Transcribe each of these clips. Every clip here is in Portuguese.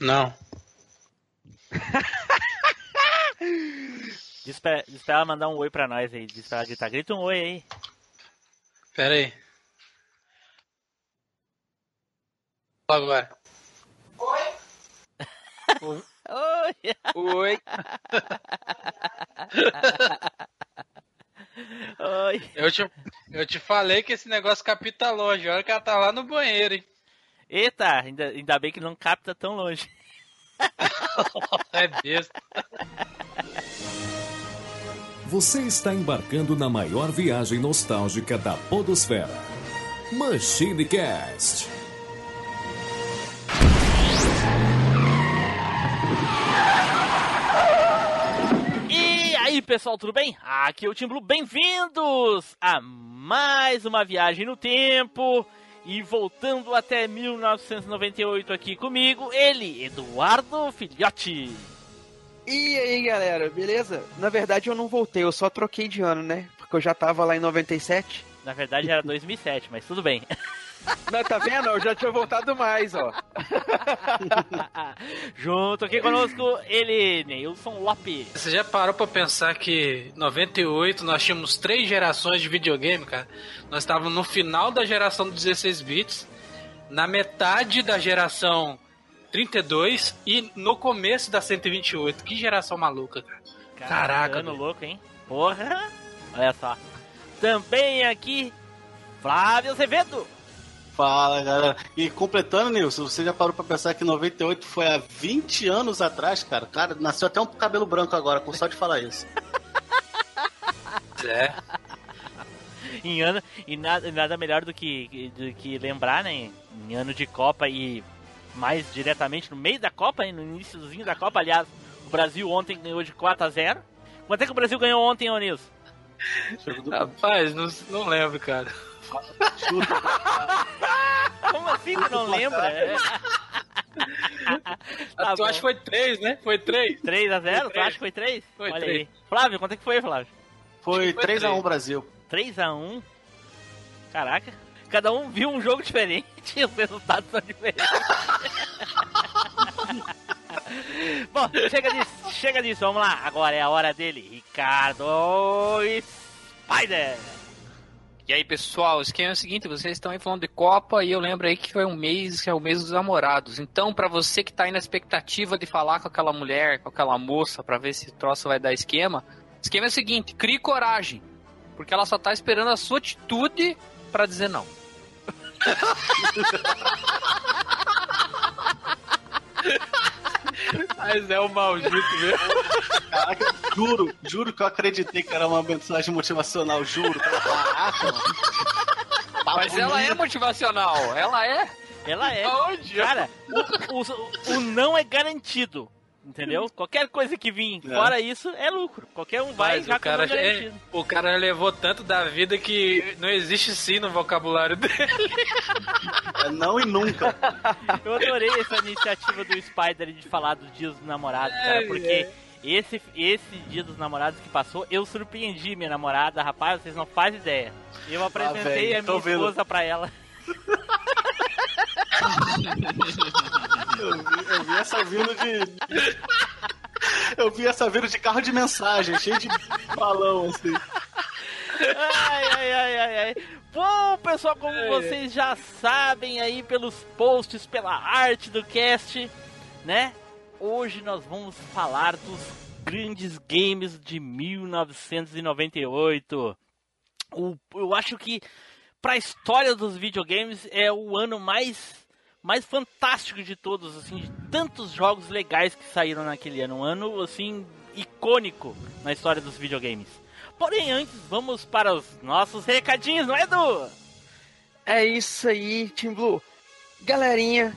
Não. Diz pra, diz pra ela mandar um oi pra nós aí. Diz pra ela gritar. Grita um oi aí. Pera aí. Fala Agora. Oi. Oi. Oi. Eu te, eu te falei que esse negócio capta longe. A hora que ela tá lá no banheiro, hein? Eita, ainda, ainda bem que não capta tão longe. É besta. Você está embarcando na maior viagem nostálgica da Podosfera. Machine Cast. E aí, pessoal, tudo bem? Aqui é o Tim Blue. Bem-vindos a mais uma viagem no tempo. E voltando até 1998 aqui comigo, ele, Eduardo Filhote. E aí, galera, beleza? Na verdade, eu não voltei, eu só troquei de ano, né? Porque eu já tava lá em 97. Na verdade era 2007, mas tudo bem. Não, tá vendo? Eu já tinha voltado mais, ó. Junto aqui conosco, ele, Neilson Lopes. Você já parou pra pensar que em 98 nós tínhamos três gerações de videogame, cara? Nós estávamos no final da geração dos 16 bits, na metade da geração 32 e no começo da 128. Que geração maluca, cara. Caraca, Ano louco, hein? Porra! Olha só. Também aqui, Flávio Azevedo. Fala, galera. E completando, Nilson, você já parou pra pensar que 98 foi há 20 anos atrás, cara? Cara, nasceu até um cabelo branco agora, com só de falar isso. É. Em ano, e nada, nada melhor do que, do que lembrar, né? Em ano de Copa e mais diretamente no meio da Copa, no iníciozinho da Copa. Aliás, o Brasil ontem ganhou de 4 a 0 Quanto é que o Brasil ganhou ontem, ô Nilson? Rapaz, não, não lembro, cara. Como assim que não lembra? É. Tá tu bom. acha que foi três, né? Foi três. 3 a 0 Tu acha que foi 3? Foi Olha três. aí. Flávio, quanto é que foi, Flávio? Foi Foi 3x1 três. Brasil. 3 a 1 Caraca. Cada um viu um jogo diferente e os resultados são diferentes. Bom, chega disso, chega disso, vamos lá. Agora é a hora dele. Ricardo Spider. E aí, pessoal, o esquema é o seguinte, vocês estão aí falando de Copa e eu lembro aí que foi um mês, que é o mês dos namorados. Então, pra você que tá aí na expectativa de falar com aquela mulher, com aquela moça, pra ver se o troço vai dar esquema, o esquema é o seguinte, crie coragem, porque ela só tá esperando a sua atitude pra dizer não. Mas é o maldito mesmo. Caraca, juro, juro que eu acreditei que era uma mensagem motivacional, juro. Caraca, mano. Papo Mas ela é motivacional, ela é. Ela é. Aonde? Cara, o, o- o não é garantido. Entendeu? Qualquer coisa que vir É. fora isso é lucro. Qualquer um vai Mas já o cara, com o não é, o cara levou tanto da vida que não existe sim no vocabulário dele. É não e nunca. Eu adorei essa iniciativa do Spider de falar dos dias dos namorados, cara, É, porque é. esse, esse dia dos namorados que passou, eu surpreendi minha namorada, rapaz, vocês não fazem ideia. Eu apresentei velho, a tô minha vendo. esposa pra ela. Eu vi, eu vi essa vindo de. Eu vi essa vindo de carro de mensagem, cheio de balão, assim. Ai, ai, ai, ai, ai. Bom, pessoal, como vocês já sabem aí pelos posts, pela arte do cast, né? Hoje nós vamos falar dos grandes games de 1998. O, eu acho que pra história dos videogames é o ano mais mais fantástico de todos, assim, de tantos jogos legais que saíram naquele ano, um ano assim icônico na história dos videogames. Porém, antes vamos para os nossos recadinhos, não é, Edu? É isso aí, Tim Blue. Galerinha,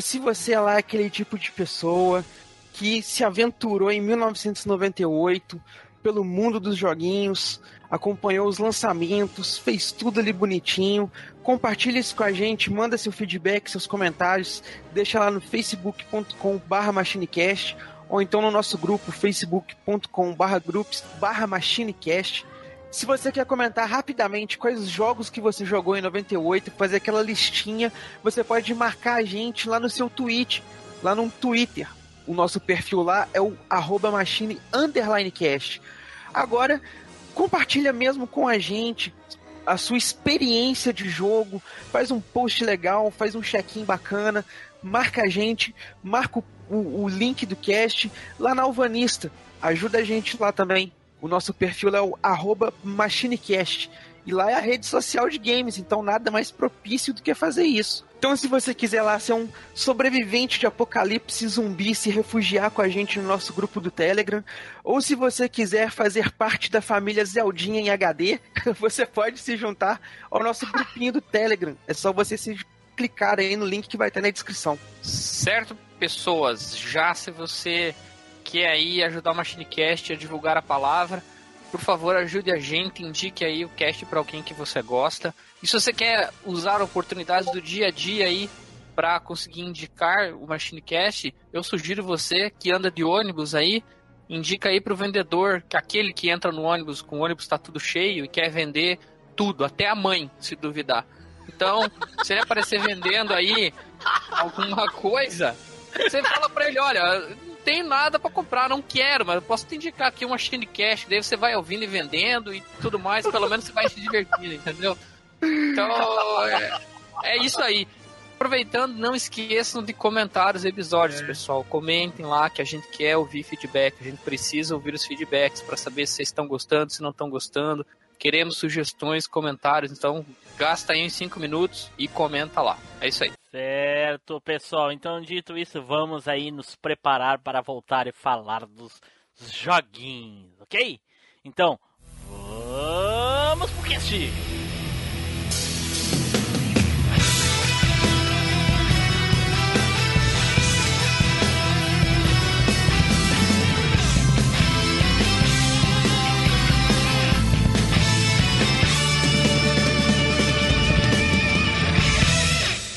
se você é lá aquele tipo de pessoa que se aventurou em 1998 pelo mundo dos joguinhos, acompanhou os lançamentos, fez tudo ali bonitinho, compartilha isso com a gente, manda seu feedback, seus comentários, deixa lá no facebook.com/barra machinecast ou então no nosso grupo facebook.com/barra groups/barra machinecast. Se você quer comentar rapidamente quais os jogos que você jogou em 98, fazer aquela listinha, você pode marcar a gente lá no seu tweet, lá no Twitter. O nosso perfil lá é o arroba machine underline cast. Agora, compartilha mesmo com a gente a sua experiência de jogo, faz um post legal, faz um check-in bacana, marca a gente, marca o, o, o link do cast lá na Alvanista. Ajuda a gente lá também. O nosso perfil é o MachineCast. E lá é a rede social de games, então nada mais propício do que fazer isso. Então, se você quiser lá ser um sobrevivente de apocalipse zumbi, se refugiar com a gente no nosso grupo do Telegram, ou se você quiser fazer parte da família Zeldinha em HD, você pode se juntar ao nosso grupinho do Telegram. É só você se clicar aí no link que vai estar na descrição. Certo, pessoas, já se você quer aí ajudar o MachineCast a divulgar a palavra, por favor, ajude a gente, indique aí o cast para alguém que você gosta. E se você quer usar oportunidades do dia a dia aí para conseguir indicar o MachineCast, eu sugiro você que anda de ônibus aí, indica aí pro vendedor, que aquele que entra no ônibus com o ônibus está tudo cheio e quer vender tudo, até a mãe, se duvidar. Então, se ele aparecer vendendo aí alguma coisa, você fala para ele, olha, tem nada para comprar, não quero, mas eu posso te indicar aqui uma Shine Cash, daí você vai ouvindo e vendendo e tudo mais, pelo menos você vai se divertindo, entendeu? Então, é, é isso aí. Aproveitando, não esqueçam de comentar os episódios, é. pessoal. Comentem lá que a gente quer ouvir feedback, a gente precisa ouvir os feedbacks para saber se vocês estão gostando, se não estão gostando. Queremos sugestões, comentários, então gasta aí uns 5 minutos e comenta lá. É isso aí. Certo, pessoal. Então, dito isso, vamos aí nos preparar para voltar e falar dos joguinhos, ok? Então, vamos pro cast!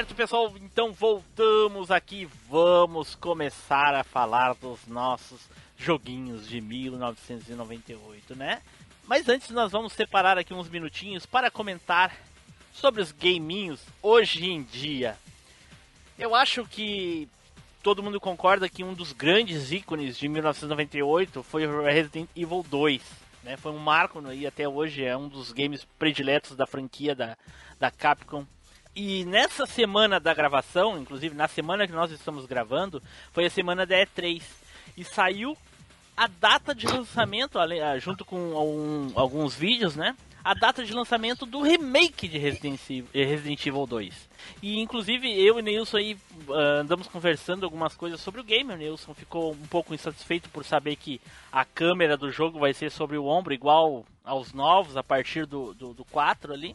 Certo, pessoal, então voltamos aqui, vamos começar a falar dos nossos joguinhos de 1998, né? Mas antes nós vamos separar aqui uns minutinhos para comentar sobre os gaminhos hoje em dia. Eu acho que todo mundo concorda que um dos grandes ícones de 1998 foi Resident Evil 2. Né? Foi um marco e até hoje é um dos games prediletos da franquia da, da Capcom. E nessa semana da gravação, inclusive na semana que nós estamos gravando, foi a semana da E3. E saiu a data de lançamento, ah, junto com um, alguns vídeos, né? A data de lançamento do remake de Resident Evil, eh, Evil 2. E inclusive eu e Nilson aí uh, andamos conversando algumas coisas sobre o game. O Nilson ficou um pouco insatisfeito por saber que a câmera do jogo vai ser sobre o ombro, igual aos novos, a partir do, do, do 4 ali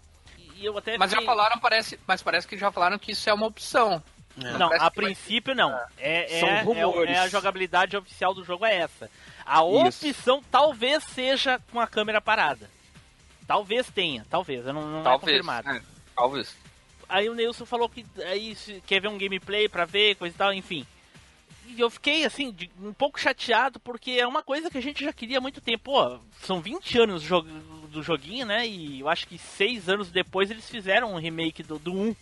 e eu até. Mas já falaram, parece, mas parece que já falaram que isso é uma opção. É. Não, a princípio não. É, é, é, é, a jogabilidade oficial do jogo é essa. A opção isso. talvez seja com a câmera parada. Talvez tenha, talvez, eu não, não é talvez, é confirmado. É, talvez. Aí o Nilson falou que aí quer ver um gameplay pra ver, coisa e tal, enfim. E eu fiquei assim, de, um pouco chateado, porque é uma coisa que a gente já queria há muito tempo. Pô, são 20 anos do joguinho, né? E eu acho que seis anos depois eles fizeram um remake do, do 1.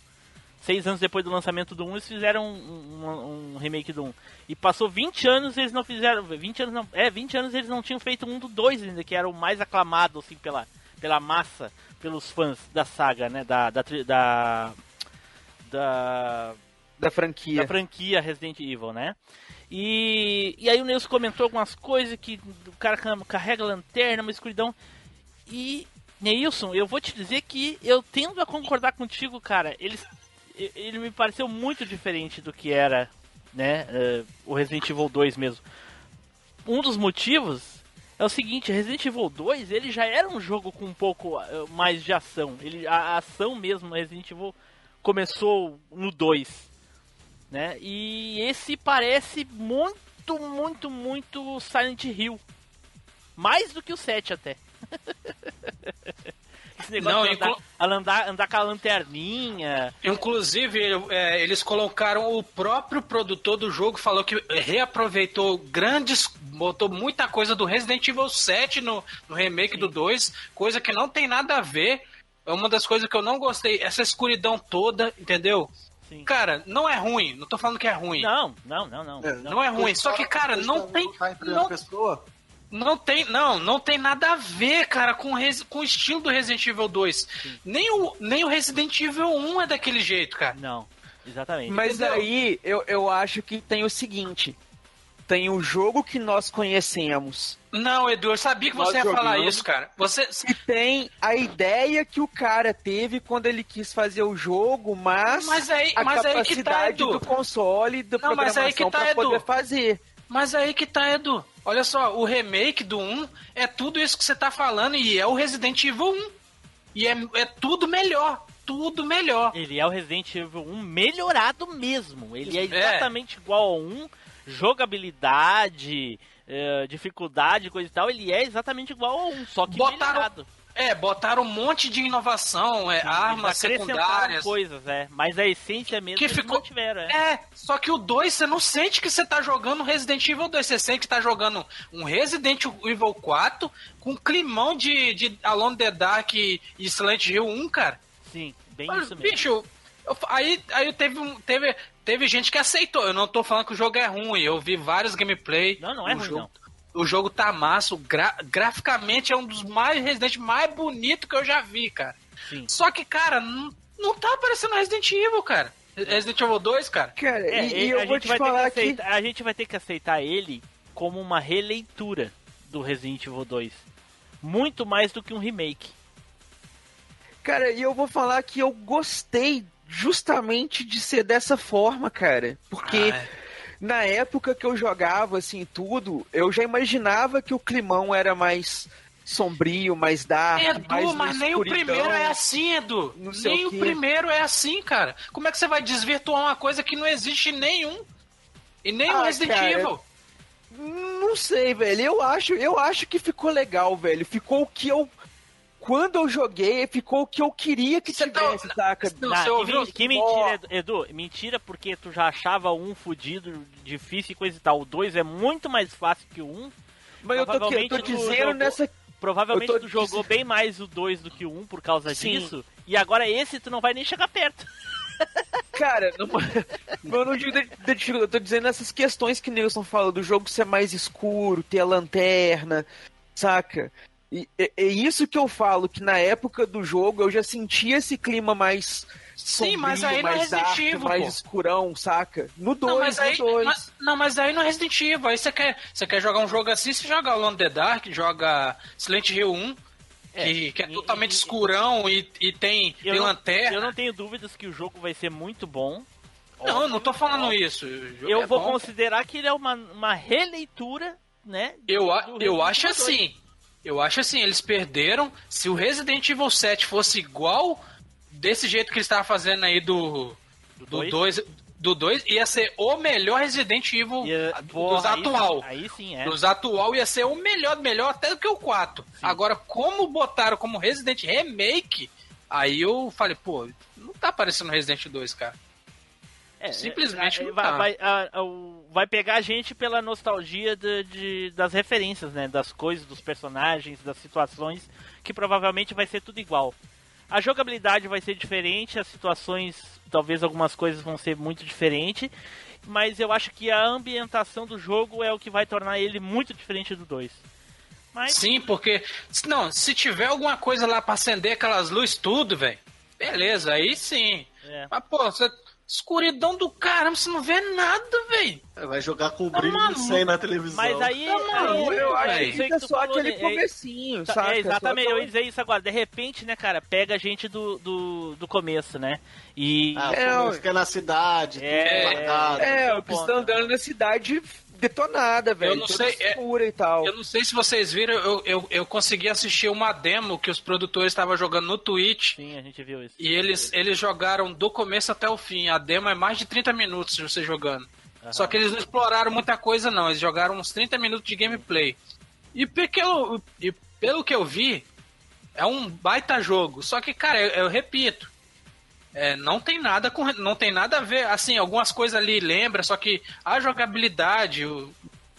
Seis anos depois do lançamento do 1, eles fizeram um, um, um remake do 1. E passou 20 anos eles não fizeram. 20 anos não. É, 20 anos eles não tinham feito um do 2 ainda, que era o mais aclamado, assim, pela, pela massa, pelos fãs da saga, né? Da. Da. Da. da, da franquia. Da franquia Resident Evil, né? E, e aí o Nilson comentou algumas coisas que o cara carrega lanterna, uma escuridão. E, Neilson, eu vou te dizer que eu tendo a concordar contigo, cara. Ele, ele me pareceu muito diferente do que era, né? Uh, o Resident Evil 2 mesmo. Um dos motivos é o seguinte, Resident Evil 2, ele já era um jogo com um pouco uh, mais de ação. Ele, a ação mesmo, Resident Evil começou no 2. né? E esse parece muito, muito, muito Silent Hill. Mais do que o 7 até. Esse negócio Não, de andar, inclu- andar, andar com a lanterninha. Inclusive, é, eles colocaram o próprio produtor do jogo, falou que reaproveitou grandes. botou muita coisa do Resident Evil 7 no, no remake do 2, coisa que não tem nada a ver. É uma das coisas que eu não gostei, essa escuridão toda, entendeu? Sim. Cara, não é ruim, não tô falando que é ruim. Não, não, não, não. É, não. Não é ruim, só que, cara, não tem. Tá Não, pessoa? Não tem, não, não tem nada a ver, cara, com, o res- com o estilo do Resident Evil 2. Nem o, nem o Resident Evil 1 é daquele jeito, cara. Não, exatamente. Mas Entendeu? aí eu, eu acho que tem o seguinte: tem o jogo que nós conhecemos Não, Edu, eu sabia que você ia Nós falar jogamos. isso, cara. Você. e tem a ideia que o cara teve quando ele quis fazer o jogo, mas, Mas aí- a mas aí que tá, capacidade Edu. do console da Não, mas aí que programação tá, pra poder Edu. fazer. Mas aí que tá, Edu. Olha só, o remake do 1 é tudo isso que você tá falando e é o Resident Evil 1. E é, é tudo melhor. Tudo melhor. Ele é o Resident Evil 1 melhorado mesmo. Ele é É. exatamente igual ao 1. Jogabilidade, eh, dificuldade, coisa e tal. Ele é exatamente igual ao 1, só que Botaram- melhorado. É, botaram um monte de inovação, é, armas Eles acrescentaram secundárias. coisas, é. Mas a essência mesmo Que ficou- mantiveram, é. É, só que o 2 você não sente que você tá jogando Resident Evil 2, você sente que tá jogando um Resident Evil 4 com climão de, de Alone the Dark e Silent Hill 1, cara. Sim, bem Mas, isso mesmo. bicho, eu- aí, aí teve, um- teve, teve gente que aceitou. Eu não tô falando que o jogo é ruim, eu vi vários gameplay. Não, não é ruim, jogo, não. O jogo tá massa, gra- graficamente é um dos mais Resident mais bonitos que eu já vi, cara. Sim. Só que, cara, não, tá aparecendo Resident Evil, cara. Resident Evil 2, cara. Cara, É, e, e eu a vou gente te falar que que. aceitar, a gente vai ter que aceitar ele como uma releitura do Resident Evil 2. Muito mais do que um remake. Cara, e eu vou falar que eu gostei justamente de ser dessa forma, cara. Porque Ah, é. Na época que eu jogava assim tudo, eu já imaginava que o climão era mais sombrio, mais dark, mais Edu, na mas nem o primeiro é assim, Edu. Nem o o primeiro é assim, cara. Como é que você vai desvirtuar uma coisa que não existe em nenhum? E nem o Ah, Resident cara, Evil. Não sei, velho. Eu acho, eu acho que ficou legal, velho. Ficou o que eu quando eu joguei, ficou o que eu queria que Você tá- tivesse, saca? Não, Ah, você que, que mentira, Edu, Edu. Mentira porque tu já achava um fudido, difícil e coisa e tal. O 2 é muito mais fácil que o 1. Um. Mas eu tô, eu tô Provavelmente tu dizendo jogou- nessa Provavelmente tu jogou dizendo- bem mais o 2 do que o 1 um por causa Sim. disso. E agora esse tu não vai nem chegar perto. Cara, não, eu não digo da dificuldade, eu tô dizendo essas questões que Nilson fala do jogo ser mais escuro, ter a lanterna, saca? E é, é isso que eu falo, que na época do jogo eu já sentia esse clima mais Sim, mas sombrio, aí no mais Resident dark, Evil, mais pô. escurão, saca? No Não, 2, mas aí, no 2. mas, não, mas aí no Resident Evil, aí você quer, você quer jogar um jogo assim, você joga Alone the Dark, joga Silent Hill 1, que, que é e- totalmente e- escurão e, e tem, Eu tem não, lanterna. eu não tenho dúvidas que o jogo vai ser muito bom. Não, eu não tô falando isso. Eu é vou bom. considerar que ele é uma, uma releitura, né? Eu, eu Resident acho Evil 2. assim. Eu acho assim, eles perderam. Se o Resident Evil 7 fosse igual desse jeito que eles estavam fazendo aí do do dois? 2, do 2 ia ser o melhor Resident Evil Ia- porra, dos aí atual. sim- Aí sim, é. Dos atual ia ser o melhor, melhor até do que o 4. Agora, como botaram como Resident Remake, aí eu falei, pô, não tá parecendo Resident 2, cara. É, simplesmente é, vai, vai, a- a- vai pegar a gente pela nostalgia de, de- das referências, né? Das coisas, dos personagens, das situações, que provavelmente vai ser tudo igual. A jogabilidade vai ser diferente, as situações, talvez algumas coisas vão ser muito diferentes, mas eu acho que a ambientação do jogo é o que vai tornar ele muito diferente do 2. Mas Sim, porque. se- Não, se tiver alguma coisa lá pra acender aquelas luzes, tudo, velho. Beleza, aí sim. É. Mas, pô, você. Escuridão do caramba, você não vê nada, velho. Vai jogar com Tá brilho de maluco. 100 na televisão. Mas aí, Tá maluco, aí eu acho que isso aí fica tu só falou, aquele né? É- comecinho, Tá, saca? É, exatamente, Só eu ia dizer isso agora. De repente, né, cara, pega a gente do, do, do começo, né? E. Ah, É, é, que é na cidade, É, tudo marcado. É, é o o que estão andando na cidade detonada, velho. Eu não sei, é- e tal. Eu não sei se vocês viram, eu, eu, eu consegui assistir uma demo que os produtores estavam jogando no Twitch. Sim, a gente viu isso. E eles, eles jogaram do começo até o fim. A demo é mais de 30 minutos de você jogando. Só que eles não exploraram muita coisa, não. Eles jogaram uns 30 minutos de gameplay. E pelo, e pelo que eu vi, é um baita jogo. Só que, cara, eu, eu repito. É, não tem nada com não tem nada a ver assim algumas coisas ali lembra só que a jogabilidade o,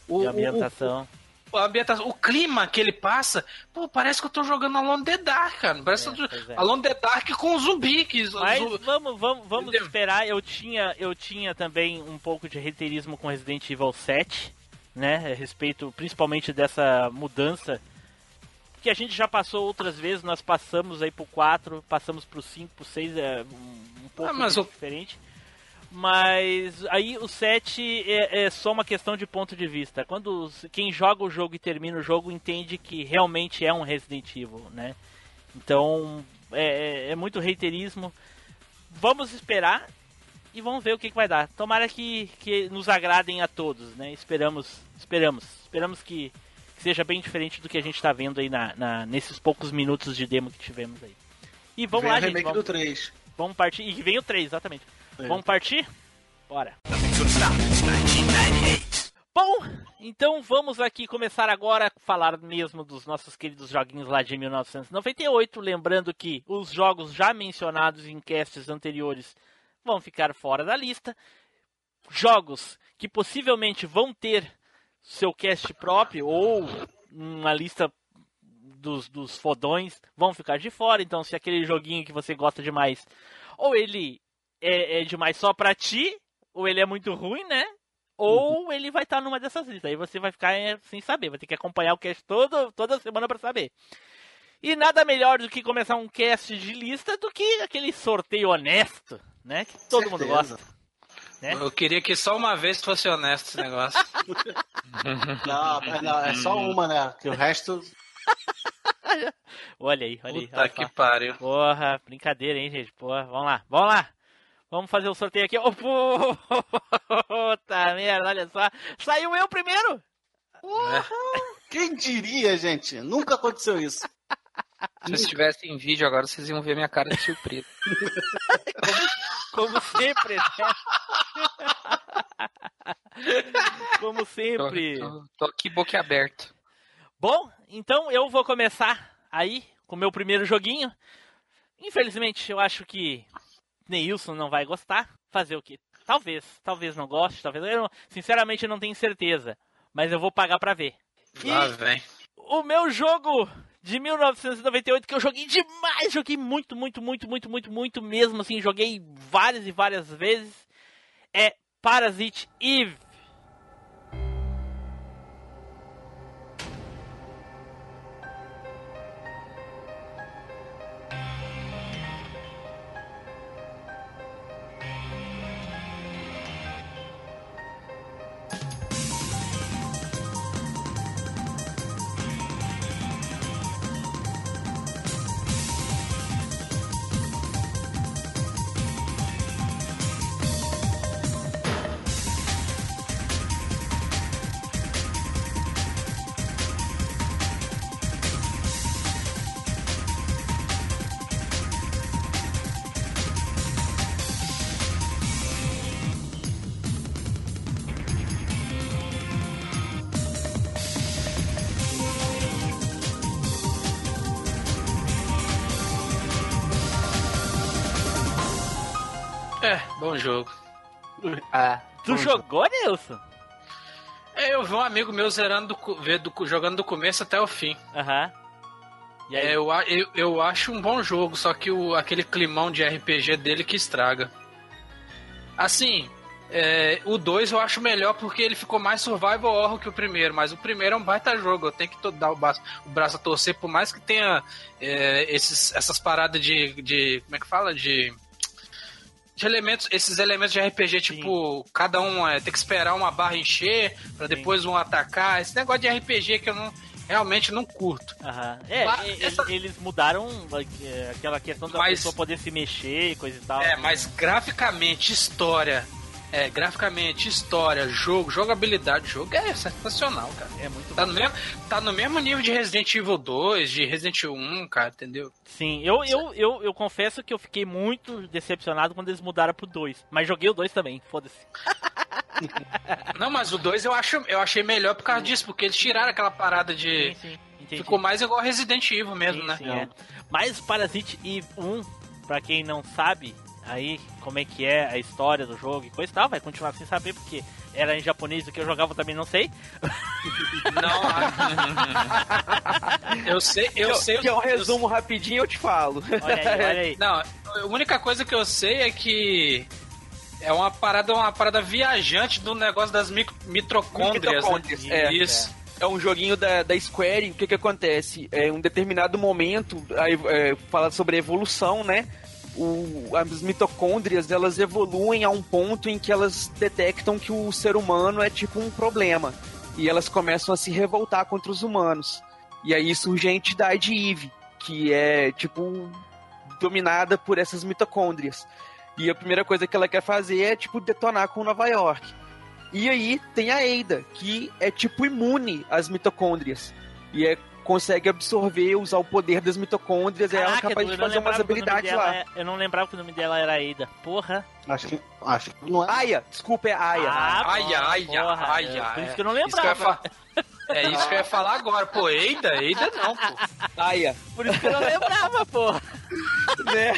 o, E a o- ambientação. o, a ambientação, o clima que ele passa, pô, parece que eu tô jogando Alone in the Dark, cara. Parece É, que eu tô- é. Alone in the Dark com zumbi. Que Mas zu- vamos, vamos, vamos Entendeu? esperar. Eu tinha, eu tinha também um pouco de reiterismo com Resident Evil 7, né? A respeito principalmente dessa mudança. Que a gente já passou outras vezes, nós passamos aí pro 4, passamos pro 5, pro 6, é um, um pouco Ah, mas o- diferente. Mas aí o 7 é, é só uma questão de ponto de vista. Quando quem joga o jogo e termina o jogo entende que realmente é um Resident Evil, né? Então é, é- é muito reiterismo. Vamos esperar e vamos ver o que, que vai dar. Tomara que, que nos agradem a todos, né? Esperamos, esperamos, esperamos que seja bem diferente do que a gente está vendo aí na, na- nesses poucos minutos de demo que tivemos aí. E vamos Vem lá, o gente. Vamos, do 3. vamos partir. E vem o 3, exatamente. É. Vamos partir? Bora. Bom, então vamos aqui começar agora a falar mesmo dos nossos queridos joguinhos lá de 1998. Lembrando que os jogos já mencionados em casts anteriores vão ficar fora da lista. Jogos que possivelmente vão ter seu cast próprio ou uma lista dos, dos fodões vão ficar de fora. Então, se aquele joguinho que você gosta demais, ou ele é, é demais só pra ti, ou ele é muito ruim, né? Ou ele vai estar numa dessas listas. Aí você vai ficar é, sem saber, vai ter que acompanhar o cast todo, toda semana pra saber. E nada melhor do que começar um cast de lista do que aquele sorteio honesto, né? Que todo mundo Certeza. gosta. Né? Eu queria que só uma vez fosse honesto esse negócio. Não, mas não, é só uma, né? Que o resto. Olha aí, olha aí. Puta olha que pariu. Porra, brincadeira, hein, gente? Porra, vamos lá, vamos lá. Vamos fazer o sorteio aqui. Oh, puta merda, olha só. Saiu eu primeiro. Quem diria, gente? Nunca aconteceu isso. Se vocês tivessem em vídeo agora, vocês iam ver minha cara de surpresa. Como sempre, né? Como Tô, sempre. tô- tô aqui boquiaberto. Bom, então eu vou começar aí com o meu primeiro joguinho. Infelizmente, eu acho que Neilson não vai gostar. Fazer o quê? Talvez, talvez não goste, talvez. Eu, não- sinceramente, não tenho certeza. Mas eu vou pagar pra ver. E vem. o meu jogo de 1998 que eu joguei demais, joguei muito, muito, muito, muito, muito, muito mesmo, assim, joguei várias e várias vezes, é Parasite Eve. É, bom jogo. Ah, Tu jogou, Nilson? É, eu vi um amigo meu zerando, do jogando do começo até o fim. Aham. E aí? É, eu, eu, eu acho um bom jogo, só que o, aquele climão de RPG dele que estraga. Assim, é, o 2 eu acho melhor porque ele ficou mais survival horror que o primeiro, mas o primeiro é um baita jogo, eu tenho que dar o braço, o braço a torcer, por mais que tenha é, esses, essas paradas de, de. Como é que fala? De. De elementos, esses elementos de RPG, tipo, cada um é, tem que esperar uma barra encher pra depois um atacar. Esse negócio de RPG que eu não, realmente não curto. Aham. É, Mas e- essa- eles mudaram é, aquela questão da Mas- pessoa poder se mexer e coisa e tal. É, mas graficamente, história é, graficamente, história, jogo, jogabilidade, jogo é sensacional, cara. É muito Tá bom. no, mesmo, tá no mesmo nível de Resident Evil 2, de Resident Evil 1, cara, entendeu? Sim, eu, eu, eu, eu confesso que eu fiquei muito decepcionado quando eles mudaram pro 2. Mas joguei o 2 também, foda-se. Não, mas o 2 eu, acho, eu achei melhor por causa disso, porque eles tiraram aquela parada de. Sim, sim. Ficou mais igual Resident Evil mesmo, Sim, né? sim, é. Mas Parasite Eve 1, pra quem não sabe aí como é que é a história do jogo e coisa e tal, vai continuar sem saber, porque era em japonês, o que eu jogava eu também não sei. Não, eu sei, eu que, sei. que é um eu- resumo rapidinho, eu te falo. Olha aí, olha aí. Não, a única coisa que eu sei é que é uma parada, uma parada viajante do negócio das micro- mitocôndrias. Mitocôndrias, né? é. Isso. É um joguinho da, da Square, o que que acontece? É, em um determinado momento, aí, é, fala sobre evolução, né? O, as mitocôndrias, elas evoluem a um ponto em que elas detectam que o ser humano é tipo um problema. E elas começam a se revoltar contra os humanos. E aí surge a entidade Eve, que é tipo dominada por essas mitocôndrias. E a primeira coisa que ela quer fazer é tipo detonar com Nova York. E aí tem a Eida, que é tipo imune às mitocôndrias. E é, consegue absorver, usar o poder das mitocôndrias, e ela é Caraca, capaz de fazer umas lembrava habilidades lá. é- eu não lembrava que o nome dela era Ada. Porra. Acho que, acho que não é. Aya, desculpa, é Aya. Ah, Ai, porra, ai, porra, ai, é, ai, Por é. isso que eu não Isso que eu ia lembrava. É isso que eu ia falar agora. Pô, Eida? Eida não, pô. Aya, Por isso que eu não lembrava, porra. né?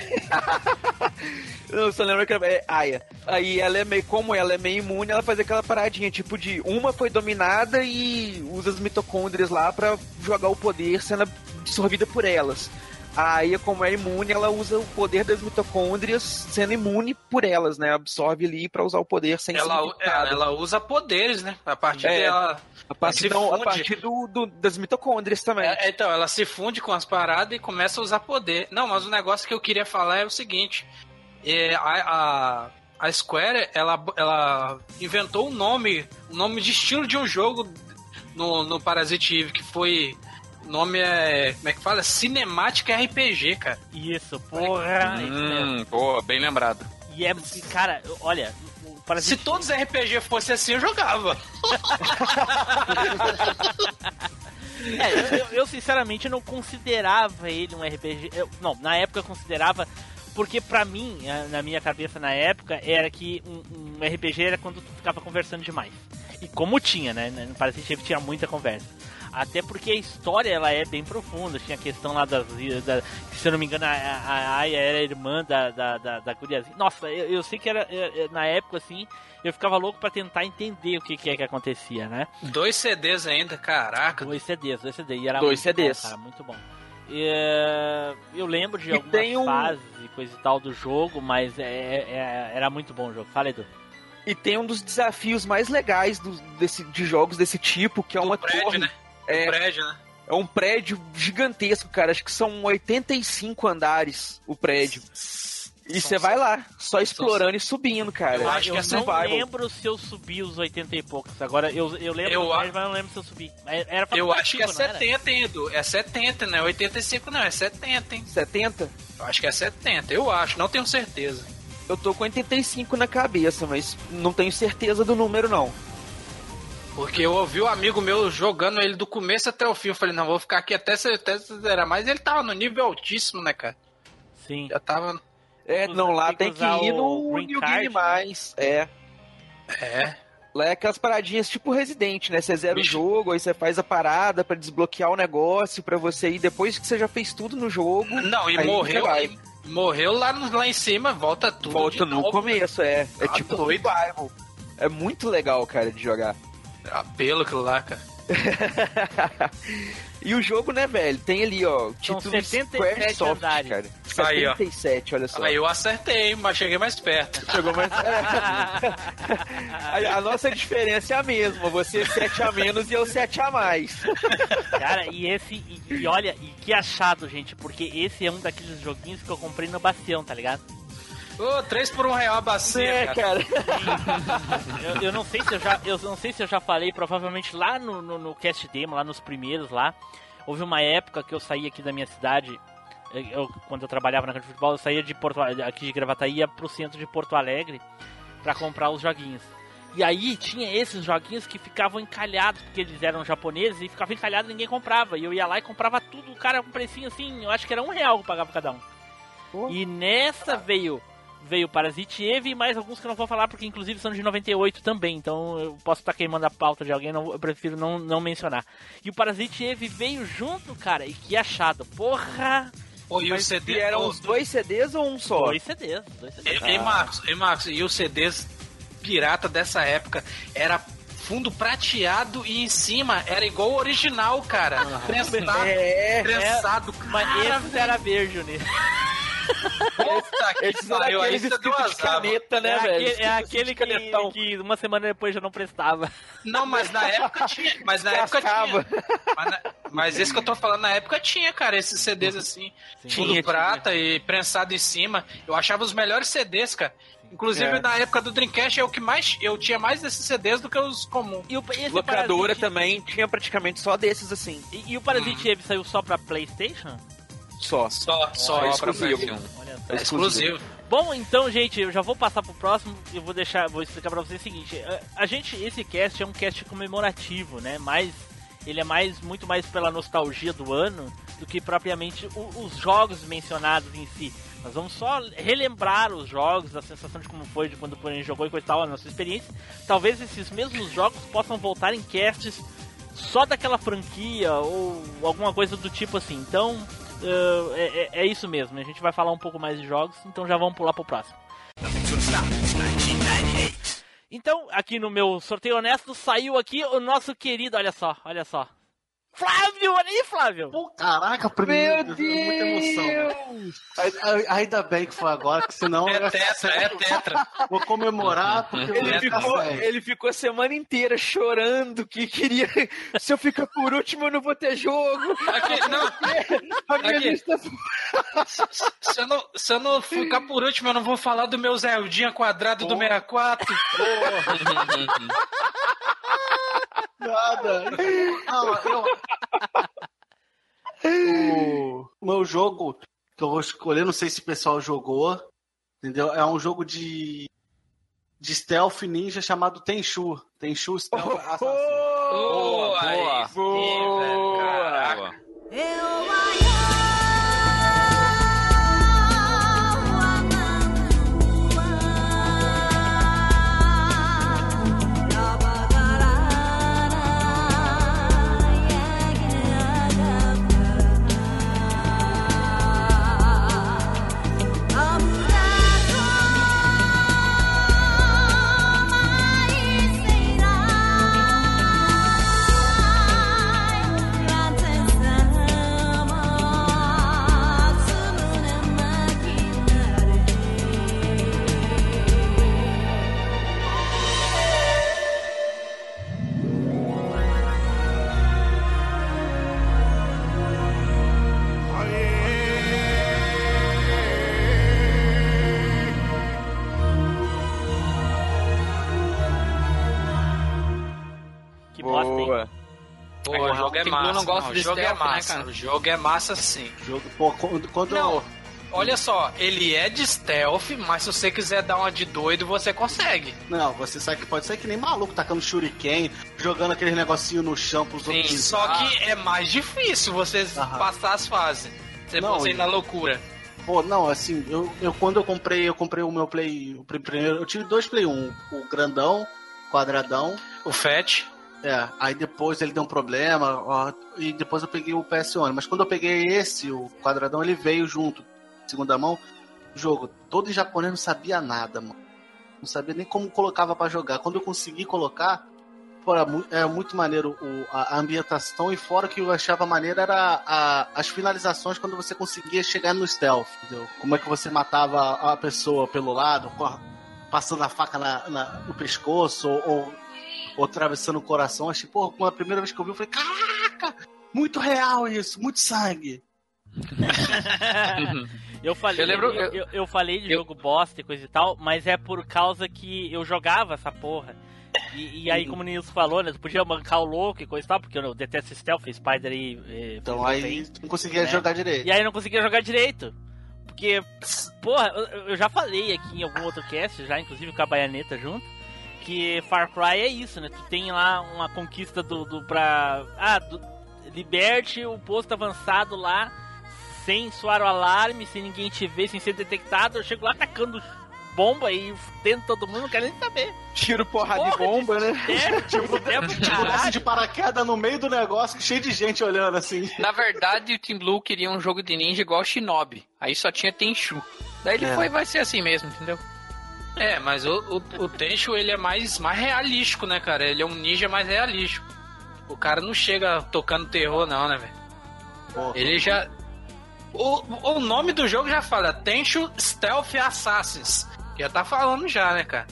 Não, só lembra que é Aya. Aí ela é meio, como ela é meio imune, ela faz aquela paradinha, tipo de uma foi dominada e usa as mitocôndrias lá pra jogar o poder sendo absorvida por elas. A Aya, como é imune, ela usa o poder das mitocôndrias sendo imune por elas, né? Absorve ali pra usar o poder sem Ela, ser ela, ela usa poderes, né? A partir É. dela. A partir, a partir do, do- das mitocôndrias também. É, então, ela se funde com as paradas e começa a usar poder. Não, mas o negócio que eu queria falar é o seguinte: é, a, a, a Square ela, ela inventou um nome, um nome de estilo de um jogo no, no Parasite Eve, que foi. O nome é. Como é que fala? Cinemática RPG, cara. Isso, porra. isso mesmo. Hum, pô, bem lembrado. E é, cara, olha, Parasite Se todos os RPG fossem assim, eu jogava. É, eu, eu- eu, sinceramente não considerava ele um RPG. eu- não, na época eu considerava. Porque pra mim, a- na minha cabeça na época, era que um, um RPG era quando tu ficava conversando demais. E como tinha, né? Parasite Eve tinha muita conversa. Até porque a história ela é bem profunda. Tinha a questão lá das. Da, que, se eu não me engano, a, a Aya era irmã da, da, da, da guriazinha. Nossa, eu, eu sei que era. Na época, assim, eu ficava louco pra tentar entender o que, que é que acontecia, né? Dois CDs ainda, caraca. Dois CDs, dois CDs. E era Dois muito CDs. Bom, cara, muito bom. É, eu lembro de algumas tem um- fases e coisa e tal do jogo, mas é, é- era muito bom o jogo. Fala, Edu. E tem um dos desafios mais legais do- desse, de jogos desse tipo, que é uma prédio, torre. né? É, prédio, né? é um prédio gigantesco, cara. Acho que são 85 andares o prédio. E você vai lá, só explorando e subindo, cara. Eu acho eu que é não survival. lembro se eu subi os 80 e poucos. Agora, eu, eu lembro Eu mas não lembro se eu subi. Era Eu acho que é facultativo, não era? 70, hein, Edu? É 70, não é 85, não. É 70, hein? 70? Eu acho que é 70, eu acho, não tenho certeza. Eu tô com 85 na cabeça, mas não tenho certeza do número, não. Porque eu ouvi um amigo meu jogando ele do começo até o fim. Eu falei, não, vou ficar aqui até zerar. Mas ele tava no nível altíssimo, né, cara? Sim. Já tava. É, não, lá tem tem que ir no New card, Game né? Mais. É. É. Lá é aquelas paradinhas tipo Resident, né? Você zera Bicho. o jogo, aí você faz a parada pra desbloquear o negócio, pra você ir depois que você já fez tudo no jogo. Não, e Aí morreu. você vai. e morreu lá, no- lá em cima, volta tudo. Volta de no novo. começo, é. É Tá tipo doido. survival. É muito legal, cara, de jogar. Apelo aquilo lá, cara. E o jogo, né, velho? Tem ali, ó, São título 77 Square Soft, andares. cara. Aí, ó. 77, olha só. Aí eu acertei, mas cheguei mais perto. Chegou mais. a, a nossa diferença é a mesma. Você 7 a menos e eu 7 a mais. Cara, e esse. E, e olha, e que achado, gente, porque esse é um daqueles joguinhos que eu comprei no Bastião, tá ligado? Ô, 3 por 1 real a bacia, É, cara. cara. Eu, eu não sei se eu já. Eu não sei se eu já falei, provavelmente lá no, no, no cast demo, lá nos primeiros lá. Houve uma época que eu saí aqui da minha cidade. Eu, quando eu trabalhava na casa de futebol, eu saía de Porto aqui de Gravataí ia pro centro de Porto Alegre pra comprar os joguinhos. E aí tinha esses joguinhos que ficavam encalhados, porque eles eram japoneses e ficavam encalhados e ninguém comprava. E eu ia lá e comprava tudo, o cara com um precinho assim, eu acho que era um real que eu pagava cada um. Pô. E nessa veio veio Parasite Eve e mais alguns que eu não vou falar, porque inclusive são de 98 também, então eu posso estar queimando a pauta de alguém, não, eu prefiro não, não mencionar. E o Parasite Eve veio junto, cara, e que achado. Porra! Pô, e o Mas CD. e eram os dois CDs ou um só? Dois CDs, dois CDs. Ei, Marcos, ei, Marcos, e os CDs pirata dessa época era fundo prateado e em cima era igual o original, cara. Prensado, É, prensado, Mas cara, esse era verde, né? puta que pariu, aí você deu azar, caneta, né, é velho? aquele, é aquele que, que uma semana depois já não prestava. Não, mas na época tinha. Mas na época Cascava. tinha. Mas, na- mas esse que eu tô falando, na época tinha, cara, esses CDs assim, Sim. fundo Tinha, prata e prensado em cima. Eu achava os melhores CDs, cara. Inclusive É. na época do Dreamcast é o que mais. Eu tinha mais desses CDs do que os comuns. E o, Locadora Parasite- também tinha praticamente só desses assim. E, e o Parasite Eve saiu só pra Playstation? Só. Só, só, Só exclusivo. pra Olha só. É exclusivo. Bom, então, gente, eu já vou passar pro próximo. Eu vou deixar, vou explicar pra vocês o seguinte: a, a gente, esse cast é um cast comemorativo, né? Mas ele é mais, muito mais pela nostalgia do ano do que propriamente o- os jogos mencionados em si. Nós vamos só relembrar os jogos, a sensação de como foi de quando o gente jogou e coisa e tal, a nossa experiência. Talvez esses mesmos jogos possam voltar em casts só daquela franquia ou alguma coisa do tipo assim. Então, uh, é, é- isso mesmo. A gente vai falar um pouco mais de jogos, então já vamos pular pro próximo. Então, aqui no meu sorteio honesto, saiu aqui o nosso querido, olha só, olha só. Flávio, olha aí, Flávio! Pô, caraca, primeiro. Meu Muita emoção. Deus! Ai- Ainda bem que foi agora, que senão É tetra, é tetra. Vou comemorar porque eu Ele ficar ficou, ele ficou a semana inteira chorando que queria. Se eu ficar por último, eu não vou ter jogo. Aqui, não, A minha Aqui. lista se, eu não, se eu não ficar por último, eu não vou falar do meu Zeldinha quadrado do 64. Nada. Não, eu... o... o meu jogo que eu vou escolher, não sei se o pessoal jogou, entendeu? É um jogo de de stealth ninja chamado Tenchu. Tenchu Stealth Assassin. Boa, aí boa. Pô, É, o jogo é massa. não gosta não, o de jogo é né, massa. cara? o jogo é massa sim. Jogo, pô, quando, quando Não, eu- olha só, ele é de stealth, mas se você quiser dar uma de doido, você consegue. Não, você sabe que pode ser que nem maluco tacando shuriken, jogando aquele negocinho no chão pros Sim, outros. só que é mais difícil você Aham. passar as fases. Você Não, você ir na loucura. Pô, não, assim, eu, eu quando eu comprei, eu comprei o meu Play. O pri- primeiro, eu tive dois Play 1, o grandão, quadradão. O Fat. É, aí depois ele deu um problema, ó, e depois eu peguei o PS1. Mas quando eu peguei esse, o quadradão, ele veio junto, segunda mão, jogo. Todo em japonês não sabia nada, mano. Não sabia nem como colocava pra jogar. Quando eu consegui colocar, era mu- muito maneiro o- a, ambientação. E fora que eu achava maneiro era a- as finalizações quando você conseguia chegar no stealth, entendeu? Como é que você matava a pessoa pelo lado, passando a faca na- na- no pescoço, ou, ou, ou atravessando o coração. Achei, pô, a primeira vez que eu vi, eu falei, caraca, muito real isso, muito sangue. Eu falei, Eu lembro- eu, eu- eu falei de eu- jogo bosta e coisa e tal, mas é por causa que eu jogava essa porra. E, e aí, como o Nilson falou, né? Tu podia bancar o louco e coisa e tal, porque eu detesto Stealth, Spider e. e Então Phantom aí não conseguia né? jogar direito. E aí não conseguia jogar direito. Porque, porra, eu- eu já falei aqui em algum outro cast, já inclusive com a Baianeta junto, que Far Cry é isso, né? Tu tem lá uma conquista do, do pra. Ah, do, liberte o posto avançado lá, sem soar o alarme, sem ninguém te ver, sem ser detectado. Eu chego lá atacando bomba e tendo todo mundo, não quero nem saber. Tiro, porrada de Porra, bomba, né? É, tipo, é pro Tipo, assim, caralho. de paraquedas no meio do negócio, cheio de gente olhando assim. Na verdade, o Team Blue queria um jogo de ninja igual Shinobi. Aí só tinha Tenchu. Daí ele É. foi, vai ser assim mesmo, entendeu? É, mas o, o, o Tenchu, ele é mais, mais realístico, né, cara? Ele é um ninja mais realístico. O cara não chega tocando terror, não, né, velho? Ele já... O, o nome do jogo já fala Tenchu Stealth Assassins. Já tá falando já, né, cara?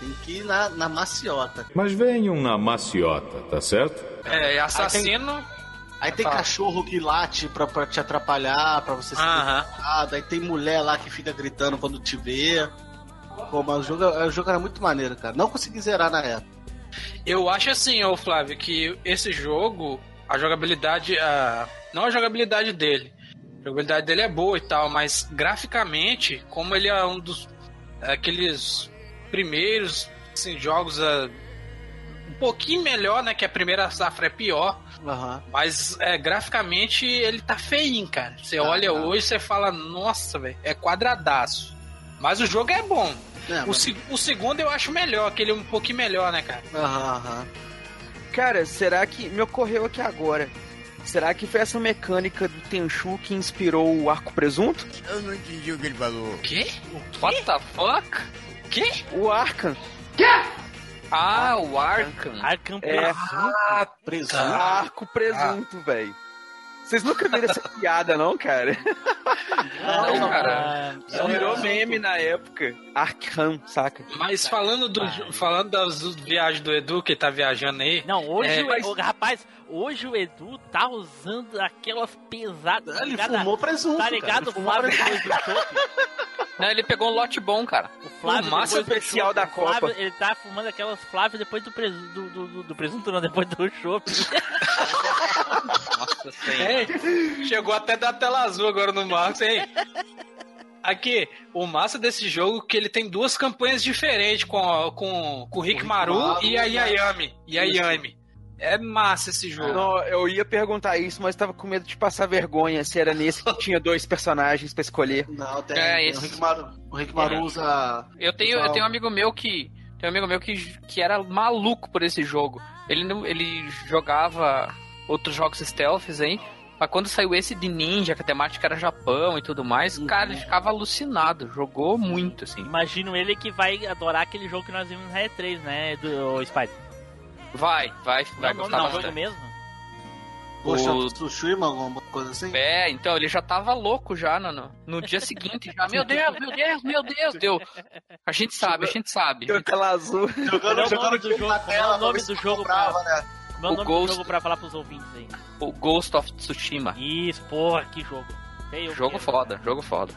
tem que ir na, na maciota. Mas venham na maciota, tá certo? É, assassino... Aí tem Fala. cachorro que late pra, pra te atrapalhar, pra você ser Aham. detectado. Aí tem mulher lá que fica gritando quando te vê. Mas o jogo, o jogo era muito maneiro, cara. Não consegui zerar na época. Eu acho assim, ô Flávio, que esse jogo, a jogabilidade, a... não a jogabilidade dele, a jogabilidade dele é boa e tal, mas graficamente, como ele é um dos aqueles primeiros assim, jogos ah, um pouquinho melhor, né? Que a primeira safra é pior, Aham. mas é, graficamente ele tá feinho, cara. Você Tá, olha tá. hoje, você fala, nossa, velho, é quadradaço. Mas o jogo é bom. É, O, mas- se- o segundo eu acho melhor, aquele um pouquinho melhor, né, cara? Aham, aham. Cara, será que. Me ocorreu aqui agora. Será que foi essa mecânica do Tenchu que inspirou o arco presunto? Eu não entendi o que ele falou. Quê? What the fuck? Quê? O Arkham. Ah, o Arkham. Arkham É. Presunto. Ah, presunto. Arco presunto, velho. Vocês nunca viram essa piada, não, cara? Não, cara. Ah, Virou meme na época. Arkham, saca? Mas falando do falando das viagens do Edu que tá viajando aí, Não, hoje, É, o, mas- o- rapaz, hoje o Edu tá usando aquelas pesadas. Ele ligado? fumou presunto. Tá ligado, Flávio presunto. depois do chopp? Não, ele pegou um lote bom, cara. O Flávio O massa especial da Flávio, Copa. Ele tá fumando aquelas Flávio depois do, presu, do, do, do- do presunto, não, depois do chopp. Nossa senhora. Ei, chegou até da tela azul agora no Marcos, hein? Aqui, o massa desse jogo é que ele tem duas campanhas diferentes com, com, com o Rick Maru Maru e a Yayami. E a Isso. Yami. É massa esse jogo. Não, eu ia perguntar isso, mas tava com medo de passar vergonha se era nesse que tinha dois personagens pra escolher. Não, tem. É, tem esse- O Rick Maru, o Rick Maru É. usa. Eu tenho, eu tenho um amigo meu que. Tem um amigo meu que, que era maluco por esse jogo. Ele, não, ele jogava outros jogos stealths aí. Mas quando saiu esse de ninja, que a temática era Japão e tudo mais, Uhum. cara, ele ficava alucinado. Jogou muito, assim. Imagino ele que vai adorar aquele jogo que nós vimos na E3, né, do o Spider. Vai, vai, vai não, gostar não, bastante. jogo mesmo? Ghost O- Tsushima, alguma coisa assim? É, então ele já tava louco já no, no, no dia seguinte. Já, meu Deus, meu Deus, meu Deus, deu. A gente sabe, a gente sabe. Deu tela azul. Jogando, o jogando nome do jogo na o tela, pra nome do jogo comprava, né? É o Ghost- do jogo pra falar pros ouvintes aí? O Ghost of Tsushima. Isso, porra, que jogo. Jogo quero. foda, jogo foda.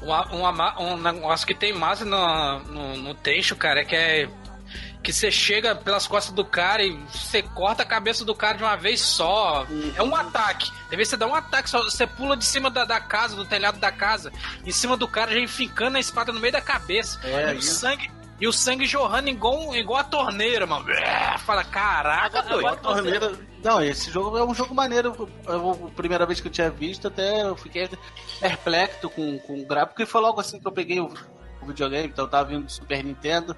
Uma, uma ma- um negócio que tem massa no, no, no texto, cara, é que é. Que você chega pelas costas do cara e você corta a cabeça do cara de uma vez só. É um ataque. Às vezes você dá um ataque, só, você pula de cima da, da casa, do telhado da casa, em cima do cara, já enfincando a espada no meio da cabeça. É, e, o sangue, e o sangue jorrando igual, igual a torneira, mano. Fala, caraca, doido. agora- Torneira. Não, esse jogo é um jogo maneiro. Eu, a primeira vez que eu tinha visto, até eu fiquei perplexo com, com o gráfico, porque foi logo assim que eu peguei o, o videogame, então eu tava vindo do Super Nintendo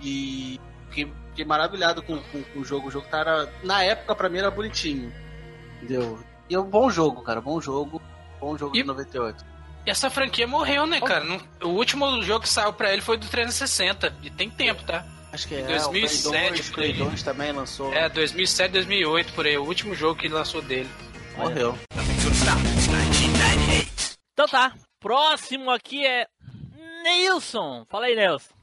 e fiquei, fiquei maravilhado com, com, com o jogo. O jogo tava, na época, pra mim, era bonitinho. Entendeu? E é um bom jogo, cara, bom jogo. Bom jogo E- de 98. E essa franquia morreu, né, cara? Não- o último jogo que saiu pra ele foi do 360. E tem tempo, tá? Acho que é. 2007 o Play 2, por aí. Play 2 também lançou. É, 2007, 2008, por aí. O último jogo que ele lançou dele. Morreu. Então tá, próximo aqui é Nilson. Fala aí, Nilson.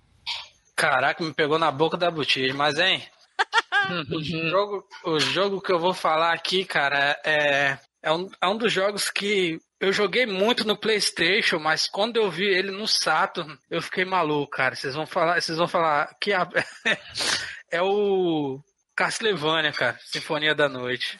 Caraca, me pegou na boca da botija, mas hein? o, jogo, o jogo que eu vou falar aqui, cara, é, é, um, é um dos jogos que eu joguei muito no PlayStation, mas quando eu vi ele no Saturn, eu fiquei maluco, cara. Vocês vão falar, vocês vão falar que a- é o Castlevania, cara, Sinfonia da Noite.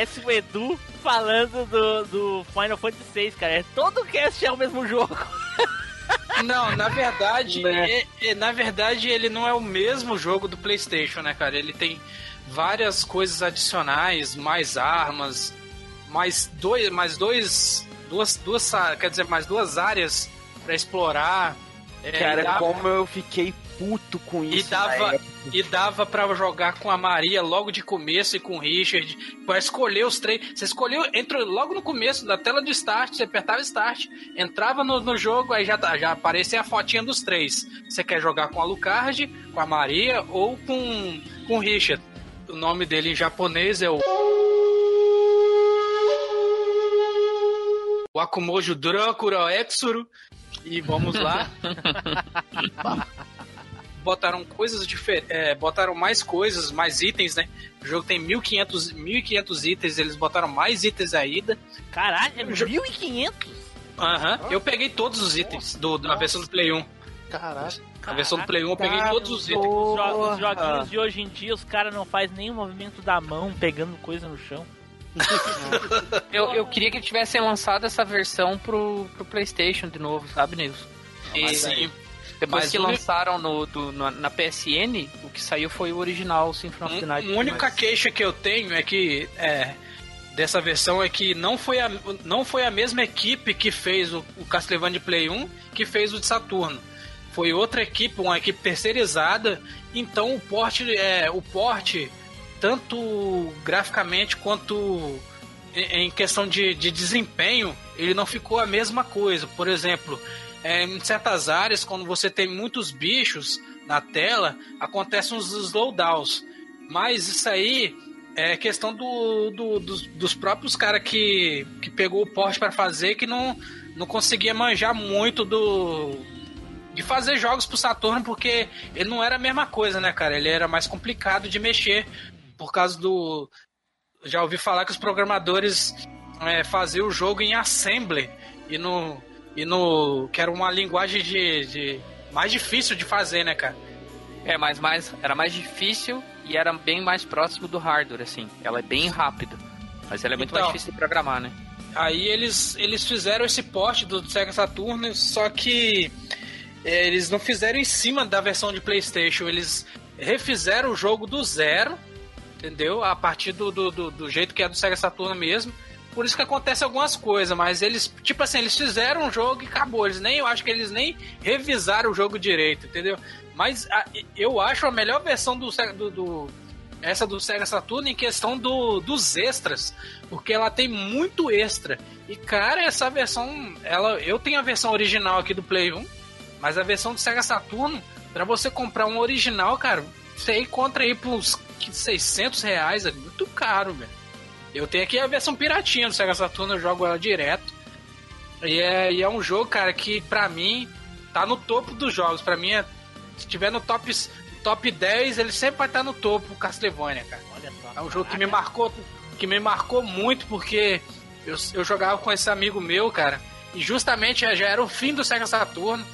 Parece o Edu falando do, do Final Fantasy VI, cara. É, todo cast é o mesmo jogo. Não, na verdade, Né? é- é- na verdade ele não é o mesmo jogo do PlayStation, né, cara? Ele tem várias coisas adicionais, mais armas, mais dois, mais dois, duas, duas, quer dizer, mais duas áreas pra explorar. É, Cara, e dava, como eu fiquei puto com e isso. na dava, época. E dava para jogar com a Maria logo de começo e com o Richard, pra escolher os três. Você escolheu, entrou logo no começo da tela de start, você apertava start, entrava no, no jogo, aí já, tá- já aparecia a fotinha dos três. Você quer jogar com a Lucard, com a Maria ou com, com o Richard. O nome dele em japonês é o. O Akumojo Dracura Exuru. E vamos lá. botaram coisas diferentes, botaram mais coisas, mais itens, né? O jogo tem 1500, 1500 itens, eles botaram mais itens ainda. Caralho, é O jo- 1500? Aham. Eu peguei todos os itens do, da versão do Play 1. Caralho. A versão do Play 1 eu peguei todos os itens. Os, jo- Porra. os joguinhos de hoje em dia, os caras não fazem o movimento da mão pegando coisa no chão. Eu, eu queria que tivessem lançado essa versão pro, pro PlayStation de novo, sabe, Nilson? E Sim. Depois Mas que lançaram no, do- na, na PSN, o que saiu foi o original Symphony of the Night. A única mas- queixa que eu tenho é que é, dessa versão é que não foi, a, não foi a mesma equipe que fez o, o Castlevania de Play 1 que fez o de Saturno. Foi outra equipe, uma equipe terceirizada. Então o porte, é, o porte tanto graficamente quanto em, em questão de, de desempenho, ele não ficou a mesma coisa. Por exemplo, é, em certas áreas, quando você tem muitos bichos na tela, acontecem uns slowdowns. Mas isso aí é questão do, do- dos, dos próprios caras que, que pegou o porte para fazer que não, não conseguia manjar muito do de fazer jogos pro Saturno porque ele não era a mesma coisa, né, cara? Ele era mais complicado de mexer por causa do já ouvi falar que os programadores é, faziam o jogo em assembly e no e no que era uma linguagem de, de mais difícil de fazer, né, cara? É, mas mais, era mais difícil e era bem mais próximo do hardware, assim. Ela é bem rápida. Mas ela é muito Então. mais difícil de programar, né? Aí eles, eles fizeram esse porte do Sega Saturn, só que é, eles não fizeram em cima da versão de PlayStation, eles refizeram o jogo do zero, entendeu? A partir do, do, do, do jeito que é do Sega Saturn mesmo. Por isso que acontece algumas coisas, mas eles, tipo assim, eles fizeram um jogo e acabou. Eles nem, eu acho que eles nem revisaram o jogo direito, entendeu? Mas a- eu acho a melhor versão do, do, do- essa do Sega Saturn em questão do, dos extras, porque ela tem muito extra. E cara, essa versão, ela, eu tenho a versão original aqui do Play 1, mas a versão do Sega Saturn, pra você comprar um original, cara, você encontra aí por uns 600 reais, é muito caro, velho. Eu tenho aqui a versão piratinha do Sega Saturn, eu jogo ela direto. E é, e é um jogo, cara, que pra mim tá no topo dos jogos. Pra mim, é, se tiver no top, top 10, ele sempre vai estar no topo, Castlevania, cara. Olha só. É um jogo que me marcou, que me marcou muito porque eu, eu jogava com esse amigo meu, cara, e justamente já era o fim do Sega Saturno.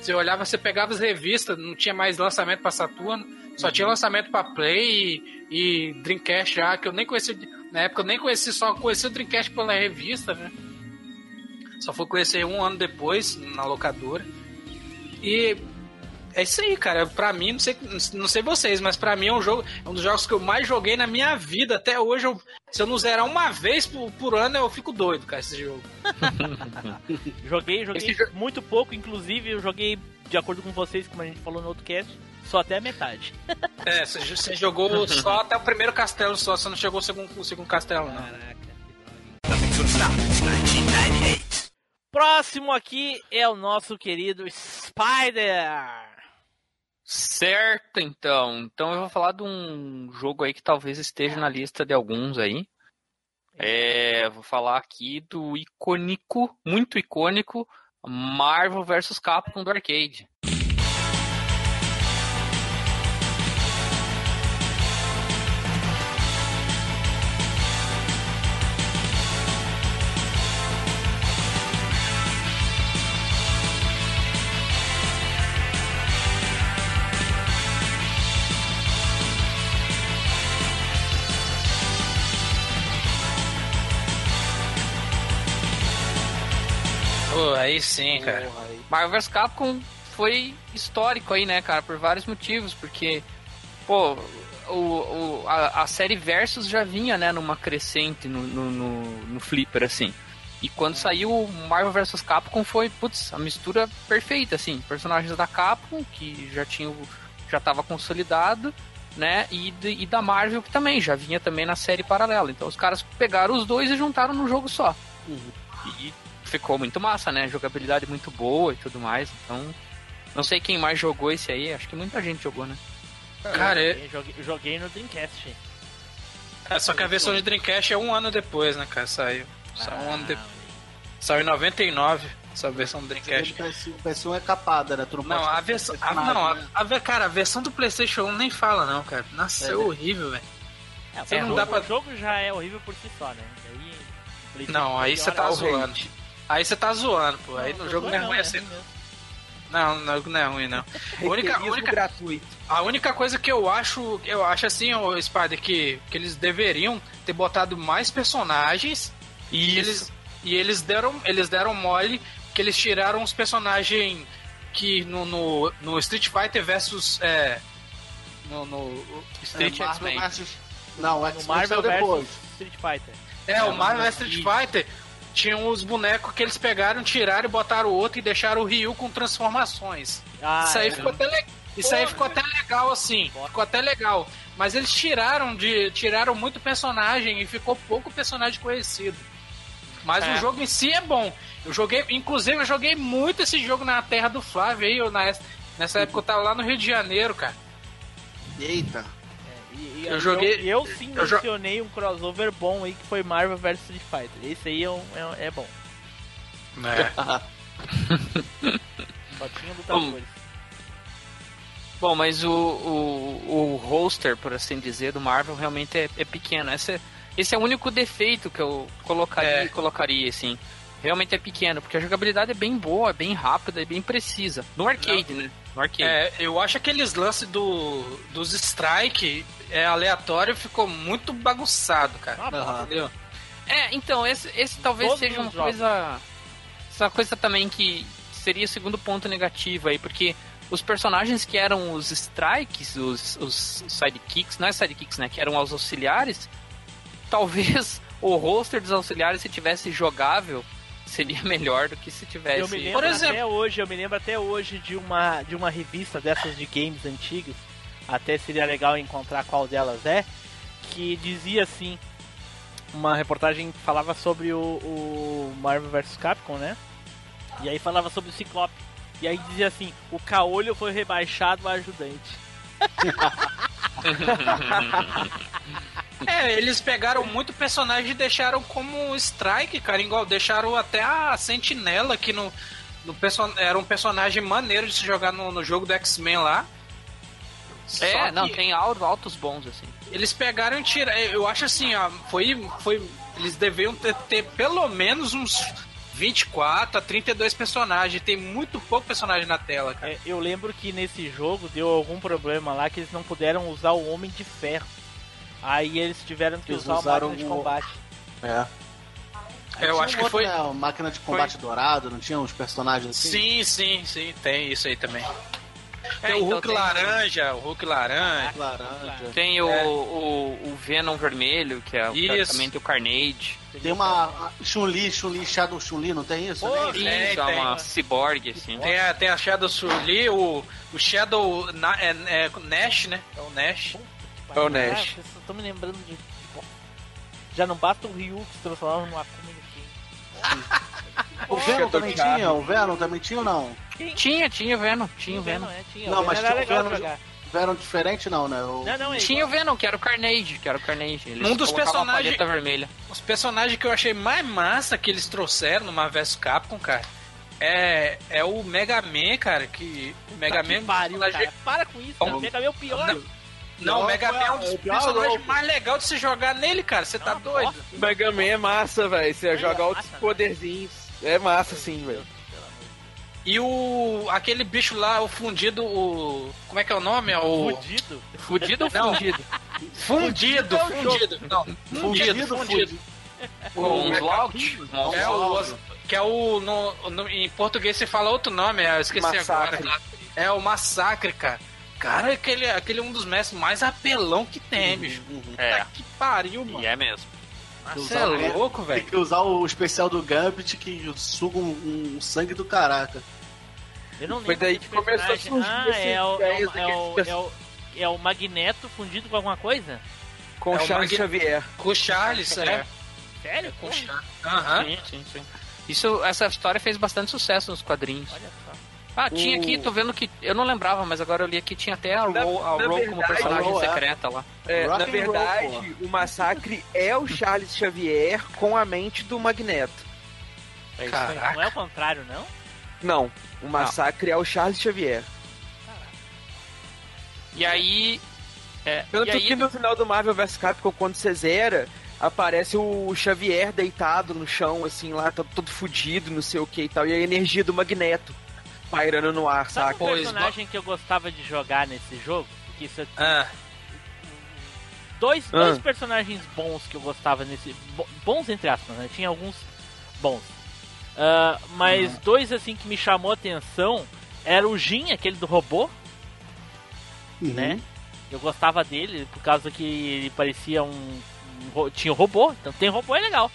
Você olhava, você pegava as revistas, não tinha mais lançamento pra Saturno, só tinha lançamento pra Play e, e Dreamcast já, que eu nem conhecia, na época eu nem conheci, só conheci o Dreamcast pela revista, né? Só fui conhecer um ano depois, na locadora. E é isso aí, cara. Pra mim, não sei, não sei vocês, mas pra mim é um jogo, é um dos jogos que eu mais joguei na minha vida. Até hoje, eu- se eu não zerar uma vez por, por ano, eu fico doido, cara, esse jogo. Joguei, joguei Esse jo- muito pouco, inclusive eu joguei, de acordo com vocês, como a gente falou no outro cast, só até a metade. É, você, jogou só até o primeiro castelo só, você não chegou ao segundo, o segundo castelo, não. Caraca. Próximo aqui é o nosso querido Spider. Certo, então. Então eu vou falar de um jogo aí que talvez esteja na lista de alguns aí. É, vou falar aqui do icônico, muito icônico, Marvel vs Capcom do arcade. Pô, aí sim, cara. Aí. Marvel vs Capcom foi histórico aí, né, cara, por vários motivos, porque, pô, o, o- a, a série Versus já vinha, né, numa crescente no, no, no, no Flipper, assim. E quando saiu o Marvel vs Capcom foi, putz, a mistura perfeita, assim, personagens da Capcom, que já tinham, já tava consolidado, né, e, de- e da Marvel, que também já vinha também na série paralela. Então os caras pegaram os dois e juntaram num jogo só. E ficou muito massa, né? Jogabilidade muito boa e tudo mais. Então, não sei quem mais jogou esse aí. Acho que muita gente jogou, né? Cara, é- Eu joguei, joguei no Dreamcast. é, só que a versão de Dreamcast é um ano depois, né, cara? Saiu. Só um ano depois. Saiu em 99, essa versão do Dreamcast. PS1, PS1 é capada, né? Tu não, a versão. a- não, a, né? a cara, a versão do PlayStation 1 nem fala, não, cara. Nossa, é, É, horrível, velho. É, Você o não jogo- dá pra- O jogo já é horrível por si só, né? PlayStation Não, aí você tá zoando. Aí você tá zoando, pô. Aí Não, no jogo não é não, ruim é assim. ruim mesmo. Não, não, não é ruim, não. A única, única, gratuito. a única coisa que eu acho, eu acho assim, ô Spider, que, que eles deveriam ter botado mais personagens e eles, e eles deram, eles deram mole que eles tiraram os personagens que no, no, no Street Fighter versus é, no, no Street É, Marvel X-Men. versus- Não, o Marvel depois. Street Fighter. É, o É, Marvel mas- vs Street Fighter tinham os bonecos que eles pegaram, tiraram e botaram o outro e deixaram o Ryu com transformações. Ah, Isso aí é. ficou até le- Isso aí ficou até legal assim. Ficou até legal. Mas eles tiraram de tiraram muito personagem e ficou pouco personagem conhecido. Mas É. o jogo em si é bom. Eu joguei, inclusive eu joguei muito esse jogo na terra do Flávio aí, eu, na, nessa época eu tava lá no Rio de Janeiro, cara. Eita. E- e- Eu joguei- Eu, eu sim eu jo- mencionei um crossover bom aí que foi Marvel vs Street Fighter. Esse aí é, um- é- é bom. Só tinha lutadores. Bom, mas o, o, o roster, por assim dizer, do Marvel realmente é, é pequeno. Esse é, esse é o único defeito que eu colocaria, É. colocaria assim. Realmente é pequeno, porque a jogabilidade é bem boa, é bem rápida, é bem precisa. No arcade, né? No arcade. É, eu acho aqueles lances do, dos strike é, aleatório ficou muito bagunçado, cara. Ah, Aham. Entendeu? É, então, esse, esse talvez Todos seja uma jogos. coisa. Essa coisa também que seria o segundo ponto negativo aí, porque os personagens que eram os strikes, os, os sidekicks, não é sidekicks, né? Que eram os auxiliares, talvez o roster dos auxiliares, se tivesse jogável, seria melhor do que se tivesse. Eu me lembro Por exemplo- até hoje, eu me lembro até hoje de uma, de uma revista dessas de games antigos, até seria legal encontrar qual delas é, que dizia assim, uma reportagem que falava sobre o, o Marvel vs Capcom, né? E aí falava sobre o Ciclope. E aí dizia assim, o Caolho foi rebaixado a ajudante. É, eles pegaram muito personagem e deixaram como strike, cara. Igual deixaram até a Sentinela, que no, no perso- era um personagem maneiro de se jogar no, no jogo do X-Men lá. É, Só não, que tem altos, altos bons, assim. Eles pegaram e tiraram. Eu acho assim, ó, foi. foi eles deviam ter, ter pelo menos uns 24 a 32 personagens. Tem muito pouco personagem na tela, cara. É, eu lembro que nesse jogo deu algum problema lá que eles não puderam usar o Homem de Ferro. Aí eles tiveram que Eles usar a usaram máquina de o- combate. É. Eu Tinha acho um que outro, foi. Né, uma máquina de combate dourado, não tinha uns personagens assim? Sim, sim, sim, tem isso aí também. É, Tem o então Hulk tem- laranja, o Hulk laranja. Laranja. Tem o, É. o, o Venom vermelho, que é praticamente o Carnage. Tem uma Chun-Li, Chun-Li, Shadow Chun-Li, não tem isso? Né? Tem, Isso, é tem. uma ciborgue, assim. Tem a, tem a Shadow Surly, o, o Shadow Na- é, é Nash, né? É o Nash. É o Nash. Vocês estão me lembrando de. Já não basta o Ryu que se transformava numa Akuma no Ken. O Venom também Charme. tinha? O Venom também tinha ou não? Tinha, tinha o Venom, tinha o Venom. é, tinha. Não, o mas Venom tinha o Venom- jogar. Venom diferente não, né? O... Não, não, é Tinha o igual. Venom, que era o Carnage, que era o Carnage. Eles Um dos personagens- vermelha. Os personagens que eu achei mais massa que eles trouxeram no Marvel vs Capcom, cara, é, é o Mega Man, cara, que... O Mega Tá Man... que pariu, personagem- cara. Para com isso, cara. Mega Man é o pior. Não, Não, o Mega Man é um dos é personagens mais legais de se jogar nele, cara. Você tá Não, doido? O Mega Man é massa, velho. Você É, joga é outros massa, poderzinhos. É massa, sim, velho. E o... Aquele bicho lá, o fundido, o... Como é que é o nome? É o... Fudido. Fudido ou Não. fundido? Fundido, é fundido. Não, fundido, Fundido, fundido. O Onslaught? É o, que é o. No, no- em português você fala outro nome, eu esqueci Massacre. agora. É o Massacre, cara. Cara, aquele, aquele é um dos mestres mais apelão que tem, bicho. É, Puta que pariu, mano. e é mesmo. Você é louco, Tem velho. que usar o especial do Gambit que suga um, um sangue do caraca. Eu não Foi daí que começou a surgir Ah, esses é o, é, o, é, o, é, o, é o Magneto fundido com alguma coisa? Com É o Charles Xavier. Com o Charles, é. Sério? Com o Charles. Aham. Sim, sim, sim. Isso, essa história fez bastante sucesso nos quadrinhos. Olha. Ah, tinha O- aqui, tô vendo que. Eu não lembrava, mas agora eu li aqui, tinha até a Na- Ro, a Ro como personagem Ro, é. secreta lá. É, na verdade, roll, o Massacre é o Charles Xavier com a mente do Magneto. É isso Cara. aí. Não é o contrário, não? Não, o Massacre é o Charles Xavier. E aí. É, Tanto e aí que no final do Marvel vs Capcom, quando você zera, aparece o Xavier deitado no chão, assim, lá, tá todo fudido, não sei o que e tal, e a energia do Magneto pairando no ar, Sabe saca? um personagem que eu gostava de jogar nesse jogo? Que isso é Ah, dois, Ah. dois personagens bons que eu gostava nesse. bo- Bons entre aspas, né? Tinha alguns bons. Ah, mas dois assim que me chamou a atenção era o Jin, aquele do robô, né? Eu gostava dele por causa que ele parecia um. um tinha um robô, então tem robô é legal.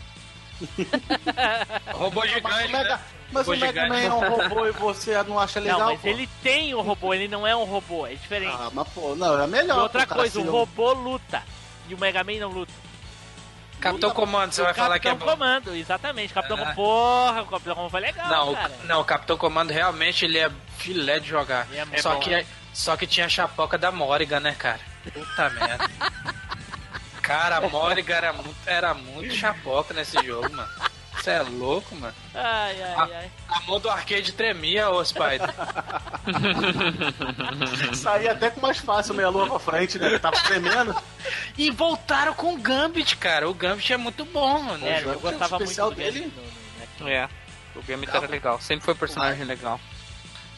robô gigante, né? Mas o Mega. Man é um robô e você não acha legal? não, mas pô? ele tem um robô, ele não é um robô, é diferente. Ah, mas pô, não, é e melhor. outra pô, cara, coisa, assim, o não- robô luta. E o Mega Man não luta. Capitão Comando, você vai falar que é Capitão bom. Comando, exatamente. Capitão Ah. Porra, o Capitão Comando foi legal, Não, o, cara. não, o Capitão Comando realmente ele é filé de jogar. É só, bom, que, né? só que tinha a chapoca da Morrigan, né, cara? Puta merda. Cara, a Morrigan era muito, era muito chapoca nesse jogo, mano. Você é louco, mano. Ai, ai, ai. A mão do arcade tremia, ô Spider. Saía até com mais fácil meia lua pra frente, né? Tava tremendo. E voltaram com o Gambit, cara. O Gambit é muito bom, mano. É, eu gostava um especial muito do dele. Gambit no- É, o Gambit era legal. Sempre foi um personagem legal.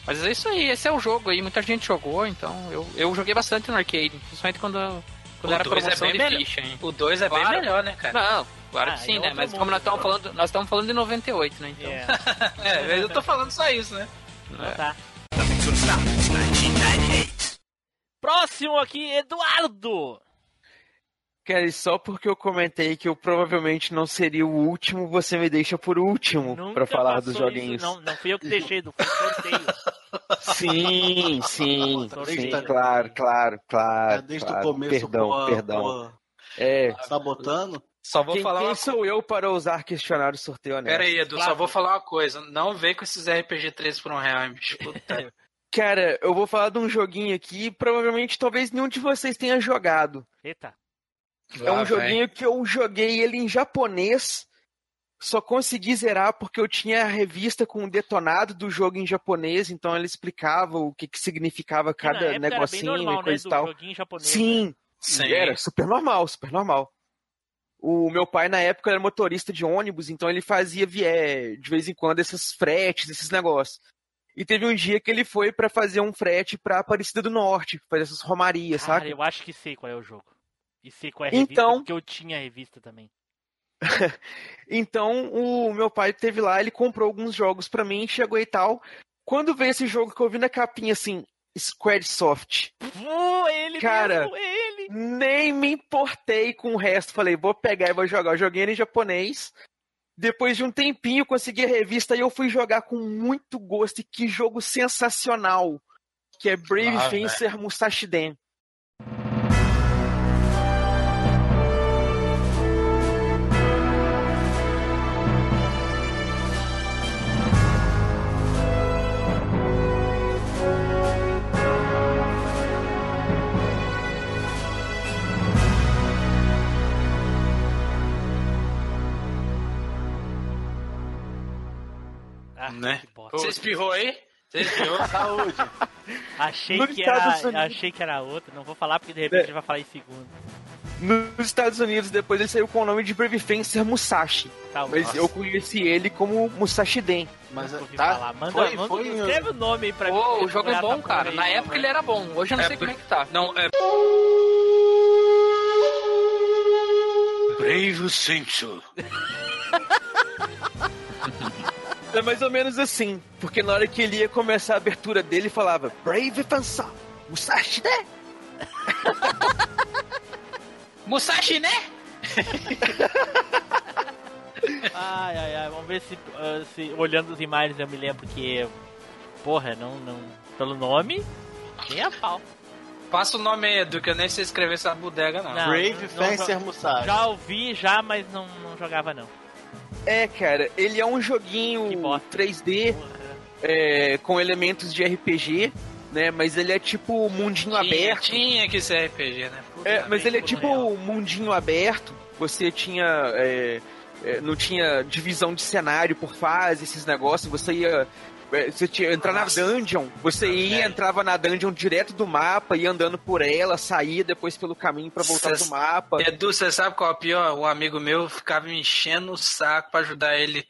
Mas é isso aí, esse é o jogo aí. Muita gente jogou, então eu, eu joguei bastante no arcade. Principalmente quando, quando O era dois é promoção bem de melhor. ficha, hein? O 2 é Claro. bem melhor, né, cara? Não, claro Ah, que sim, é né? Mas mundo, como nós estamos né? falando, nós estamos falando de 98, né? Então. É, É, eu tô falando só isso, né? então tá. Próximo aqui, Eduardo. Cara, e só porque eu comentei que eu provavelmente não seria o último, você me deixa por último pra falar dos joguinhos. Isso, não, não fui eu que deixei, do foi sorteio. Sim, sim, Sorteio. sim, claro, claro, claro. É, desde claro. o começo, Perdão, pô, perdão. pô, É, sabotando. Só vou quem, falar quem uma sou eu para usar questionário sorteio honesto? Pera aí, Edu, só Claro. vou falar uma coisa. Não vem com esses RPG 3 por um real, bicho. Puta. Cara, eu vou falar de um joguinho aqui, provavelmente talvez nenhum de vocês tenha jogado. Eita. É um joguinho que eu joguei ele em japonês, só consegui zerar porque eu tinha a revista com o detonado do jogo em japonês, então ele explicava o que, que significava cada negocinho era bem normal, e coisa né, e tal. japonês. né? Sim, Sim. era super normal, super normal. O meu pai, na época, era motorista de ônibus, então ele fazia vie- de vez em quando esses fretes, esses negócios. E teve um dia que ele foi pra fazer um frete pra Aparecida do Norte, fazer essas romarias, Cara, saca? eu acho que sei qual é o jogo. E sei qual é a revista, Então- porque eu tinha a revista também. Então, o meu pai teve lá, ele comprou alguns jogos pra mim, chegou e tal. Quando veio esse jogo que eu vi na capinha assim, Squaresoft, Pô, ele Cara, mesmo, ele! nem me importei com o resto. Falei, vou pegar e vou jogar. Eu joguei ele em japonês. Depois de um tempinho, consegui a revista e eu fui jogar com muito gosto. E que jogo sensacional! Que é Brave Ah, Fencer Musashi Den. Ah, Né? Você espirrou aí? Você espirrou? Saúde. Achei que, era, Unidos- achei que era outra. Não vou falar porque de repente É. ele vai falar em segundo. Nos Estados Unidos, depois ele saiu com o nome de Brave Fencer Musashi. Tá, Mas nossa, eu conheci ele como Musashi Den. Mas ouvi tá. falar. Manda, foi, manda, foi, escreve o nome aí pra mim. Pô, o jogo é bom, cara. porra Na aí, época ele era bom. Hoje eu não É, sei como é que tá. Não, é. Brave Senso. É mais ou menos assim, porque na hora que ele ia começar a abertura dele, ele falava Brave Fansa, Musashi, né? Musashi, né? Ai, ai, ai, vamos ver se, ah, se olhando as imagens eu me lembro que. Porra, não. não pelo nome, nem a pau. Passa o nome aí, Edu, que eu nem sei escrever essa bodega, não. Não. Brave Fencer Musashi. Já ouvi, já, mas não, não jogava não. É, cara, ele é um joguinho Que bosta. 3D é, com elementos de RPG, né? Mas ele é tipo mundinho Tinha, aberto. tinha que ser RPG, né? Puta É, mas ele é tipo mundinho aberto. Você tinha. é, é, não tinha divisão de cenário por fase, esses negócios. Você ia. É, Você tinha entrar na dungeon, você ia, entrava na dungeon direto do mapa, ia andando por ela, saía depois pelo caminho pra voltar pro mapa. Edu, você sabe qual é o pior? Um amigo meu ficava me enchendo o saco pra ajudar ele.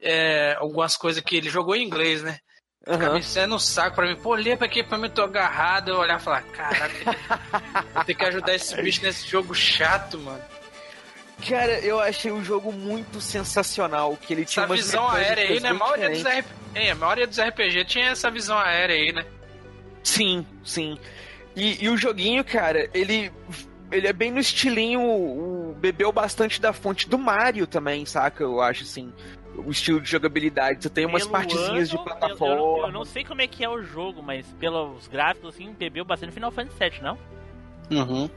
É, algumas coisas que ele jogou em inglês, né? Ficava Aham. me enchendo o saco pra mim. Pô, lê pra aqui pra mim, tô agarrado. Eu olhar e falar, caraca, ter que ajudar esse bicho nesse jogo chato, mano. Cara, eu achei o jogo muito sensacional. Que ele tinha Essa visão aérea aí, né? A maioria, dos. RP... Hein, a maioria dos RPG tinha essa visão aérea aí, né? Sim, sim. E, e o joguinho, cara, ele, ele é bem no estilinho. O, bebeu bastante da fonte do Mario também, saca? Eu acho assim. O estilo de jogabilidade. Você tem umas Pelo partezinhas de ano, eu- plataforma. Eu, não- eu não sei como é que é o jogo, mas pelos gráficos, assim, bebeu bastante Final Fantasy VII, não? Uhum.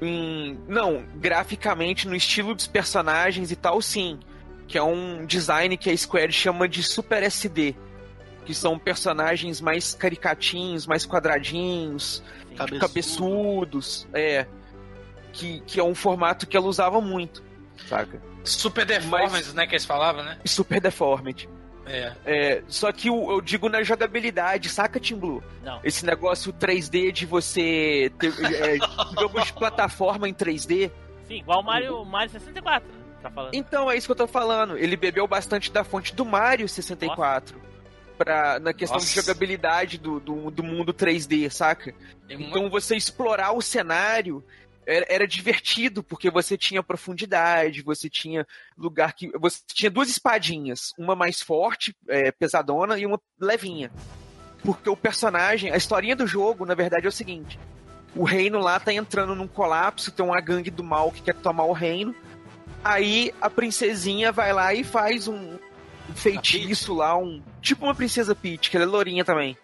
Hum, não, graficamente, no estilo dos personagens e tal, sim. Que é um design que a Square chama de Super SD. Que são personagens mais caricatinhos, mais quadradinhos, Cabeçudo. cabeçudos. É. Que, que é um formato que ela usava muito, saca? Super deformes, né? Que eles falavam, né? Super Deformed. É. É, só que o- eu digo na jogabilidade, saca, Team Blue? Não. Esse negócio 3D de você ter é, jogo de plataforma em 3D. Sim, igual o Mario, Mario 64, né? Tá falando. Então é isso que eu tô falando. Ele bebeu bastante da fonte do Mario 64. Pra, na questão Nossa. de jogabilidade do, do, do mundo 3D, saca? Tem Então você explorar o cenário era, era divertido, porque você tinha profundidade, você tinha lugar que. Você tinha duas espadinhas, uma mais forte, é, pesadona, e uma levinha. Porque o personagem, a historinha do jogo, na verdade, é o seguinte: o reino lá tá entrando num colapso, tem uma gangue do mal que quer tomar o reino. Aí a princesinha vai lá e faz um, um feitiço lá, um. Tipo uma princesa Peach, que ela é lourinha também.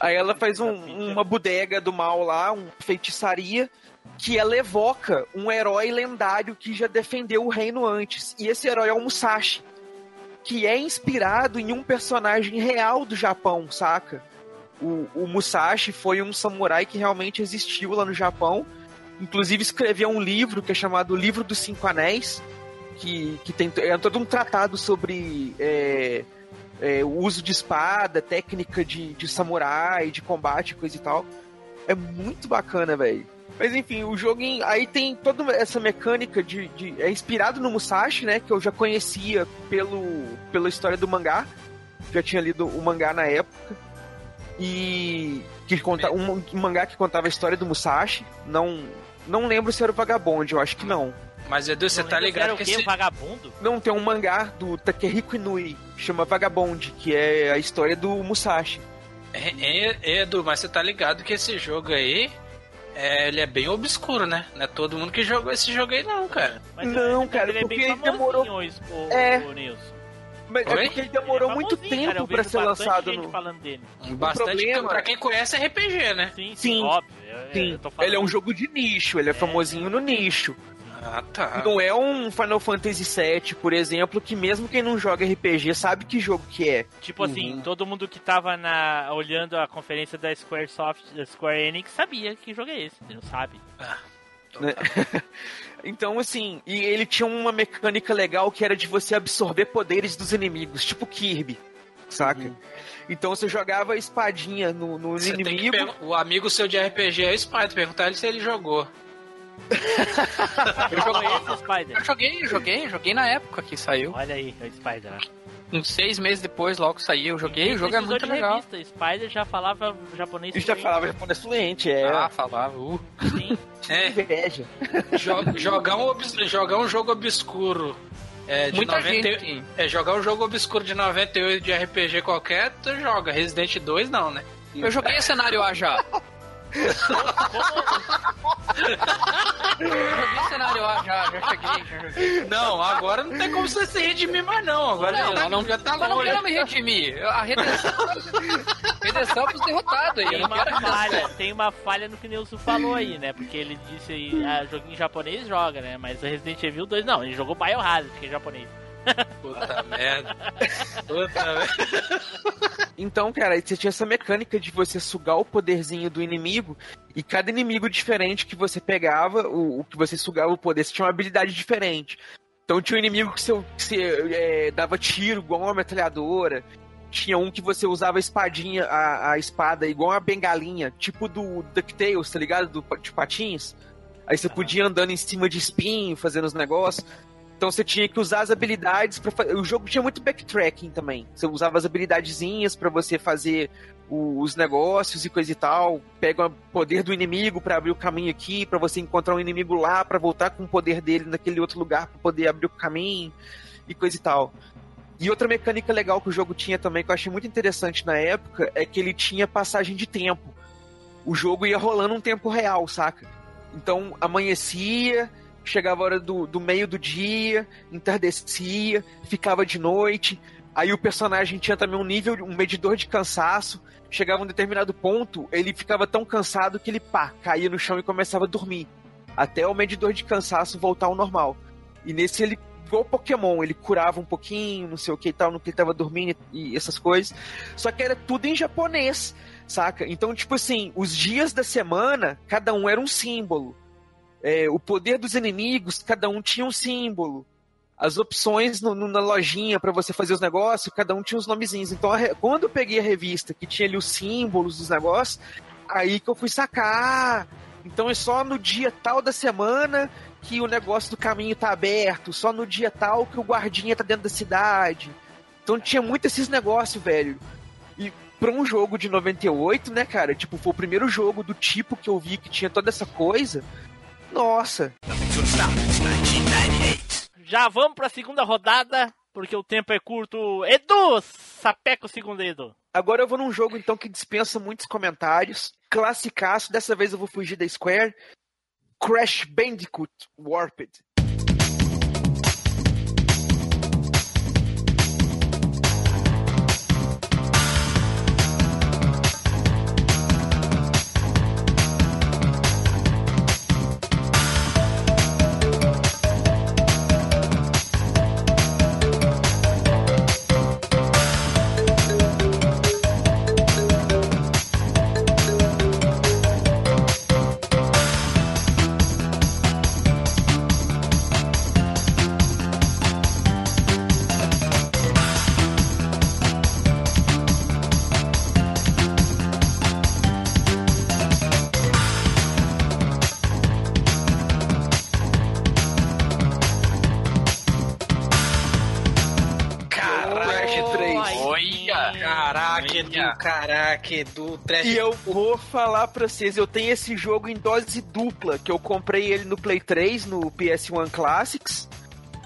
Aí ela faz um- uma bodega do mal lá, uma feitiçaria, que ela evoca um herói lendário que já defendeu o reino antes. E esse herói é o Musashi, que é inspirado em um personagem real do Japão, saca? O, o Musashi foi um samurai que realmente existiu lá no Japão. Inclusive escreveu um livro que é chamado Livro dos Cinco Anéis, que, que tem é todo um tratado sobre é, é, o uso de espada, técnica de, de samurai, de combate, coisa e tal. É muito bacana, velho. Mas enfim, o jogo em- aí tem toda essa mecânica de, de- É inspirado no Musashi, né? Que eu já conhecia pelo, pela história do mangá. Já tinha lido o mangá na época. E. Que conta, um, um mangá que contava a história do Musashi. Não. Não lembro se era o Vagabond, eu acho que não. Mas Edu, você Não tá ligado o que quê? esse... Um vagabundo? Não, tem um mangá do Takehiko Inui, chama Vagabond, que é a história do Musashi. É, é, Edu, mas você tá ligado que esse jogo aí, é, ele é bem obscuro, né? Não é todo mundo que jogou esse jogo aí não, cara. Mas Não, ele- cara, ele é porque bem ele demorou- o, o, É. o Nilson. Mas é Oi? porque ele demorou Ele é muito famosinho, cara, tempo pra ser bastante lançado gente no. falando dele. Bastante, problema- pra quem conhece RPG, né? Sim, sim, Sim. óbvio. Eu- eu Sim, ele é um jogo de nicho, ele é famosinho no nicho. Ah, tá. Não é um Final Fantasy VII, por exemplo, que mesmo quem não joga RPG sabe que jogo que é. Tipo assim, Uhum. todo mundo que tava na, olhando a conferência da Squaresoft, da Square Enix, sabia que jogo é esse. Não sabe. Então né? tá. Então, assim, e ele tinha uma mecânica legal que era de você absorver poderes dos inimigos, tipo Kirby, saca? Então você jogava a espadinha no, no inimigo. O amigo seu de RPG é o Spider, perguntar ele se ele jogou. Eu joguei esse Spider. Eu joguei, joguei, joguei na época que saiu. Olha aí, o Spider. né? Uns seis meses depois, logo saiu. Eu joguei, o jogo é muito de legal. revista. Spider já falava japonês. Eu já fluente. falava japonês fluente, é. Ah, falava. Uh. Sim. É, Inveja. jo- jogar, um, obs- jogar um jogo obscuro. É, de Muita 90 gente. É, jogar um jogo obscuro de 98 de RPG qualquer, tu joga. Resident 2 não, né? Eu joguei cenário A já. joguei cenário já, já cheguei, já joguei. Não, agora não tem como você se redimir mais não. Agora Não, já, não, já tá Mas não longe. quero me redimir. A redenção. redenção pros derrotados aí. Tem Eu não uma falha, tem uma falha no que o Nilson falou aí, né? Porque ele disse aí, ah, joguinho japonês joga, né? Mas o Resident Evil 2 não, ele jogou Biohazard, que é japonês. Puta merda. Puta merda. Então, cara, você tinha essa mecânica de você sugar o poderzinho do inimigo e cada inimigo diferente que você pegava, o, o que você sugava o poder, você tinha uma habilidade diferente. Então tinha um inimigo que você, que você, é, dava tiro igual uma metralhadora. Tinha um que você usava a espadinha, a, a espada igual uma bengalinha, tipo do DuckTales, tá ligado? Do, de patins. Aí você podia andando em cima de espinho, fazendo os negócios. Então você tinha que usar as habilidades para O jogo tinha muito backtracking também. Você usava as habilidadezinhas para você fazer o- os negócios e coisa e tal. Pega o poder do inimigo para abrir o caminho aqui, para você encontrar um inimigo lá, para voltar com o poder dele naquele outro lugar para poder abrir o caminho e coisa e tal. E outra mecânica legal que o jogo tinha também, que eu achei muito interessante na época, é que ele tinha passagem de tempo. O jogo ia rolando um tempo real, saca? Então amanhecia, chegava a hora do, do meio do dia, entardecia, ficava de noite. Aí o personagem tinha também um nível, um medidor de cansaço. Chegava a um determinado ponto, ele ficava tão cansado que ele pá, caía no chão e começava a dormir. Até o medidor de cansaço voltar ao normal. E nesse ele, igual Pokémon, ele curava um pouquinho, não sei o que e tal, no que ele tava dormindo e essas coisas. Só que era tudo em japonês, saca? Então, tipo assim, os dias da semana, cada um era um símbolo. É, o poder dos inimigos, cada um tinha um símbolo. As opções no- no- na lojinha para você fazer os negócios, cada um tinha os nomezinhos. Então, a quando eu peguei a revista que tinha ali os símbolos dos negócios, aí que eu fui sacar. Então é só no dia tal da semana que o negócio do caminho tá aberto, só no dia tal que o guardinha tá dentro da cidade. Então tinha muito esses negócios, velho. E pra um jogo de 98, né, cara? Tipo, foi o primeiro jogo do tipo que eu vi que tinha toda essa coisa. Nossa. Já vamos pra segunda rodada, porque o tempo é curto. Edu, sapeca o segundo Edu. Agora eu vou num jogo então que dispensa muitos comentários. Classicaço, dessa vez eu vou fugir da Square. Crash Bandicoot Warped. Caraca, Edu, trash. E eu vou falar pra vocês, eu tenho esse jogo em dose dupla, que eu comprei ele no Play 3, no PS1 Classics,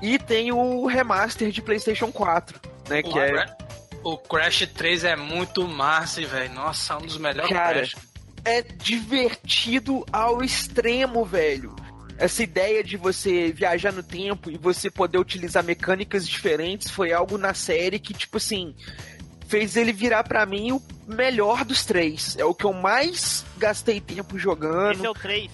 e tenho o remaster de PlayStation 4, né, que o, é... Cra- o Crash 3 é muito massa, velho. Nossa, um dos melhores Cara, Crash. é divertido ao extremo, velho. Essa ideia de você viajar no tempo e você poder utilizar mecânicas diferentes foi algo na série que, tipo assim, fez ele virar pra mim o melhor dos três. É o que eu mais gastei tempo jogando. Esse é o 3.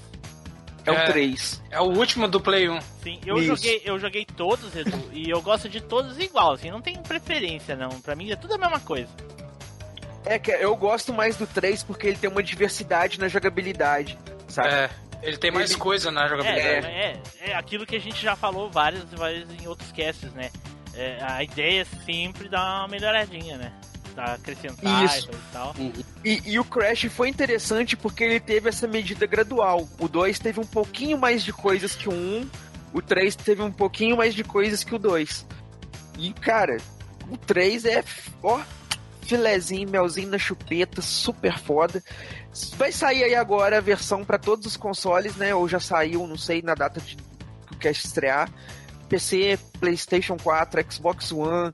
É o É. 3. É o último do Play 1. Sim, eu Isso. joguei, eu joguei todos, Edu, e eu gosto de todos igual, assim, não tem preferência não. Pra mim é tudo a mesma coisa. É que eu gosto mais do 3 porque ele tem uma diversidade na jogabilidade, sabe? É, ele tem mais Ele- coisa na É, jogabilidade. é, é aquilo que a gente já falou várias vezes em outros casts, né? É, a ideia é sempre dar uma melhoradinha, né? Acrescentar Isso. e tal. E E, e o Crash foi interessante porque ele teve essa medida gradual. O 2 teve um pouquinho mais de coisas que o 1, o 3 teve um pouquinho mais de coisas que o 2. E, cara, o 3 é, ó, filezinho, melzinho na chupeta, super foda. Vai sair aí agora a versão para todos os consoles, né? Ou já saiu, não sei, na data de que o Cast estrear. PC, PlayStation 4, Xbox One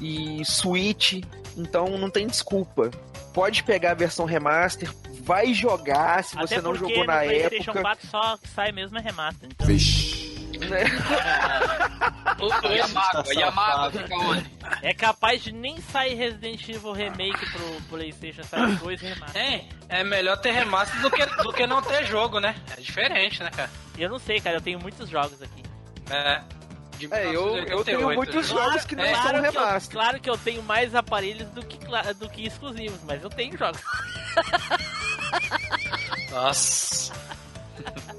e Switch. Então não tem desculpa. Pode pegar a versão remaster, vai jogar se você Até não porque jogou no na PlayStation época. 4 só que sai mesmo é remaster. Então, né? O, o Yamago, Yamago fica onde? é capaz de nem sair Resident Evil Remake pro PlayStation, sai dois remaster. É, é melhor ter remaster do que, do que não ter jogo, né? É diferente, né, cara? Eu não sei, cara, eu tenho muitos jogos aqui. É. De É, eu, eu tenho 1988, muitos né? jogos que não É, são Claro que, eu, remaster. claro que eu tenho mais aparelhos do que, do que exclusivos, mas eu tenho jogos. Nossa.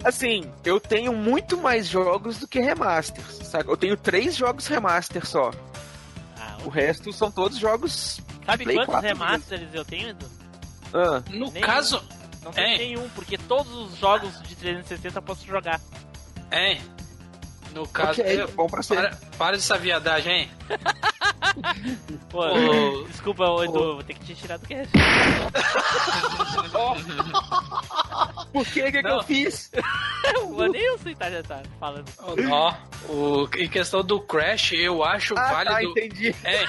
Assim, eu tenho muito mais jogos do que remasters, sabe? Eu tenho três jogos remaster só. Ah, O resto são todos jogos. sabe Play quantos 4 remasters eu tenho, Edu? Ah, No Nenhum. caso. Não tem É. nenhum, porque todos os jogos de 360 eu posso jogar. É. No caso. ok, eu- bom pra você. para, para dessa viadagem, hein? Pô, Ô. desculpa, ô, Edu, vou ter que te tirar do cast. Por que que, que Não. eu fiz? Eu sei tá, já tá falando. Ó, o, em questão do Crash, eu acho Ah, tá, válido. entendi. É.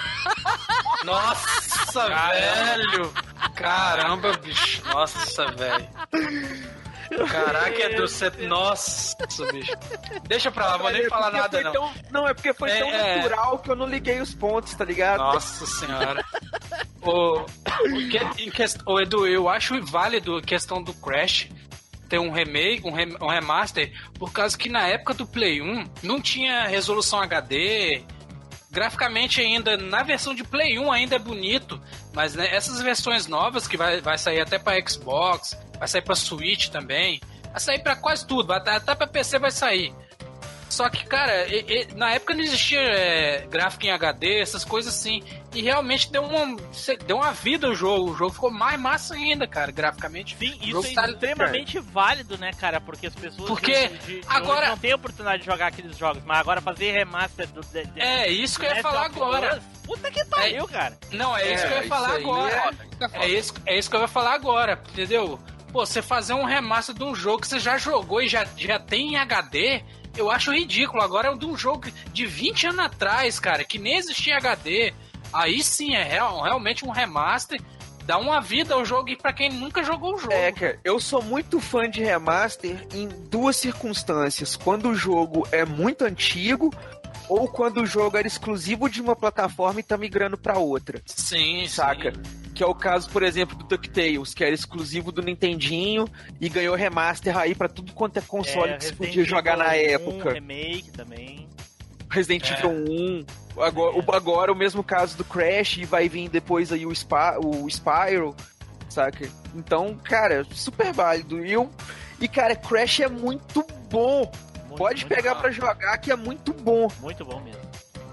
Nossa, velho! Caramba, bicho. Nossa, velho. Caraca, Edu, você... Nossa, bicho. Deixa pra lá, vou nem É falar porque nada, não. tão- não, é porque foi É, tão é. natural que eu não liguei os pontos, tá ligado? Nossa senhora. o, o Edu, eu acho válido a questão do Crash ter um remake, um, rem- um remaster, por causa que na época do Play 1 não tinha resolução HD. Graficamente ainda, na versão de Play 1 ainda é bonito, mas né, essas versões novas que vai, vai sair até pra Xbox, vai sair pra Switch também, vai sair pra quase tudo, vai- até pra PC vai sair. Só que, cara, e- e- na época não existia é, gráfico em HD, essas coisas assim. E realmente deu uma, deu uma vida ao jogo. O jogo ficou mais massa ainda, cara, graficamente. Sim, O isso é tá- extremamente válido, né, cara? Porque as pessoas Porque de, de, de agora- não têm oportunidade de jogar aqueles jogos, mas agora fazer remaster do. De, de, É, isso que eu ia falar agora. Puta que pariu, cara. Não, é, isso que eu ia falar agora. É isso, é isso que eu ia falar agora, entendeu? Pô, você fazer um remaster de um jogo que você já jogou e já, já tem em HD, eu acho ridículo. Agora é de um jogo de 20 anos atrás, cara, que nem existia HD. Aí sim é real- realmente um remaster. Dá uma vida ao jogo e pra quem nunca jogou o jogo. É, cara, eu sou muito fã de remaster em duas circunstâncias. Quando o jogo é muito antigo ou quando o jogo era exclusivo de uma plataforma e tá migrando pra outra. Sim, Saca? sim. Que é o caso, por exemplo, do DuckTales, que era exclusivo do Nintendinho e ganhou remaster aí pra tudo quanto é console É, que se podia jogar na Evil 1, época. remake também. Resident É. Evil 1. Agora, o, agora o mesmo caso do Crash e vai vir depois aí o, Spa, o Spyro, saca? Então, cara, super válido. E, eu, e cara, Crash é muito bom. Muito, Pode muito pegar pra jogar que é muito bom. Muito bom mesmo.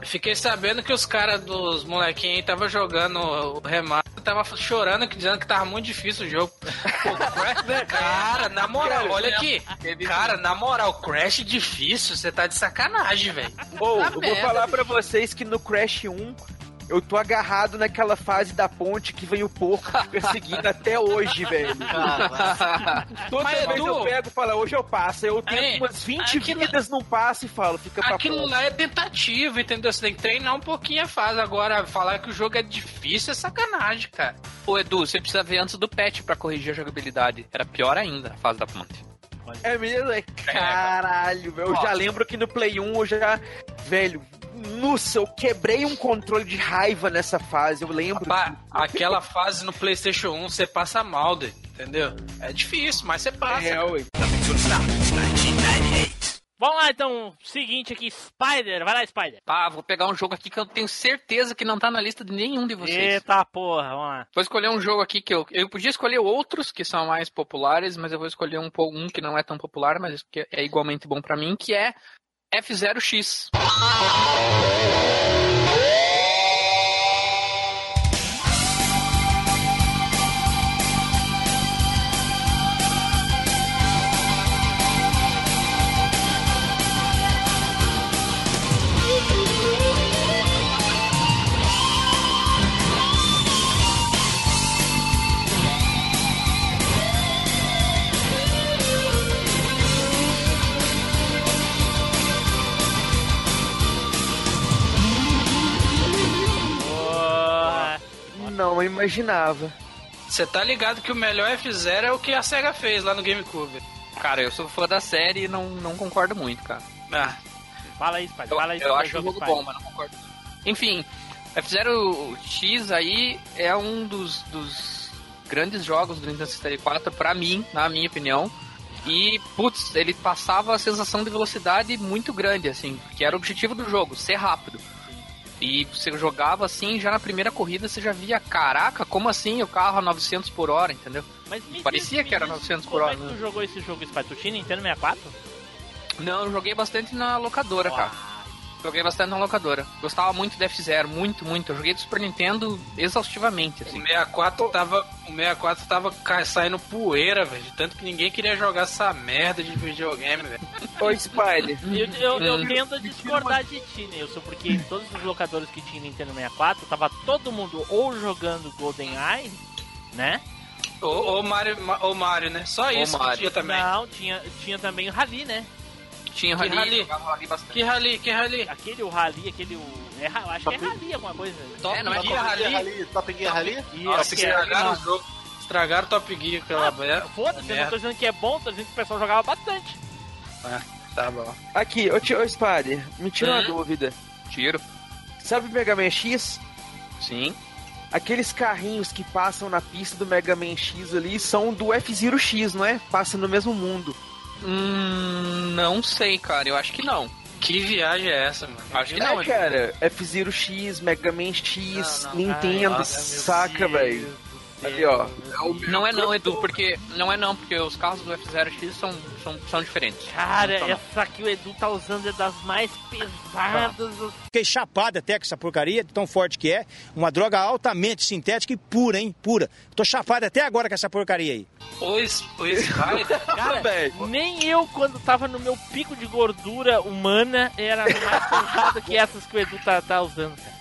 Fiquei sabendo que os caras dos molequinhos aí tava jogando o remaster, tava chorando, que dizendo que tava muito difícil o jogo. Pô, Crash, cara, na moral, olha aqui. Cara, na moral, Crash difícil, você tá de sacanagem, velho. Ou, eu vou falar pra vocês que no Crash 1 eu tô agarrado naquela fase da ponte que vem o porco perseguindo até hoje, velho. Toda Mas, vez Edu- eu pego e falo, hoje eu passo. Eu tenho É, umas 20 aquilo- vidas, não passo e falo, fica pra Aquilo próxima. lá é tentativa, entendeu? Você tem que treinar um pouquinho a fase. Agora, falar que o jogo é difícil é sacanagem, cara. Ô Edu, você precisa ver antes do patch pra corrigir a jogabilidade. Era pior ainda a fase da ponte. É mesmo? É caralho, velho. Eu já lembro que no Play 1 eu já. Velho, nossa, eu quebrei um controle de raiva nessa fase, eu lembro. Pá, aquela fase no PlayStation 1 você passa mal, entendeu? É difícil, mas você passa. É, ué. Vamos lá então, seguinte aqui, Spider. Vai lá, Spider. Tá, vou pegar um jogo aqui que eu tenho certeza que não tá na lista de nenhum de vocês. Eita porra, vamos lá. Vou escolher um jogo aqui que eu. Eu podia escolher outros que são mais populares, mas eu vou escolher um, po- um que não é tão popular, mas que é igualmente bom pra mim, que é F0X. não, eu imaginava. Você tá ligado que o melhor F0 é o que a SEGA fez lá no GameCube. Cara, eu sou fã da série e não, não concordo muito, cara. Ah, Fala aí, Spider. Eu, Fala aí eu sobre acho o jogo bom, mas não concordo. Enfim, F-Zero X aí é um dos, dos grandes jogos do Nintendo 64 pra mim, na minha opinião. E, putz, ele passava a sensação de velocidade muito grande, assim, que era o objetivo do jogo, ser rápido. E você jogava assim, já na primeira corrida você já via, caraca, como assim o carro a 900 por hora, entendeu? Mas Parecia que era diz 900 por como hora, é que né? tu jogou esse jogo, Spider? Tu tinha Nintendo 64? Não, eu joguei bastante na locadora, cara. Joguei bastante na locadora. Gostava muito do F-Zero, muito, muito. Eu joguei do Super Nintendo exaustivamente, o assim. 64 tava, o 64 tava saindo poeira, velho. de Tanto que ninguém queria jogar essa merda de videogame, velho. Ô, Spider, Eu, eu, eu Hum. tento discordar de ti, Nilson, porque em todos os locadores que tinha Nintendo 64, tava todo mundo ou jogando GoldenEye, né? Ou, ou Mario, Ma- ou Mario, né? Só isso Mario. tinha também. Não, tinha, tinha também o Rally, né? Tinha Que rally, rally? Que rally, que rally? Aquele o Rally, aquele o. É, acho que é Rally alguma coisa. Top É, não é Gear Top Rally? Rally, Top Gear Rally? Nossa, que é- estragaram o jogo. Estragaram o Top Gear, aquela merda. Foda-se, eu não tô dizendo que é bom, tô dizendo que o pessoal jogava bastante. Tá bom. aqui, ô, ô Spider, me tira uma Hum? dúvida. Tiro. Sabe o Mega Man X? Sim. Aqueles carrinhos que passam na pista do Mega Man X ali são do F-Zero X, não é? Passam no mesmo mundo. Hum, não sei, cara. Eu acho que não. Que viagem é essa, mano? Acho que é, não. cara, F-Zero X, Mega Man X, Não, não, Nintendo, ai, saca, velho. Ali, ó. Não é não, Edu, porque. Não é não, porque os carros do F-Zero X são, são, são diferentes. Cara, Não, não. essa que o Edu tá usando é das mais pesadas. Fiquei chapado até com essa porcaria, de tão forte que é. Uma droga altamente sintética e pura, hein? Pura. Tô chapado até agora com essa porcaria aí. O, S- o Spider. Cara, velho. nem eu, quando tava no meu pico de gordura humana, era mais pesado que essas que o Edu tá, tá usando. cara.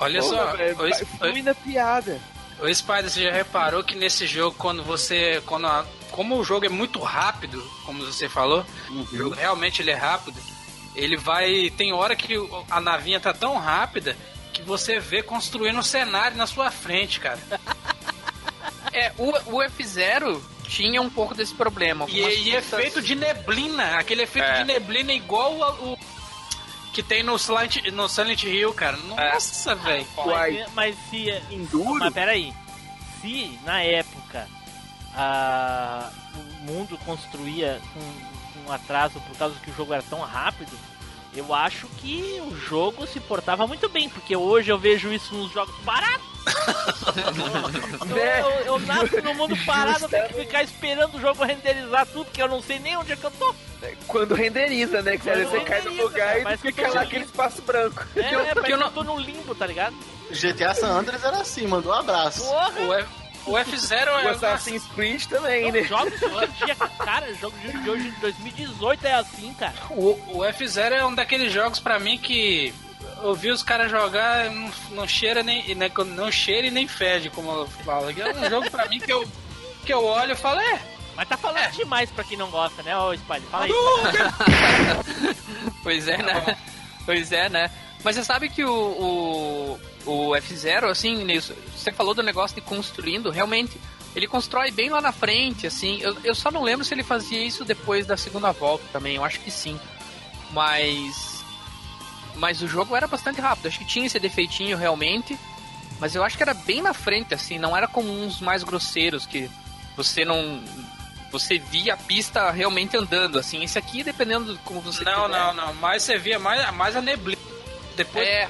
Olha Porra, só, S- Fui na piada. O Spider, você já reparou que nesse jogo, quando você. Quando a- como o jogo é muito rápido, como você falou, o jogo realmente ele é rápido, ele vai. Tem hora que a navinha tá tão rápida que você vê construindo um cenário na sua frente, cara. É, o, o F-Zero tinha um pouco desse problema. E, e efeito de neblina, aquele efeito É. de neblina igual ao- o que tem no Silent, no Silent Hill, cara. Nossa, velho. Uai. Mas, mas se. Enduro? Mas peraí. Se na época a, o mundo construía com, com atraso por causa que o jogo era tão rápido, eu acho que o jogo se portava muito bem, porque hoje eu vejo isso nos jogos baratos. eu, eu, eu nasço no mundo parado, eu tenho que ficar esperando o jogo renderizar tudo, que eu não sei nem onde é que eu tô. Quando renderiza, né? Que você, Quando você cai no renderiza, lugar cara, e eu fica lá aquele espaço branco. É, é eu eu, não- tô no limbo, tá ligado? GTA San Andreas era assim, mandou um abraço. Porra! O, F, o F0 O é. Assassin's Creed também, Não, né? jogos de hoje cara, jogos de de hoje em 2018 é assim, cara. O, o F0 é um daqueles jogos pra mim que eu vi os caras jogar não, não cheira nem né, não cheira e nem fede, como eu falo. É um jogo pra mim que eu que eu olho e falo, é, Mas tá falando demais pra quem não gosta, né, ô Spider? Fala aí. Pois é, né? Pois é, né? Mas você sabe que o, o, o F-Zero, assim, Nilson, você falou do negócio de construindo, realmente, ele constrói bem lá na frente, assim. Eu, eu só não lembro se ele fazia isso depois da segunda volta também, eu acho que sim. Mas. Mas o jogo era bastante rápido, acho que tinha esse defeitinho realmente. Mas eu acho que era bem na frente, assim, não era como uns mais grosseiros que você não. Você via a pista realmente andando, assim. Esse aqui, dependendo de como você não, tiver- não, não, mas você via mais, mais a neblina. Depois É,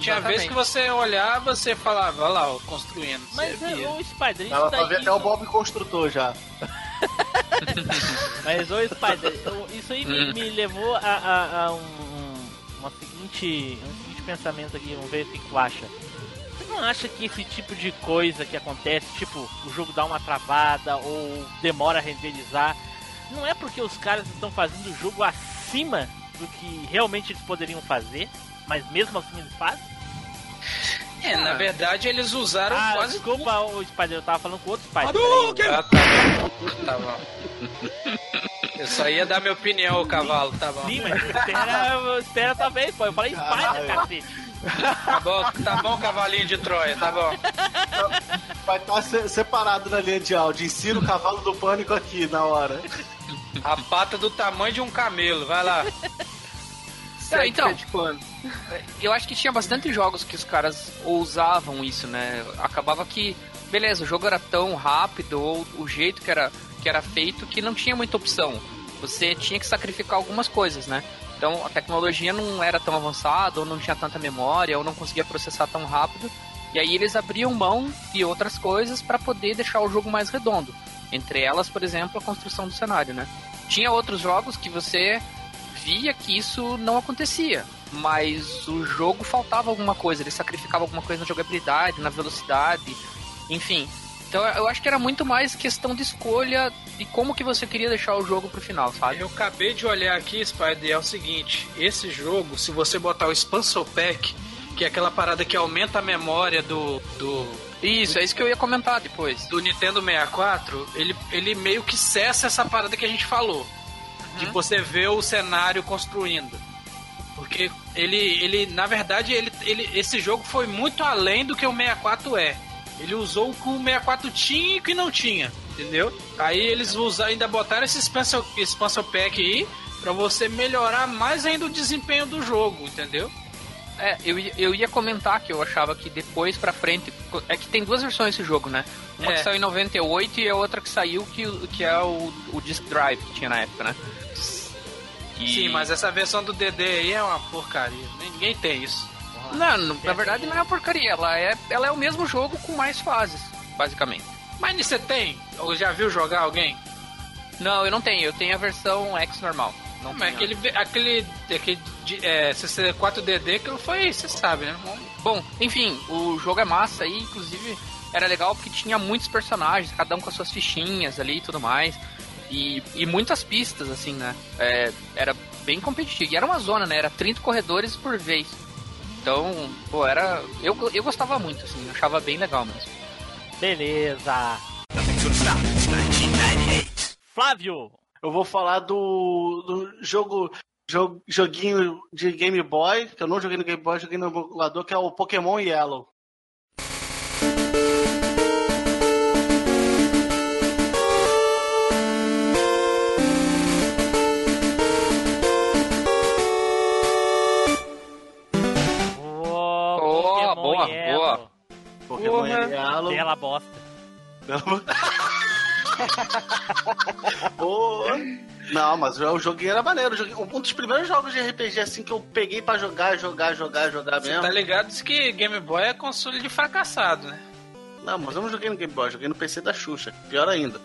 tinha exatamente. vez que você olhava, você falava, olha lá, construindo. Mas Você via. ô Spider, isso Dava pra ver daí. até o Bob Construtor já. Mas ô Spider, eu- isso aí me, me levou a, a- a um, um- uma seguinte, um seguinte pensamento aqui, vamos ver o que que tu acha. Você não acha que esse tipo de coisa que acontece, tipo, o jogo dá uma travada ou demora a renderizar, não é porque os caras estão fazendo o jogo acima do que realmente eles poderiam fazer, mas mesmo assim eles fazem? É, na verdade eles usaram Ah, quase desculpa, o Spider, eu tava falando com outro Spider. peraí. Ah, tá bom. Tá bom. Eu só ia dar minha opinião, o cavalo, tá bom. Sim, mas espera, espera também, pô. Eu falei Spider, cacete. Tá bom, tá bom, cavalinho de Troia, tá bom. Vai estar se- separado na linha de áudio. Insira o cavalo do pânico aqui na hora. A pata do tamanho de um camelo, vai lá. Ah, então, de pano. Eu acho que tinha bastante jogos que os caras ousavam isso, né? Acabava que, beleza, o jogo era tão rápido, ou o jeito que era, que era feito, que não tinha muita opção. Você tinha que sacrificar algumas coisas, né? Então a tecnologia não era tão avançada, ou não tinha tanta memória, ou não conseguia processar tão rápido. E aí eles abriam mão de outras coisas para poder deixar o jogo mais redondo. Entre elas, por exemplo, a construção do cenário, né? Tinha outros jogos que você via que isso não acontecia, mas o jogo faltava alguma coisa, ele sacrificava alguma coisa na jogabilidade, na velocidade, enfim. Então eu acho que era muito mais questão de escolha e como que você queria deixar o jogo pro final, sabe? Eu acabei de olhar aqui, Spider, é o seguinte: esse jogo, se você botar o Expansor Pack, que é aquela parada que aumenta a memória do, do, Isso, é isso que eu ia comentar depois. do Nintendo 64, ele, ele meio que cessa essa parada que a gente falou. De você ver o cenário construindo. Porque ele, ele na verdade, ele, ele, esse jogo foi muito além do que o 64 é. Ele usou o que o 64 tinha e o que não tinha, entendeu? Aí eles usaram, ainda botaram esse expansion, expansion pack aí pra você melhorar mais ainda o desempenho do jogo, entendeu? É, eu, ia- eu ia comentar que eu achava que depois pra frente. É que tem duas versões desse jogo, né? Uma É. que saiu em 98 e a outra que saiu, que, que é o, o Disk Drive que tinha na época, né? E- Sim, mas essa versão do DD aí é uma porcaria. Ninguém tem isso. Não, na verdade não é uma porcaria, ela é, ela é o mesmo jogo com mais fases, basicamente. Mas você tem? Ou já viu jogar alguém? Não, eu não tenho, eu tenho a versão X normal. Não Mas aquele, aquele, aquele é, 64DD que foi, você sabe, né? Bom, enfim, o jogo é massa e inclusive era legal porque tinha muitos personagens, cada um com as suas fichinhas ali e tudo mais. E, e muitas pistas, assim, né? É, era bem competitivo. E era uma zona, né? Era 30 corredores por vez. Então, pô, era. Eu, eu gostava muito, assim, achava bem legal mesmo. Beleza. Flávio. Eu vou falar do, do jogo, jo- joguinho de Game Boy, que eu não joguei no Game Boy, joguei no emulador, que é o Pokémon Yellow. Pokémon. Yellow. Bela bosta. Pô. Não, mas o joguinho era maneiro. Um dos primeiros jogos de RPG assim que eu peguei pra jogar, jogar, jogar, jogar Você mesmo. tá ligado que Game Boy é console de fracassado, né? Não, mas eu não joguei no Game Boy, joguei no PC da Xuxa. Pior ainda.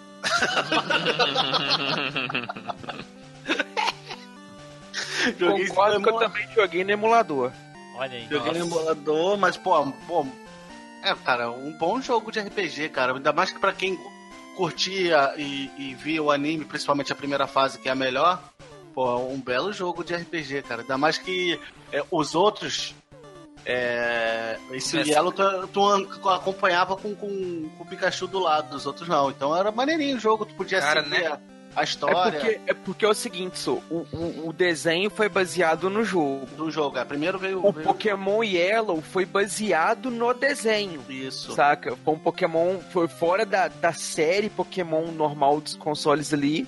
joguei Concordo que eu também joguei no emulador. Olha aí. Joguei no emulador, mas, pô, pô. É, cara, um bom jogo de RPG, cara. Ainda mais que pra quem curtia e, e via o anime, principalmente a primeira fase, que é a melhor. Pô, um belo jogo de RPG, cara. Ainda mais que é, os outros. É, esse Essa- Yellow tu, tu an- acompanhava com, com, com o Pikachu do lado, dos outros não. Então era maneirinho o jogo, tu podia Cara, seguir né? A, a É história porque, é porque é o seguinte, so, o, o, o desenho foi baseado no jogo. do jogo. É, primeiro veio, O veio Pokémon Yellow foi baseado no desenho. isso. Saca? Foi um Pokémon. Foi fora da, da série Pokémon normal dos consoles ali.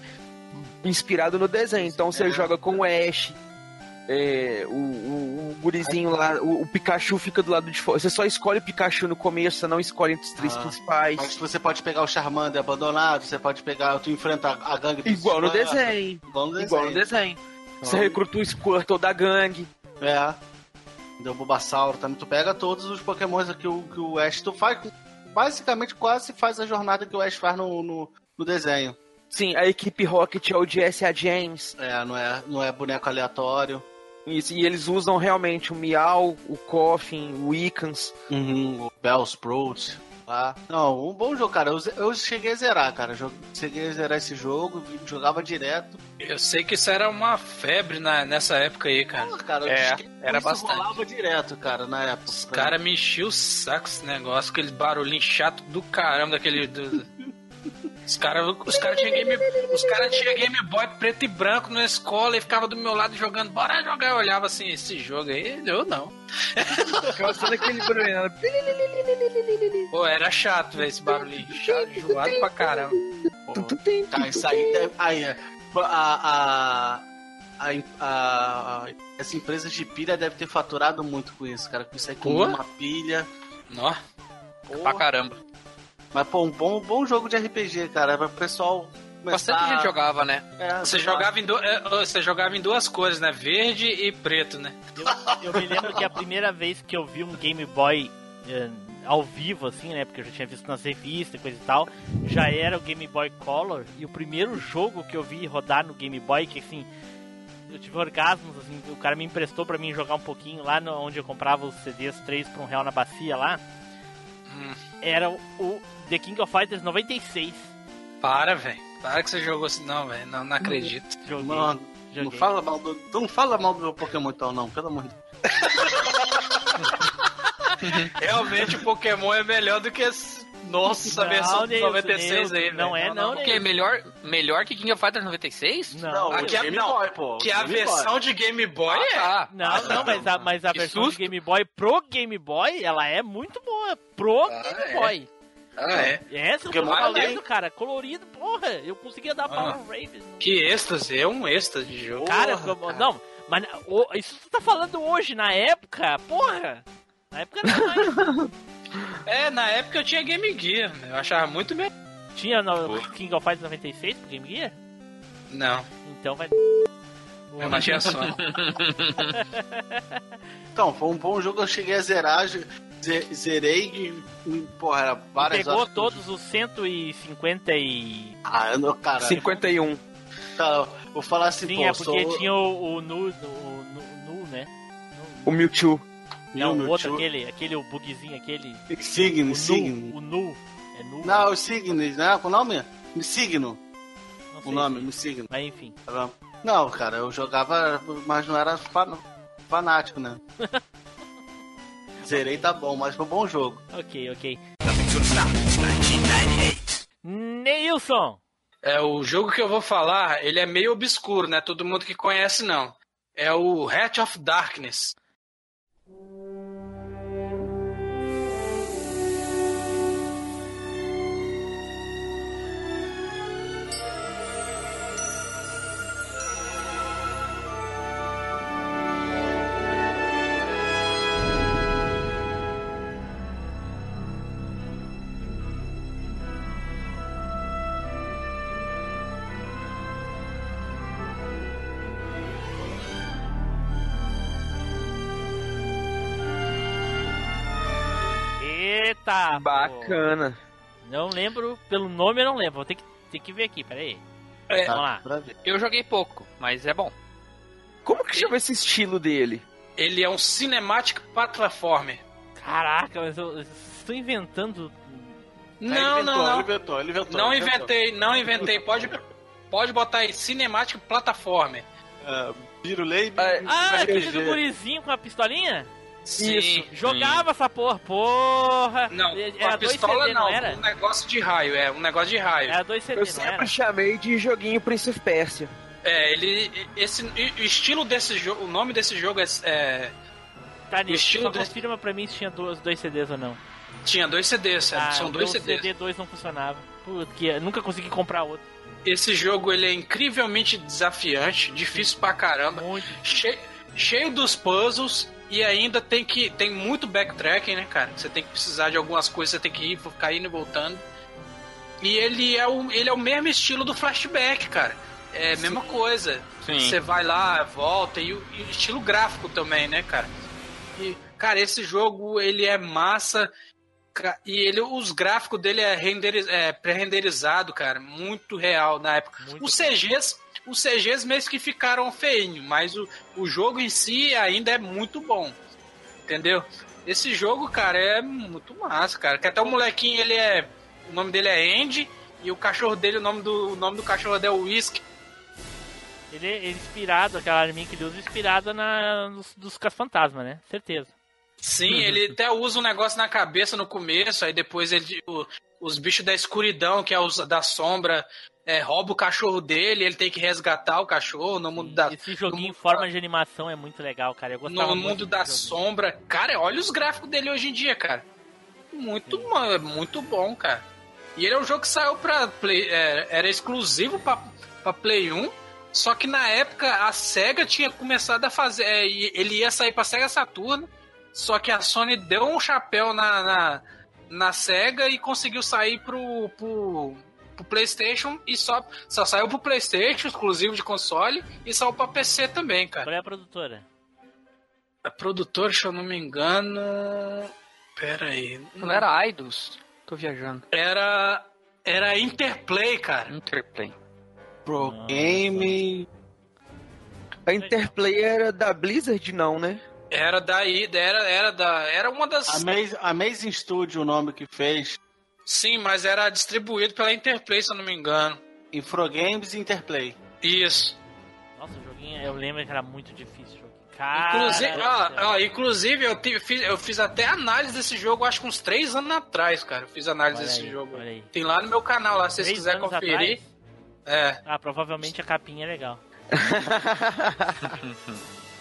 Inspirado no desenho. Então você É. joga com o Ash. É, o, o, o gurizinho lá, o, o Pikachu fica do lado de fora. Você só escolhe o Pikachu no começo, você não escolhe entre os três Ah, principais. Mas você pode pegar o Charmander abandonado, você pode pegar, tu enfrenta a gangue do Igual no desenho. Igual no desenho. Igual no desenho. Você Então, recruta o Squirtle da gangue. É. Deu Bulbasauro também. Tu pega todos os pokémons que o, que o Ash... Tu faz... Basicamente quase faz a jornada que o Ash faz no, no, no desenho. Sim, a equipe Rocket é o Jesse e a James. É, não é, não é boneco aleatório. Isso, e eles usam realmente o Miau, o Coffin, o Icans. Uhum, o Bellsprout. Lá. Não, um bom jogo, cara. Eu, eu cheguei a zerar, cara. Jo- Cheguei a zerar esse jogo, jogava direto. Eu sei que isso era uma febre na, nessa época aí, cara. Pô, cara, É, era bastante. rolava direto, cara, na época. Os caras me enchiam o saco esse negócio, aquele barulhinho chato do caramba daquele. do- Os caras os cara tinham Game, os cara tinha Game Boy preto e branco na escola e ficava do meu lado jogando, bora jogar. Eu olhava assim, esse jogo aí, eu não. Causando aquele barulho. Pô, era chato, velho, esse barulhinho. Chato, enjoado pra caramba. Tá, isso aí deve. Aí, é, a, a, a, a- as empresas de pilha devem ter faturado muito com isso, cara. Com isso aí com Pô. uma pilha. Nó. Pra caramba. Mas, pô, um bom, bom jogo de RPG, cara. Pra o pessoal começar... Bastante gente jogava, né? É, Você jogava, em du- é, você jogava em duas cores, né? Verde e preto, né? Eu, eu me lembro que a primeira vez que eu vi um Game Boy eh, ao vivo, assim, né? Porque eu já tinha visto nas revistas e coisa e tal, já era o Game Boy Color. E o primeiro jogo que eu vi rodar no Game Boy, que assim, eu tive orgasmos, assim, o cara me emprestou pra mim jogar um pouquinho lá no, onde eu comprava os CDs 3 por um real na bacia lá. Hum. Era o, The King of Fighters 96. Para, velho. Para que você jogou assim, não, velho. Não, não acredito. Joguei. Mano, não joguei. fala mal do. Não fala mal do meu Pokémon então, não, pelo amor de Deus. Realmente o Pokémon é melhor do que esse... Nossa, Não, versão de Neilson, 96 aí, não é não, Porque é melhor, melhor que King of Fighters 96? Não, Aqui é- Game não, Boy, pô. Que a Game Boy. versão de Game Boy é. Ah, tá. Não, não, mas a, mas a Que versão susto. de Game Boy pro Game Boy, ela é muito boa. Pro Ah, Game é? Boy. Ah, é. É essa que eu tô falando, cara. Colorido, porra. Eu conseguia dar Ah. Power Ravens. Que êxtase, é um êxtase de jogo. Cara, Porra, como- cara. não, mas o- isso tu tá falando hoje, na época, porra. Na época era mais. É, na época eu tinha Game Gear, eu achava muito melhor. Tinha no King of Fighters 96 pro Game Gear? Não, Então vai. eu não tinha som. Então, foi um bom jogo, eu cheguei a zerar, ze- zerei e, porra, era várias Pegou horas que todos os 150 e. Ah, eu não, cara. 51. Tá, vou falar assim, Sim, pô, é porque sou... tinha o, o Nu, o Nu, Nu, né? O Mewtwo. Não, Meu o outro, aquele, aquele o bugzinho, aquele. Signo, o signo. Nu, o Nu. É Nu? Não, o signo, né? Qual o nome? Signo, Não o nome, o signo. Mas enfim. Não, cara, eu jogava, mas não era fan- fanático, né? Zerei tá bom, mas foi um bom jogo. Ok, ok. Neilson! É, o jogo que eu vou falar, ele é meio obscuro, né? Todo mundo que conhece, não. É o Hat of Darkness. Mm-hmm. Eita! Bacana. pô. Não lembro, pelo nome eu não lembro. Vou ter que, ter que ver aqui, peraí. É, Vamos lá. Eu joguei pouco, mas é bom. Como que chama esse estilo dele? ele é um cinematic platformer. Caraca, mas eu, eu estou inventando. Não, não, inventou, não. Ele inventou, ele inventou. Não ele inventou. inventei, não inventei. Pode, pode botar aí, cinematic platformer. É, Pirulei Ah, aquele do gurizinho com a pistolinha? Sim. Jogava essa porra, porra! Não, Era a dois pistola CD, não, não, era? um negócio de raio, é, um negócio de raio. Era dois CD, Eu sempre era? chamei de joguinho Prince of Persia. É, ele. Esse, o estilo desse jogo. O nome desse jogo é. é, Tá, Nilson, estilo só desse- confirma pra mim se tinha dois, dois CDs ou não. tinha dois CDs, é, Ah, são o dois CDs. CD 2 não funcionava. Putz, que eu nunca consegui comprar outro. Esse jogo ele é incrivelmente desafiante, difícil pra caramba, Muito. cheio, cheio dos puzzles e ainda tem que tem muito backtracking, né, cara? Você tem que precisar de algumas coisas, você tem que ir, ficar indo e voltando. E ele é o ele é o mesmo estilo do flashback, cara. É a mesma coisa. Sim. Você vai lá, volta e o estilo gráfico também, né, cara? E cara, esse jogo ele é massa. E ele, os gráficos dele é, renderiz, é pré-renderizado, cara, muito real na época. Muito os CGs, os CGs mesmo que ficaram feinho, mas o, o jogo em si ainda é muito bom. Entendeu? Esse jogo, cara, é muito massa, cara. Que até o molequinho, ele é. O nome dele é Andy. E o cachorro dele, o nome do, o nome do cachorro dele é Whisky. Ele, ele inspirado, aquela arminha que ele usa, inspirada na, nos, dos caça-fantasma, né? Certeza. Sim, ele até usa um negócio na cabeça no começo, aí depois ele, o- os bichos da escuridão, que é os da sombra, é, rouba o cachorro dele, ele tem que resgatar o cachorro no mundo da. Esse joguinho em forma de animação é muito legal, cara. Eu gostava no mundo da joguinho. sombra. Cara, olha os gráficos dele hoje em dia, cara. Muito, bom, é muito bom, cara. E ele é um jogo que saiu pra Play. é, era exclusivo pra, pra Play 1. Só que na época a SEGA tinha começado a fazer. é, ele ia sair pra SEGA Saturno. Só que a Sony deu um chapéu na, na, na SEGA e conseguiu sair pro, pro, pro PlayStation. E só, só saiu pro PlayStation, exclusivo de console. E saiu pra PC também, cara. Qual é a produtora? A produtora, se eu não me engano. Pera aí. Não era Idols? Tô viajando. Era. Era Interplay, cara. Interplay. Pro Nossa. Game. A Interplay era da Blizzard, não, né? Era daí, era, era da. Era uma das. Amazing, Amazing Studio, o nome que fez. Sim, mas era distribuído pela Interplay, se eu não me engano. Infogames e Interplay. Isso. Nossa, o joguinho, eu lembro que era muito difícil. Cara, Inclusive, inclusive eu, tive- fiz, eu fiz até análise desse jogo, acho que uns três anos atrás, cara. Eu fiz análise Olha desse aí, jogo. Tem lá no meu canal, lá, se vocês quiserem conferir. atrás? É. Ah, provavelmente a capinha é legal.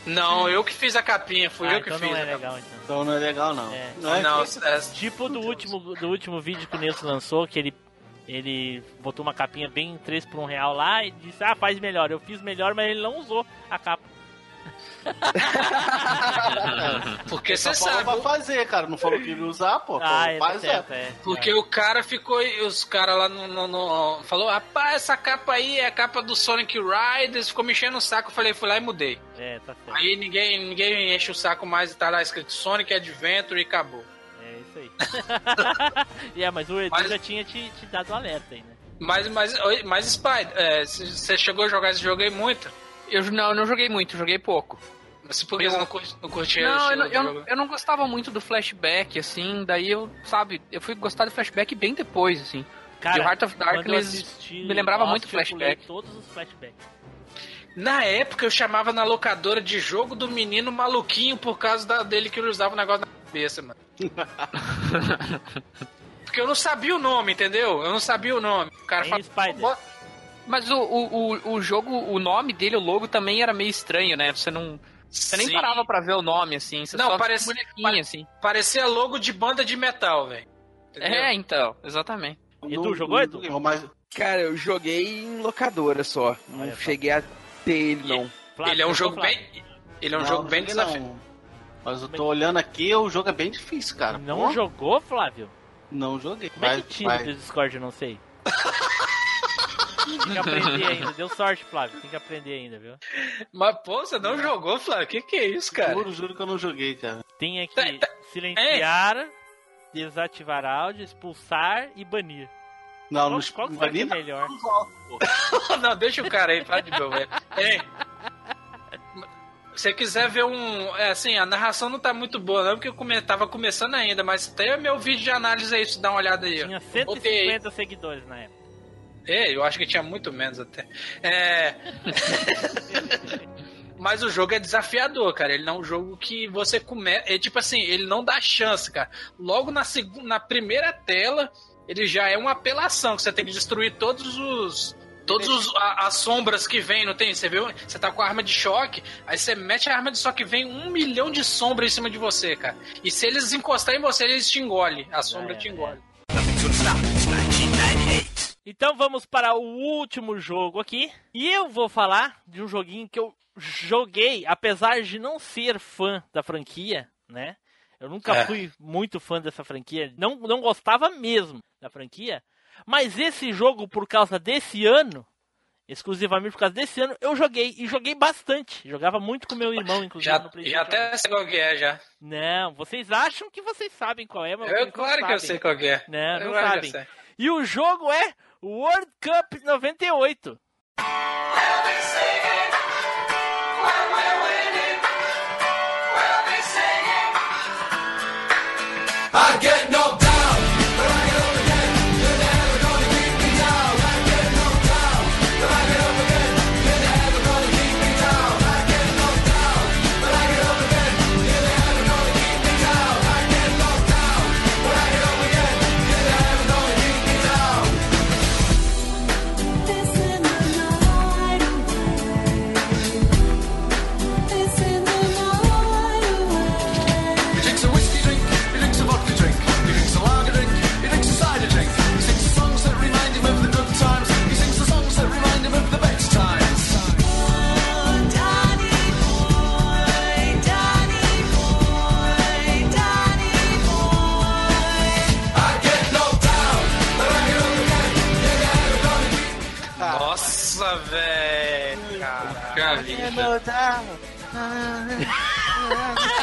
Não, eu que fiz a capinha, fui ah, eu que então fiz. não é legal, então. Então não é legal, não. É. Não é Não, que- é, Tipo do último, do último vídeo que o Nilson lançou, que ele, ele botou uma capinha bem 3 por 1 real lá e disse, ah, faz melhor. Eu fiz melhor, mas ele não usou a capa. porque você falou sabe. pra fazer, cara. Não falou que ia usar, pô. ah, é, faz é. é. Porque o cara ficou. Os caras lá no, no, no- Falou, rapaz, essa capa aí é a capa do Sonic Riders. Ficou me enchendo o saco. Eu falei, fui lá e mudei. É, tá certo. Aí ninguém, ninguém enche o saco mais e tá lá escrito Sonic Adventure e acabou. É isso aí. é, mas o Edu Mas- já tinha te, te dado alerta aí, né? Mas, mas, mas Spider, é, você chegou a jogar esse jogo aí muito? Eu não, eu não joguei muito, joguei pouco. Mas por não, curte, não curtia Não, eu estilo não, eu, eu não gostava muito do flashback, assim, daí eu, sabe, eu fui gostar do flashback bem depois, assim. Cara, E o Heart of Darkness assisti me lembrava Lost, muito flashback. todos os flashbacks. Na época eu chamava na locadora de jogo do menino maluquinho por causa da- dele que ele usava o negócio na cabeça, mano. Porque eu não sabia o nome, entendeu? Eu não sabia o nome. O cara fala, Spider? "Pô, Mas o, o, o, o jogo, o nome dele, o logo também era meio estranho, né? Você não. Você nem Sim. parava pra ver o nome, assim. Você Não, só parece- bonequinho, pare- assim. Parecia logo de banda de metal, velho. É, então, exatamente. Edu, Não- jogou, Edu? joguei, Mas Cara, eu joguei em locadora só. Não Olha cheguei a ter ele, não. Flávio, ele é um jogo Flávio? bem. Ele é um não, jogo não bem desafiador. não. Mas eu tô olhando aqui, o jogo é bem difícil, cara. Não Pô, jogou, Flávio? Não joguei. Como é Vai- que tira vai. do Discord, eu não sei. Tem que aprender ainda. Deu sorte, Flávio. Tem que aprender ainda, viu? Mas, pô, você não jogou, Flávio? Que que é isso, cara? Juro, juro que eu não joguei, cara. Tem aqui Tá, silenciar, desativar áudio, expulsar e banir. Não, não qual que não que é melhor? não, deixa o cara aí, fala de meu, velho. Ei, se você quiser ver um. É assim, a narração não tá muito boa, não, porque eu come, tava começando ainda, mas tem meu vídeo de análise aí, se dá uma olhada aí. Tinha Botei aí. 150 seguidores na época. É, eu acho que tinha muito menos até. É. Mas o jogo é desafiador, cara. Ele não é um jogo que você começa. É tipo assim, ele não dá chance, cara. Logo na, seg... na primeira tela, ele já é uma apelação, que você tem que destruir todos os. Todas as sombras que vem, não tem? Você viu? Você tá com a arma de choque, aí você mete a arma de choque e vem um milhão de sombras em cima de você, cara. E se eles encostarem em você, eles te engolem. A sombra é, te é. Então vamos para o último jogo aqui. E eu vou falar de um joguinho que eu joguei, apesar de não ser fã da franquia, né? Eu nunca É. fui muito fã dessa franquia, não, não gostava mesmo da franquia. Mas esse jogo, por causa desse ano, exclusivamente por causa desse ano, eu joguei. E joguei bastante. Jogava muito com meu irmão, inclusive, Já, no PlayStation. já até sei qual que é, já. Não, vocês acham que vocês sabem qual é, mas Eu, não claro que eu sei qual que é. Não, não Eu que eu sabem. E o jogo é World Cup 98. no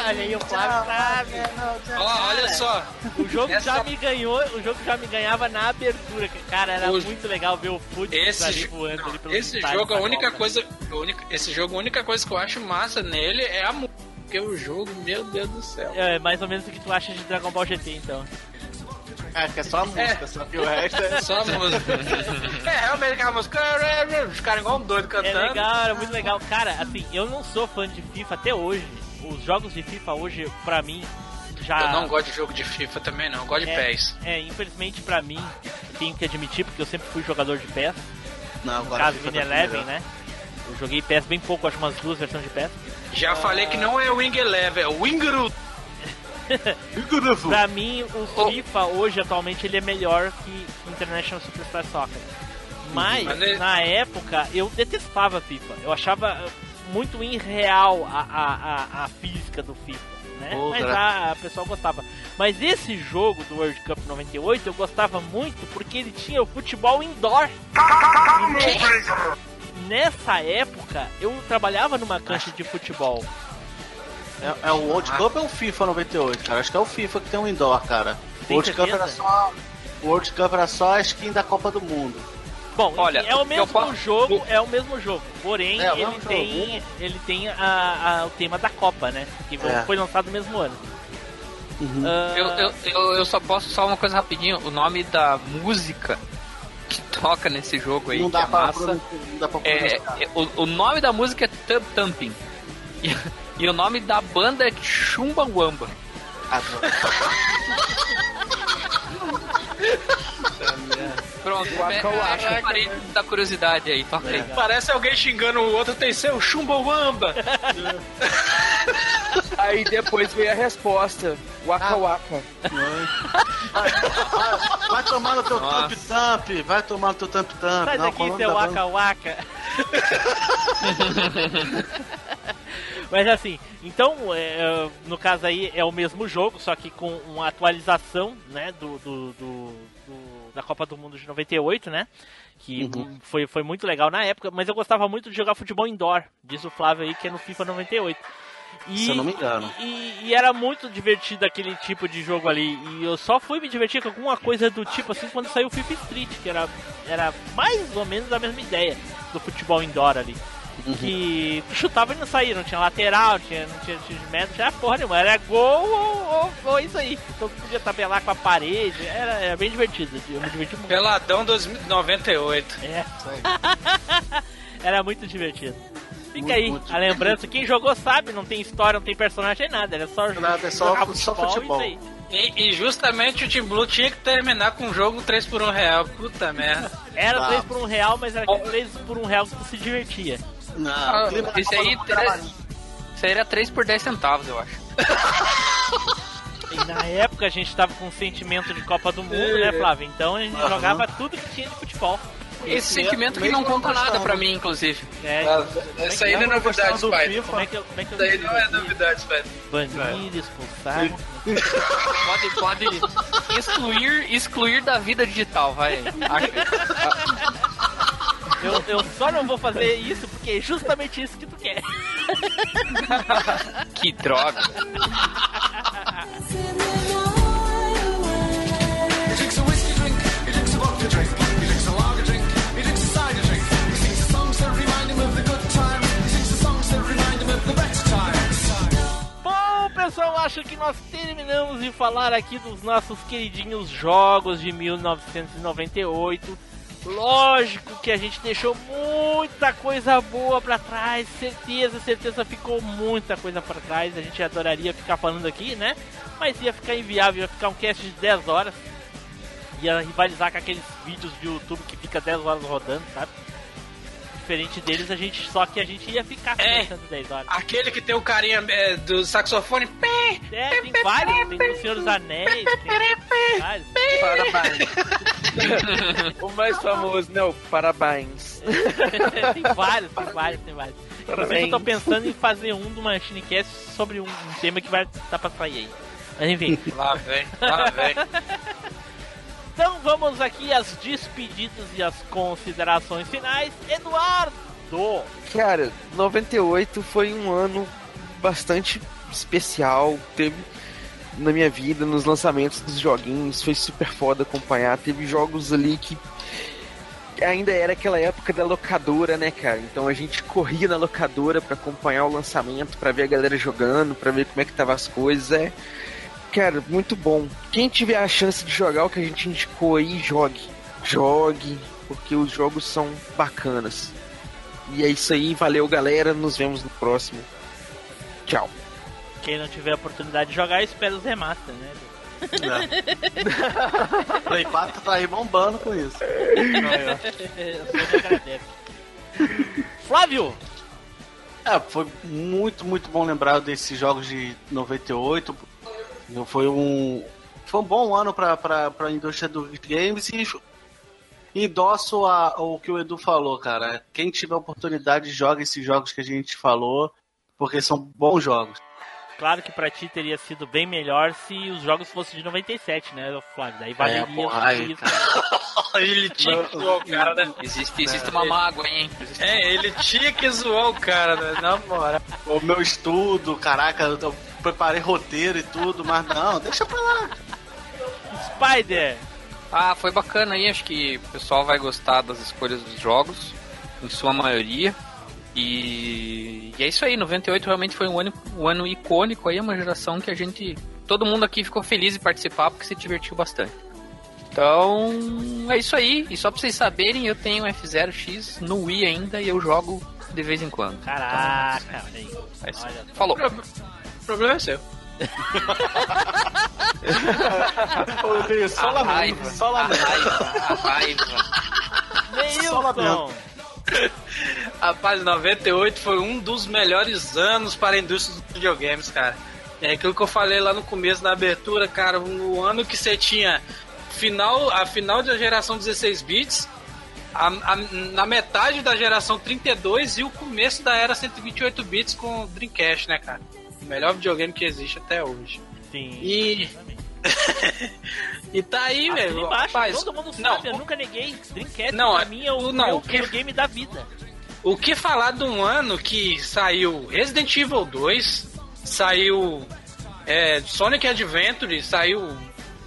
Olha aí, o Flávio sabe. Ó, olha só. O jogo Essa- já me ganhou, o jogo já me ganhava na abertura. Cara, era O- muito legal ver o Esse, ali voando ali pelos esse jogo, a única Copa. coisa. a única- esse jogo, a única coisa que eu acho massa nele é a música. Porque o jogo, meu Deus do céu. É mais ou menos o que tu acha de Dragon Ball GT, então. É, que é só a música, só que o resto é. Só a música. é, realmente aquela música. Os caras igual um doido É cantando. legal, era muito legal. Cara, assim, eu não sou fã de FIFA até hoje. Os jogos de FIFA hoje, pra mim, já. Eu não gosto de jogo de FIFA também, não. Eu gosto de é, PES. É, infelizmente pra mim, tenho que admitir, porque eu sempre fui jogador de PES. Não, No agora caso, FIFA Vini tá Eleven, melhor. né? Eu joguei PES bem pouco, acho umas duas versões de PES. Já falei que não é Wing Eleven, é Wingeru. Pra mim, o Oh. FIFA hoje, atualmente, ele é melhor que International Superstar Soccer. Mas, Mas ele- na época, eu detestava FIFA. Eu achava muito irreal a, a, a, a física do FIFA. Né? Mas cara. a, a pessoa gostava. Mas esse jogo do World Cup 98 eu gostava muito porque ele tinha o futebol indoor. Nessa época, eu trabalhava numa cancha de futebol. É, é o World Cup ou o FIFA 98, cara? Acho que é o FIFA que tem um indoor, cara. O Tem World Cup era só. World Cup era só a skin da Copa do Mundo. Bom, Olha, é o mesmo jogo, é o mesmo jogo. Porém, É, ele, tem, ele tem a, a- o tema da Copa, né? Que É. foi lançado no mesmo ano. Ah, Eu, eu, eu, eu só posso só uma coisa rapidinho. O nome da música que toca nesse jogo aí, não, que dá é pra massa, não dá pra é, é- o, o nome da música é Tub Thumping. E, o nome da banda é Chumbawamba. Pronto, Waka fecha Waka. o parede da curiosidade aí, toca aí. Parece alguém xingando o outro, tem seu Chumbawamba. Aí depois veio a resposta. Waka Waka. Vai, vai tomar no teu. Thump Thump, vai tomar no teu Thump Thump. Sai daqui, seu? Waka Waka. Mas assim, então, é, no caso aí é o mesmo jogo, só que com uma atualização, né, do, do, do- do- da Copa do Mundo de 98, né? Que Uhum. foi, foi muito legal na época, mas eu gostava muito de jogar futebol indoor, diz o Flávio aí, que é no FIFA 98. E, Se eu não me engano. E, e era muito divertido aquele tipo de jogo ali. E eu só fui me divertir com alguma coisa do tipo assim quando saiu o FIFA Street, que era, era mais ou menos a mesma ideia do futebol indoor ali. Que tu chutava e não saía, não tinha lateral, não tinha, não tinha tiro de meta, não tinha porra nenhuma. Era gol ou, ou, ou isso aí. Então tu podia tabelar com a parede, era, era bem divertido. Eu me diverti muito. Peladão 2098. É. Era muito divertido. Fica Muito, aí muito a lembrança. Quem jogou sabe, não tem história, não tem personagem, nada. Era só Nada, é só- jogar só futebol. isso aí. E, e justamente o Team Blue tinha que terminar com um jogo 3 por 1 real. Puta merda. Era Tá. 3 por 1 real, mas era 3 por 1 real que tu se divertia. Não, Ah, esse aí, isso aí era 3 por 10 centavos, eu acho. E na época a gente tava com um sentimento de Copa do Mundo, né, Flávio? Então a gente Aham. jogava tudo que tinha de futebol. Esse Esse sentimento que não conta nada pra mim, inclusive. É, Isso aí não é novidade. FIFA? como é que eu, como é que eu Isso aí não é novidade, Spider. Banir, expulsar. Pode, pode excluir, excluir da vida digital, vai. Eu, eu só não vou fazer isso porque é justamente isso que tu quer. Que droga. Bom, pessoal, acho que nós terminamos de falar aqui dos nossos queridinhos jogos de 1998. Lógico que a gente deixou muita coisa boa pra trás, certeza, certeza ficou muita coisa pra trás. A gente adoraria ficar falando aqui, né? Mas ia ficar inviável, ia ficar um cast de 10 horas. Ia rivalizar com aqueles vídeos de YouTube que fica 10 horas rodando, sabe? Diferente deles, a gente só que a gente ia ficar É. conversando 10 horas. Aquele que tem o carinha é, do saxofone. Pé, É, tem vários, tem do Senhor dos Anéis, tem vários. Parabéns. o mais famoso, não, parabéns. tem vários, tem vários, tem vários. Inclusive eu tô pensando em fazer um do Machinecast sobre um, um tema que vai estar pra sair aí. Mas enfim. Lá vem, lá vem. Então vamos aqui às despedidas e as considerações finais. Eduardo, Do. Cara, 98 foi um ano bastante especial. Teve na minha vida, nos lançamentos dos joguinhos, foi super foda acompanhar. Teve jogos ali que ainda era aquela época da locadora, né, cara? Então a gente corria na locadora pra acompanhar o lançamento, pra ver a galera jogando, pra ver como é que tava as coisas. É, cara, muito bom. Quem tiver a chance de jogar o que a gente indicou aí, jogue. Jogue, porque os jogos são bacanas. E é isso aí, valeu galera, nos vemos no próximo. Tchau. Quem não tiver a oportunidade de jogar, espera os remaster, né? Play 4 tá aí bombando com isso. Flávio! É, foi muito, muito bom lembrar desses jogos de 98. Foi um, foi um bom ano pra, pra indústria dos games e endosso a, o que o Edu falou, cara. Quem tiver oportunidade, joga esses jogos que a gente falou, porque são bons jogos. Claro que pra ti teria sido bem melhor se os jogos fossem de 97, né, Flávio? Daí valeria porra, tudo aí, isso. ele tinha que zoar o cara, né? Existe, existe uma mágoa, hein? Existe É, ele tinha que zoar o cara, né? Na moral. O meu estudo, caraca, eu eu preparei roteiro e tudo, mas não, deixa pra lá. Spider! Ah, foi bacana aí, acho que o pessoal vai gostar das escolhas dos jogos, em sua maioria. E, e é isso aí, 98 realmente foi um ano, um ano icônico aí, uma geração que a gente. Todo mundo aqui ficou feliz em participar porque se divertiu bastante. Então, é isso aí. E só pra vocês saberem, eu tenho F0X no Wii ainda e eu jogo de vez em quando. Caraca, aí. É isso. Olha, Falou. O problema é seu. Só A lamento, raiva, só a lamento. raiva, a raiva. Neilson! Rapaz, 98 foi um dos melhores anos para a indústria dos videogames, cara. É aquilo que eu falei lá no começo, na abertura, cara, um ano que você tinha final, a final da geração 16 bits, a- a- na metade da geração 32 e o começo da era 128 bits com o Dreamcast, né, cara? O melhor videogame que existe até hoje. Sim. E e tá aí, Assina velho. embaixo, Rapaz, todo mundo sabe, não, eu nunca neguei. Dreamcast Não, pra mim é o não, meu o que- videogame da vida. O que falar de um ano que saiu Resident Evil 2, saiu é, Sonic Adventure, saiu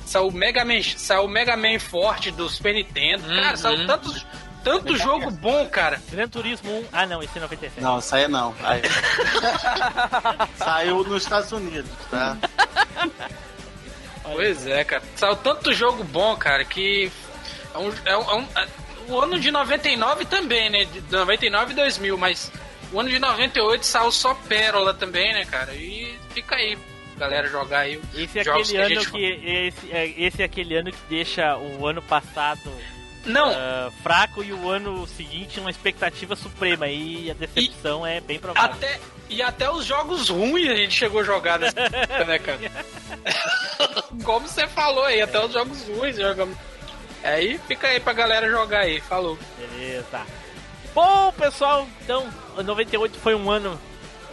saiu Mega Man, saiu Mega Man Forte do Super Nintendo. Cara, Uhum. saiu tanto, tanto jogo bom, cara. Gran Turismo 1. Ah, não, esse é 97. Não, isso aí não. Saiu nos Estados Unidos, tá? Pois é, cara. Saiu tanto jogo bom, cara, que é um, é um- é um- é- o ano de 99 também, né? De 99 e 2000, mas o ano de 98 saiu só pérola também, né, cara? E fica aí, galera, jogar aí. Esse é aquele ano gente- que. Esse é, esse é aquele ano que deixa o ano passado Não, ah, fraco e o ano seguinte uma expectativa suprema. E a decepção é bem provável. Até, e até os jogos ruins a gente chegou a jogar nessa época, né, cara? Como você falou aí, até os jogos ruins jogamos. Aí fica aí pra galera jogar aí, falou. Beleza. Bom, pessoal, então, 98 foi um ano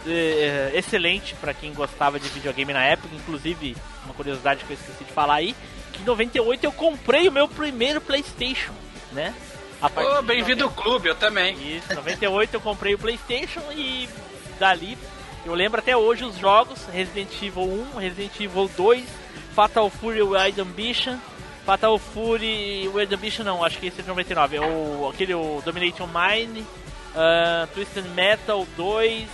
eh, excelente pra quem gostava de videogame na época. Inclusive, uma curiosidade que eu esqueci de falar aí, que em 98 eu comprei o meu primeiro PlayStation, né? Ô, de bem-vindo ao clube, eu também. Isso, 98 eu comprei o PlayStation e dali eu lembro até hoje os jogos Resident Evil 1, Resident Evil 2, Fatal Fury Wild Ambition, Fatal Fury Wild Ambition não, acho que esse é de 99, é o, aquele o Domination Mine, ah, Twisted Metal 2.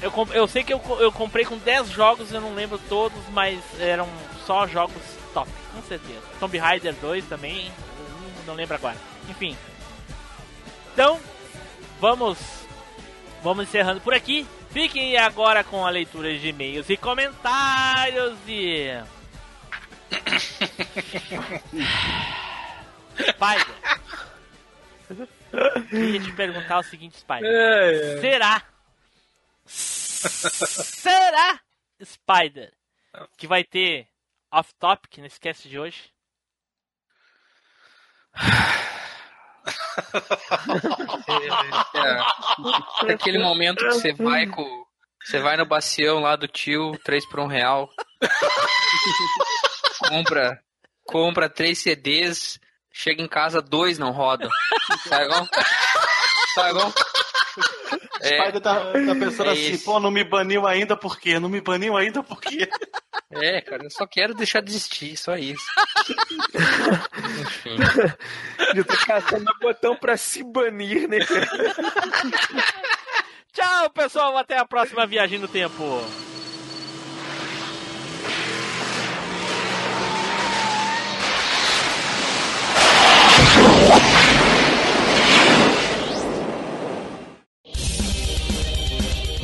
Eu, eu sei que eu, eu comprei com 10 jogos, eu não lembro todos, mas eram só jogos top, com certeza. Tomb Raider 2 também, não lembro agora. Enfim, então, vamos vamos encerrando por aqui. Fiquem agora com a leitura de e-mails e comentários e Spider. Queria te perguntar o seguinte, Spider. Será? Será, Spider, que vai ter off-topic nesse cast de hoje? É. Aquele momento que você vai com. Você vai no bacião lá do tio, 3 por 1 real. compra. Compra três CDs, chega em casa, dois não rodam. Sabe igual? Sabe igual? O Spider tá, tá pensando é assim, isso. pô, não me baniu ainda por quê? Não me baniu ainda por quê? É, cara, eu só quero deixar de existir, só isso. Enfim. Eu tô caçando o botão pra se banir, né? Tchau, pessoal. Até a próxima viagem no tempo.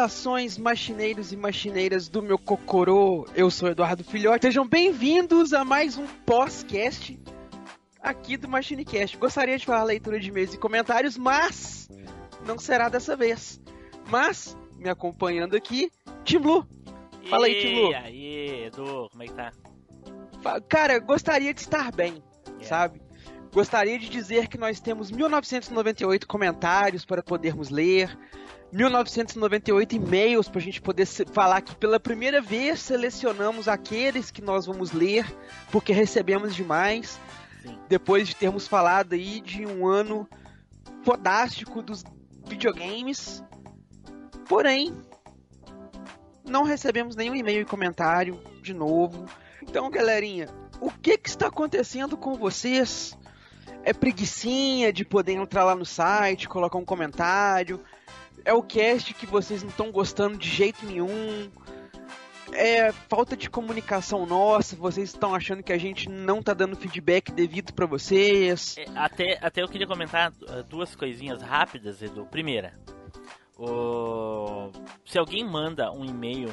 Saudações, machineiros e machineiras do meu Cocorô. Eu sou Eduardo Filhote. Sejam bem-vindos a mais um pós-cast aqui do MachineCast. Gostaria de falar a leitura de e-mails e comentários, mas não será dessa vez. Mas, me acompanhando aqui, Tim Blue. Fala aí, Tim Lu. E aí, Edu, como é que tá? Cara, gostaria de estar bem, É. sabe? Gostaria de dizer que nós temos 1998 comentários para podermos ler, 1998 e-mails para a gente poder falar que pela primeira vez selecionamos aqueles que nós vamos ler, porque recebemos demais. Sim. Depois de termos falado aí de um ano fodástico dos videogames. Porém, não recebemos nenhum e-mail e comentário de novo. Então, galerinha, o que que está acontecendo com vocês? É preguiçinha de poder entrar lá no site, colocar um comentário? É o cast que vocês não estão gostando de jeito nenhum? É falta de comunicação nossa? Vocês estão achando que a gente não tá dando feedback devido para vocês? É, Até, até eu queria comentar uh, duas coisinhas rápidas, Edu. Primeira, o... se alguém manda um e-mail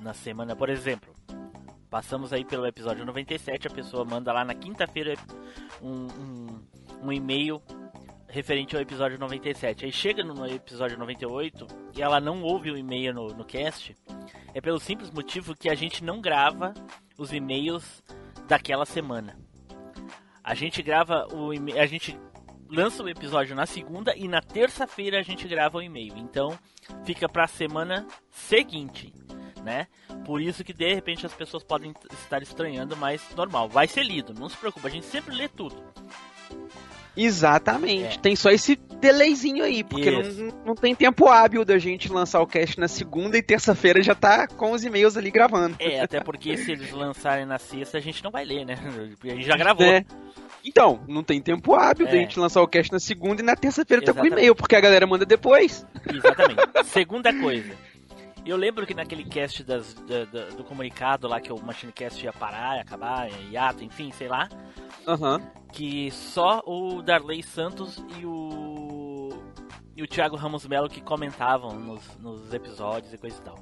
na semana, por exemplo, passamos aí pelo episódio 97, a pessoa manda lá na quinta-feira um, um, um e-mail referente ao episódio 97. Aí chega no episódio 98 e ela não ouve o e-mail no, no cast, é pelo simples motivo que a gente não grava os e-mails daquela semana. A gente grava o a gente lança o episódio na segunda e na terça-feira a gente grava o e-mail. Então fica para a semana seguinte, né? Por isso que de repente as pessoas podem estar estranhando, mas normal, vai ser lido, não se preocupe, a gente sempre lê tudo. Exatamente. É. Tem só esse delayzinho aí, porque não, não tem tempo hábil da gente lançar o cast na segunda e terça-feira já tá com os e-mails ali gravando. É, até porque se eles lançarem na sexta a gente não vai ler, né? A gente já gravou. É. Então, não tem tempo hábil da É. gente lançar o cast na segunda e na terça-feira tá com e-mail, porque a galera manda depois. Exatamente. Segunda coisa. Eu lembro que naquele cast das, da- da- do comunicado lá que o Machinecast ia parar, ia acabar, hiato, enfim, sei lá. Aham. que só o Darley Santos e o e o Thiago Ramos Melo que comentavam nos, nos episódios e coisa e tal.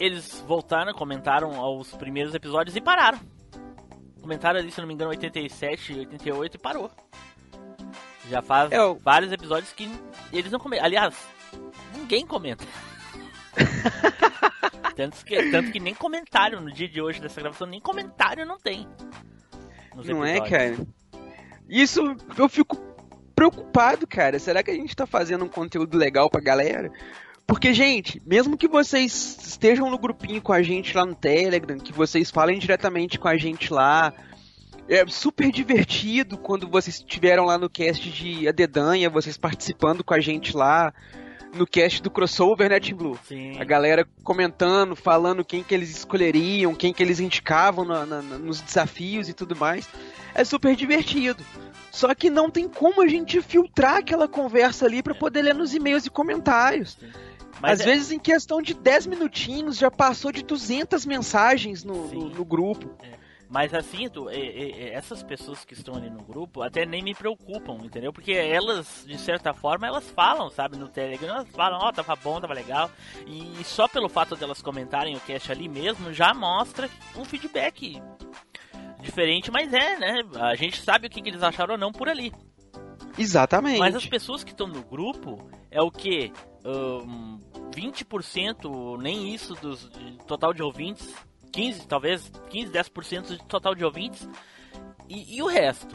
Eles voltaram, comentaram aos primeiros episódios e pararam. Comentaram ali, se não me engano, 87, 88 e parou. Já faz É, o- vários episódios que eles não comentam. Aliás, ninguém comenta. tanto, que, tanto que nem comentário no dia de hoje dessa gravação, nem comentário não tem. Não é, cara? Isso eu fico preocupado, cara. Será que a gente tá fazendo um conteúdo legal pra galera? Porque, gente, mesmo que vocês estejam no grupinho com a gente lá no Telegram, que vocês falem diretamente com a gente lá, é super divertido quando vocês estiveram lá no cast de A Dedanha, vocês participando com a gente lá, no cast do crossover, né, Tim Blue? Sim. A galera comentando, falando quem que eles escolheriam, quem que eles indicavam na- na- nos desafios e tudo mais. É super divertido. Só que não tem como a gente filtrar aquela conversa ali pra poder ler nos e-mails e comentários. Mas Às é- vezes, em questão de 10 minutinhos, já passou de 200 mensagens no, no- no grupo. Mas assim, é- é- é- essas pessoas que estão ali no grupo até nem me preocupam, entendeu? Porque elas, de certa forma, elas falam, sabe, no Telegram, elas falam, ó, tava bom, tava legal. E só pelo fato delas comentarem o cast ali mesmo, já mostra um feedback de diferente, mas é, né? A gente sabe o que, que eles acharam ou não por ali. Exatamente. Mas as pessoas que estão no grupo é o que? Um, 20%, nem isso dos de total de ouvintes, 15, talvez 15, 10% de total de ouvintes. E, e o resto?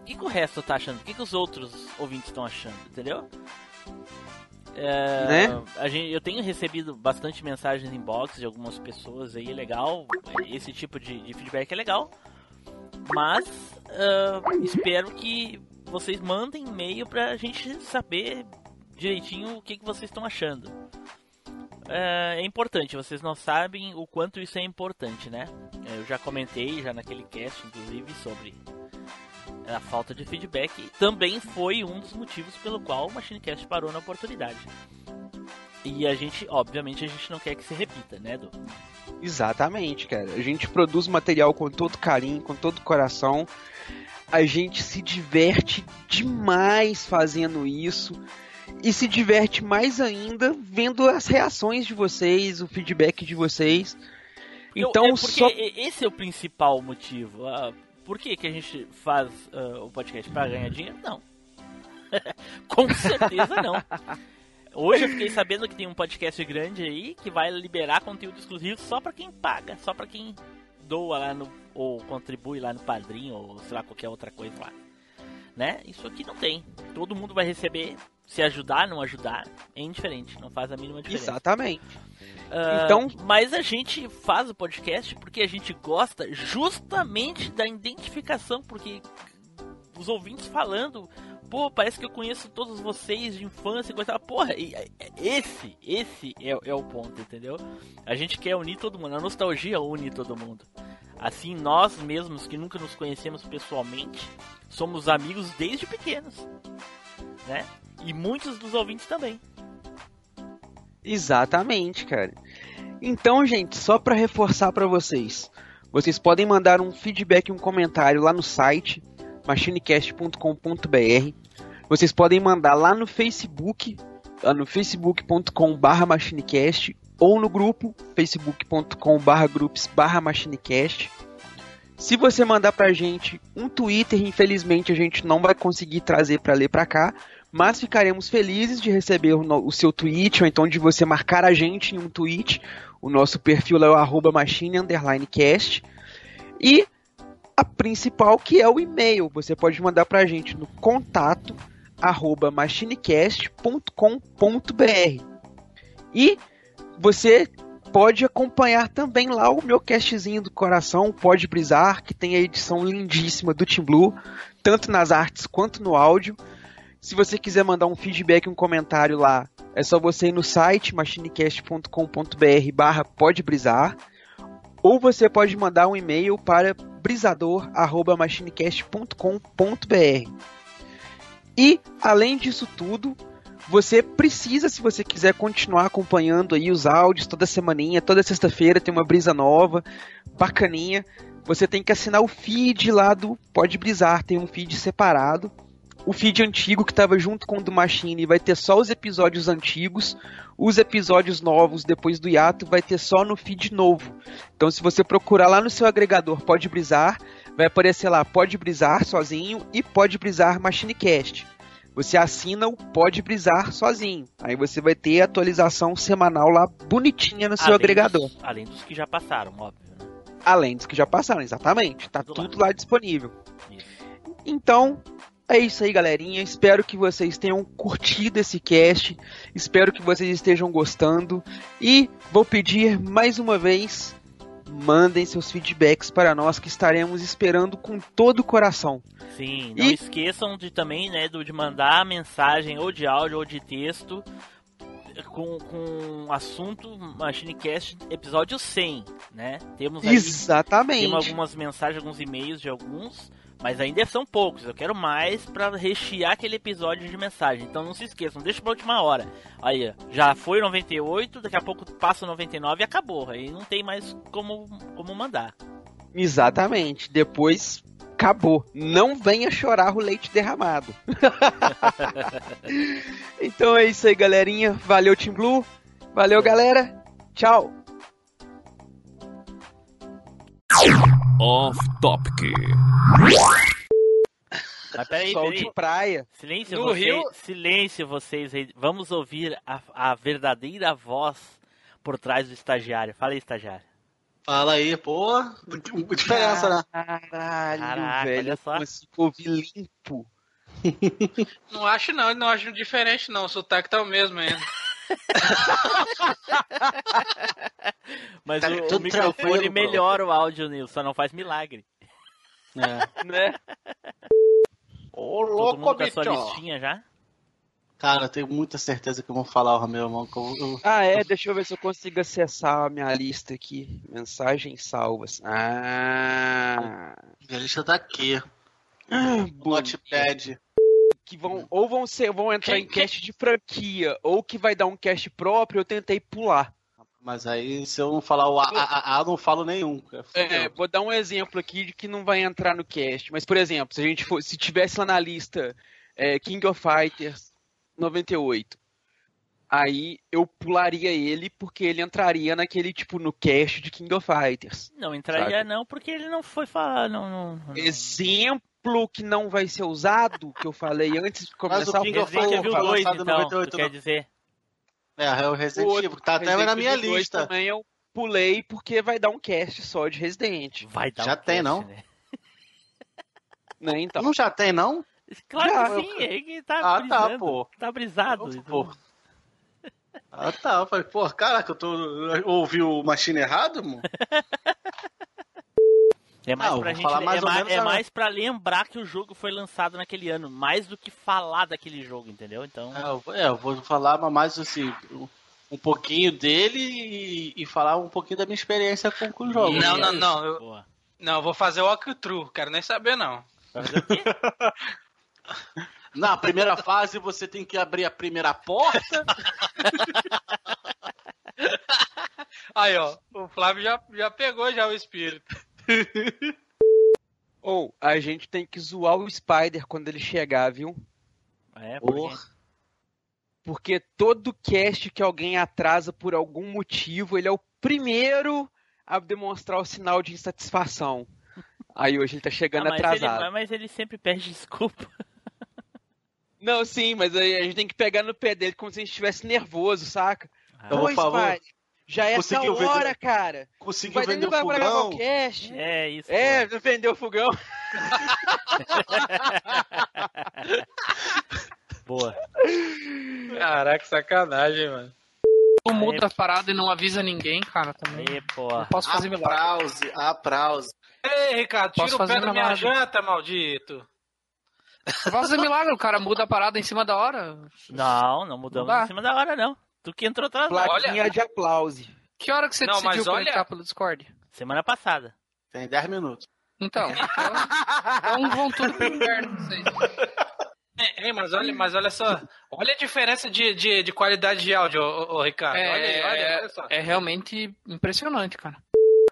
O que, que o resto tá achando? O que, que os outros ouvintes estão achando? Entendeu? É, Né? a gente, eu tenho recebido bastante mensagens em box de algumas pessoas aí, é legal. Esse tipo de, de feedback é legal. Mas ah, espero que vocês mandem e-mail pra gente saber direitinho o que, que vocês estão achando. É, é importante, vocês não sabem o quanto isso é importante, né? Eu já comentei já naquele cast, inclusive, sobre a falta de feedback. Também foi um dos motivos pelo qual o MachineCast parou na oportunidade. E a gente, obviamente, a gente não quer que se repita, né, Edu? Exatamente, cara. A gente produz material com todo carinho, com todo coração. A gente se diverte demais fazendo isso. E se diverte mais ainda vendo as reações de vocês, o feedback de vocês. Eu- Então, é porque só. esse é o principal motivo. Ah, por que, que a gente faz ah, o podcast para ganhar dinheiro? Não. Com certeza não. Hoje eu fiquei sabendo que tem um podcast grande aí que vai liberar conteúdo exclusivo só pra quem paga, só pra quem doa lá no ou contribui lá no Padrinho ou sei lá qualquer outra coisa lá. Né? Isso aqui não tem. Todo mundo vai receber, se ajudar, não ajudar, é indiferente, não faz a mínima diferença. Exatamente. Ah, Então- mas a gente faz o podcast porque a gente gosta justamente da identificação, porque os ouvintes falando, pô, parece que eu conheço todos vocês de infância e coisa. tal. Porra, e- e- esse, esse é, é o ponto, entendeu? A gente quer unir todo mundo, a nostalgia une todo mundo. Assim, nós mesmos que nunca nos conhecemos pessoalmente, somos amigos desde pequenos, né? E muitos dos ouvintes também. Exatamente, cara. Então, gente, só para reforçar para vocês, vocês podem mandar um feedback, um comentário lá no site machinecast.com.br. Vocês podem mandar lá no Facebook, no facebook.com/machinecast ou no grupo facebook.com/groups/machinecast. Se você mandar pra gente um Twitter, infelizmente a gente não vai conseguir trazer para ler pra cá, mas ficaremos felizes de receber o, seu tweet, ou então de você marcar a gente em um tweet. O nosso perfil é o arroba machine underline cast. E a principal que é o e-mail. Você pode mandar pra gente no contato arroba machinecast.com.br. E você pode acompanhar também lá o meu castzinho do coração, Pode Brisar, que tem a edição lindíssima do Team Blue, tanto nas artes quanto no áudio. Se você quiser mandar um feedback, um comentário lá, é só você ir no site machinecast.com.br barra pode brisar. Ou você pode mandar um e-mail para brisador.machinecast.com.br. E, além disso tudo, você precisa, se você quiser continuar acompanhando aí os áudios toda semaninha, toda sexta-feira tem uma brisa nova, bacaninha. Você tem que assinar o feed lá do Pode Brisar, tem um feed separado. O feed antigo que estava junto com o do Machine vai ter só os episódios antigos. Os episódios novos, depois do hiato, vai ter só no feed novo. Então, se você procurar lá no seu agregador Pode Brisar, vai aparecer lá Pode Brisar sozinho e Pode Brisar Machinecast. Você assina o Pode Brisar sozinho. Aí você vai ter a atualização semanal lá bonitinha no seu Além agregador. dos- além dos que já passaram, óbvio. Né? Além dos que já passaram, exatamente. Tá Tudo lá. tudo lá disponível. Isso. Então, é isso aí, galerinha. Espero que vocês tenham curtido esse cast. Espero que vocês estejam gostando. E vou pedir mais uma vez: mandem seus feedbacks para nós que estaremos esperando com todo o coração. Sim, não E- esqueçam de também, né, de mandar mensagem ou de áudio ou de texto com, com assunto MachineCast episódio 100, né? Temos aí Exatamente. temos algumas mensagens, alguns e-mails de alguns, mas ainda são poucos. Eu quero mais pra rechear aquele episódio de mensagem. Então não se esqueçam, deixa pra última hora. Aí, já foi o 98, daqui a pouco passa o 99 e acabou. Aí não tem mais como, como mandar. Exatamente. Depois acabou. Não venha chorar o leite derramado. então é isso aí, galerinha. Valeu, Team Blue. Valeu, galera. Tchau. Off Topic. Mas peraí, Sol peraí. de praia. Silêncio, No vocês, Rio- silêncio vocês aí. Vamos ouvir a, a verdadeira voz por trás do estagiário. Fala aí, estagiário. Fala aí, pô. Diferença, né? Caralho, Caraca, velho. olha só. Ouvir limpo. Não acho não, não acho diferente não. O sotaque tá o mesmo ainda. Mas Tá o, o microfone bro. melhora o áudio, Nilson, só não faz milagre. Né? Ô, Todo mundo com a sua listinha já? Cara, eu tenho muita certeza que eu vou falar o meu irmão. Eu, Ah, é, deixa eu ver se eu consigo acessar a minha lista aqui. Mensagens salvas. Ah. a lista tá aqui. bonito. Notepad. Que vão, ou vão ser, vão entrar Quem- em cast de franquia, ou que vai dar um cast próprio, eu tentei pular. Mas aí, se eu não falar o A, A, A, A, eu não falo nenhum. É, Fudeu. vou dar um exemplo aqui de que não vai entrar no cast. Mas, por exemplo, se a gente for, se tivesse lá na lista é, King of Fighters 98, aí eu pularia ele porque ele entraria naquele tipo no cast de King of Fighters. Não entraria Sabe? não, porque ele não foi falar. Não, não, não. Exemplo que não vai ser usado, que eu falei antes de Mas o começar King of Resident foi- Evil foi 2, lançado em então, 98, tu quer não. dizer? É, é o Resident Evil, que tá até Resident na minha Evil 2 lista. Também eu pulei porque vai dar um cast só de Resident. Vai dar Já um tem, cast, não? né? Né, então. Não já tem, não? Claro Já, que sim, é que tá Ah, tá, brisando. pô. Tá brisado. Pô. Ah, tá. Eu falei, pô, caraca, eu tô. Eu ouvi o machine errado, mano? É mais Não, pra gente, falar mais é, ou ma- menos é mais pra lembrar que o jogo foi lançado naquele ano, mais do que falar daquele jogo, entendeu? Então, É, eu vou- é, eu vou falar mais assim, um- um pouquinho dele e, e falar um pouquinho da minha experiência com, com o jogo. Não, não, não. Eu, boa. não, eu vou fazer o walkthrough. Quero nem saber não. Na primeira fase você tem que abrir a primeira porta. Aí, ó. O Flávio já, já pegou já o espírito. Ou a gente tem que zoar o Spider quando ele chegar, viu? É, porque... Porra. Porque todo cast que alguém atrasa por algum motivo, ele é o primeiro a demonstrar o sinal de insatisfação. Aí hoje ele tá chegando Ah, mas, ele, atrasado. mas ele sempre pede desculpa. Não, sim, mas aí a gente tem que pegar no pé dele como se a gente estivesse nervoso, saca? Eu Ô, vou falar- Spider, já é essa Conseguiu vender- hora, cara. Conseguiu Vai vender o vai pra gravar fogão. o cast. É isso. É, pô. vendeu o fogão. Boa. Caraca, sacanagem, mano. Tu muda a parada e não avisa ninguém, cara, também. Aí, pô. Não posso fazer milagre. Aplause, aplause. Ei, Ricardo, tira Posso o pé da minha janta, maldito. Eu posso fazer milagre, o cara muda a parada em cima da hora. Não, não mudamos Não em cima da hora, não. Tu que entrou atrasado. Plaquinha de aplause. Que hora que você Não, decidiu olha- conectar pelo Discord? Semana passada. Tem 10 minutos. Então, então vão tudo pro inferno vocês. Mas olha, mas olha só. Olha a diferença de, de, de qualidade de áudio, ô, ô, Ricardo. É, olha, olha, olha só. é realmente impressionante, cara.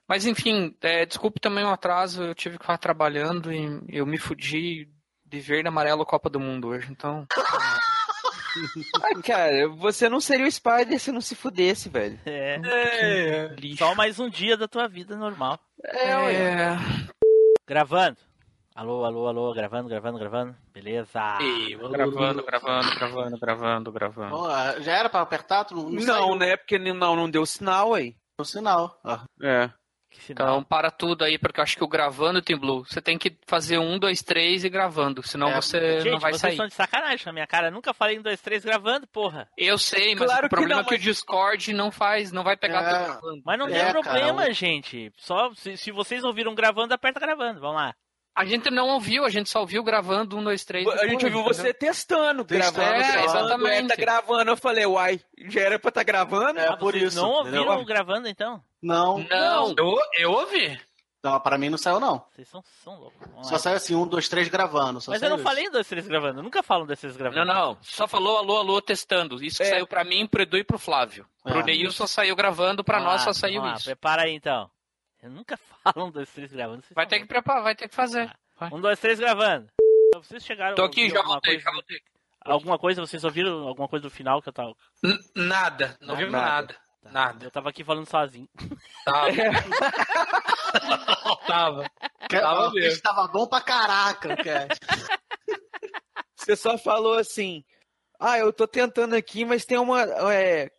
Mas enfim, é, desculpe também o atraso, eu tive que ficar trabalhando e eu me fudi de verde e amarelo Copa do Mundo hoje, então. Ah, cara, você não seria o Spider se não se fudesse, velho. É. É. Só mais um dia da tua vida normal. É, Gravando. Alô, alô, alô, gravando, gravando, gravando. Beleza. Ei, gravando, gravando, gravando, gravando, gravando. Pô, já era pra apertar? Tu não, não, Não, né? Porque não, não deu sinal aí. o sinal. Ah, É. Então para tudo aí, porque eu acho que o gravando tem Blue. Você tem que fazer um, dois, três e gravando, senão É, você Gente, não vai vocês sair. estão de sacanagem na minha cara. Eu nunca falei um, dois, três gravando, porra. Eu sei, mas Claro o que problema não, é que o mas- Discord não faz, não vai pegar É. tudo gravando. Mas não É, tem cara, problema, o- gente. Só se, se vocês ouviram gravando, aperta gravando. Vamos lá. A gente não ouviu, a gente só ouviu gravando um, dois, três. A gente ouviu você entendeu? testando, Testando, gravando, é, gravando, exatamente. é, tá gravando. Eu falei, uai, já era pra tá gravando? É Ah, por vocês isso. não ouviram o gravando, então? Não, Não, Eu, eu ouvi. não, pra mim não saiu, não. Vocês são, são loucos. Vamos Só saiu assim, um, dois, três gravando. só Mas eu não isso. falei um, dois, três gravando. Eu nunca falo um, dois, três gravando. não, não. Só falou alô, alô, testando. Isso que É. saiu pra mim, pro Edu e pro Flávio. Pro É. Neilson saiu gravando, pra Vamos nós só saiu isso. Prepara aí, então. Eu nunca falo um, dois, três gravando. Vai ter que preparar, vai ter que fazer. Vai. Um, dois, três gravando. Vocês chegaram Tô aqui, já voltei, coisa, já voltei. alguma coisa, vocês ouviram alguma coisa do final que eu tava... N- nada, não vimos Nada. nada. Nada. Eu tava aqui falando sozinho. Tava. tava. Tava mesmo. tava bom pra caraca, cast. Você só falou assim: Ah, eu tô tentando aqui, mas tem uma, é,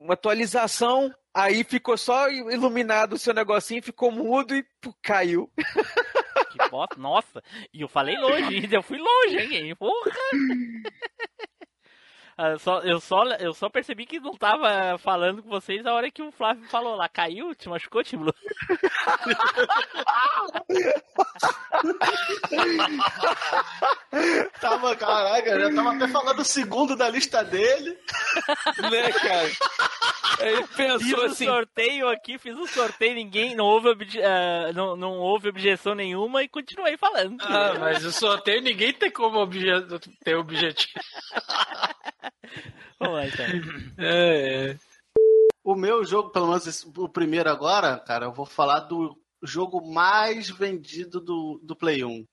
uma atualização. Aí ficou só iluminado o seu negocinho, ficou mudo e pô, caiu. Que bosta. Nossa, e eu falei longe eu fui longe, hein? Porra! Ah, só- eu, só, eu só percebi que não tava falando com vocês a hora que o Flávio falou lá. Caiu? Te machucou, Tim Blue? Tava, caraca, eu já tava até falando o segundo da lista dele. né, cara? Ele Fiz pensou um assim: sorteio aqui, fiz um sorteio, ninguém, não houve, obje- ah, não, não houve objeção nenhuma e continuei falando. Ah, mas o sorteio ninguém tem como obje... ter objetivo. Vamos lá, então. É, é. O meu jogo, pelo menos esse- o primeiro agora, cara, eu vou falar do jogo mais vendido do, do Play 1.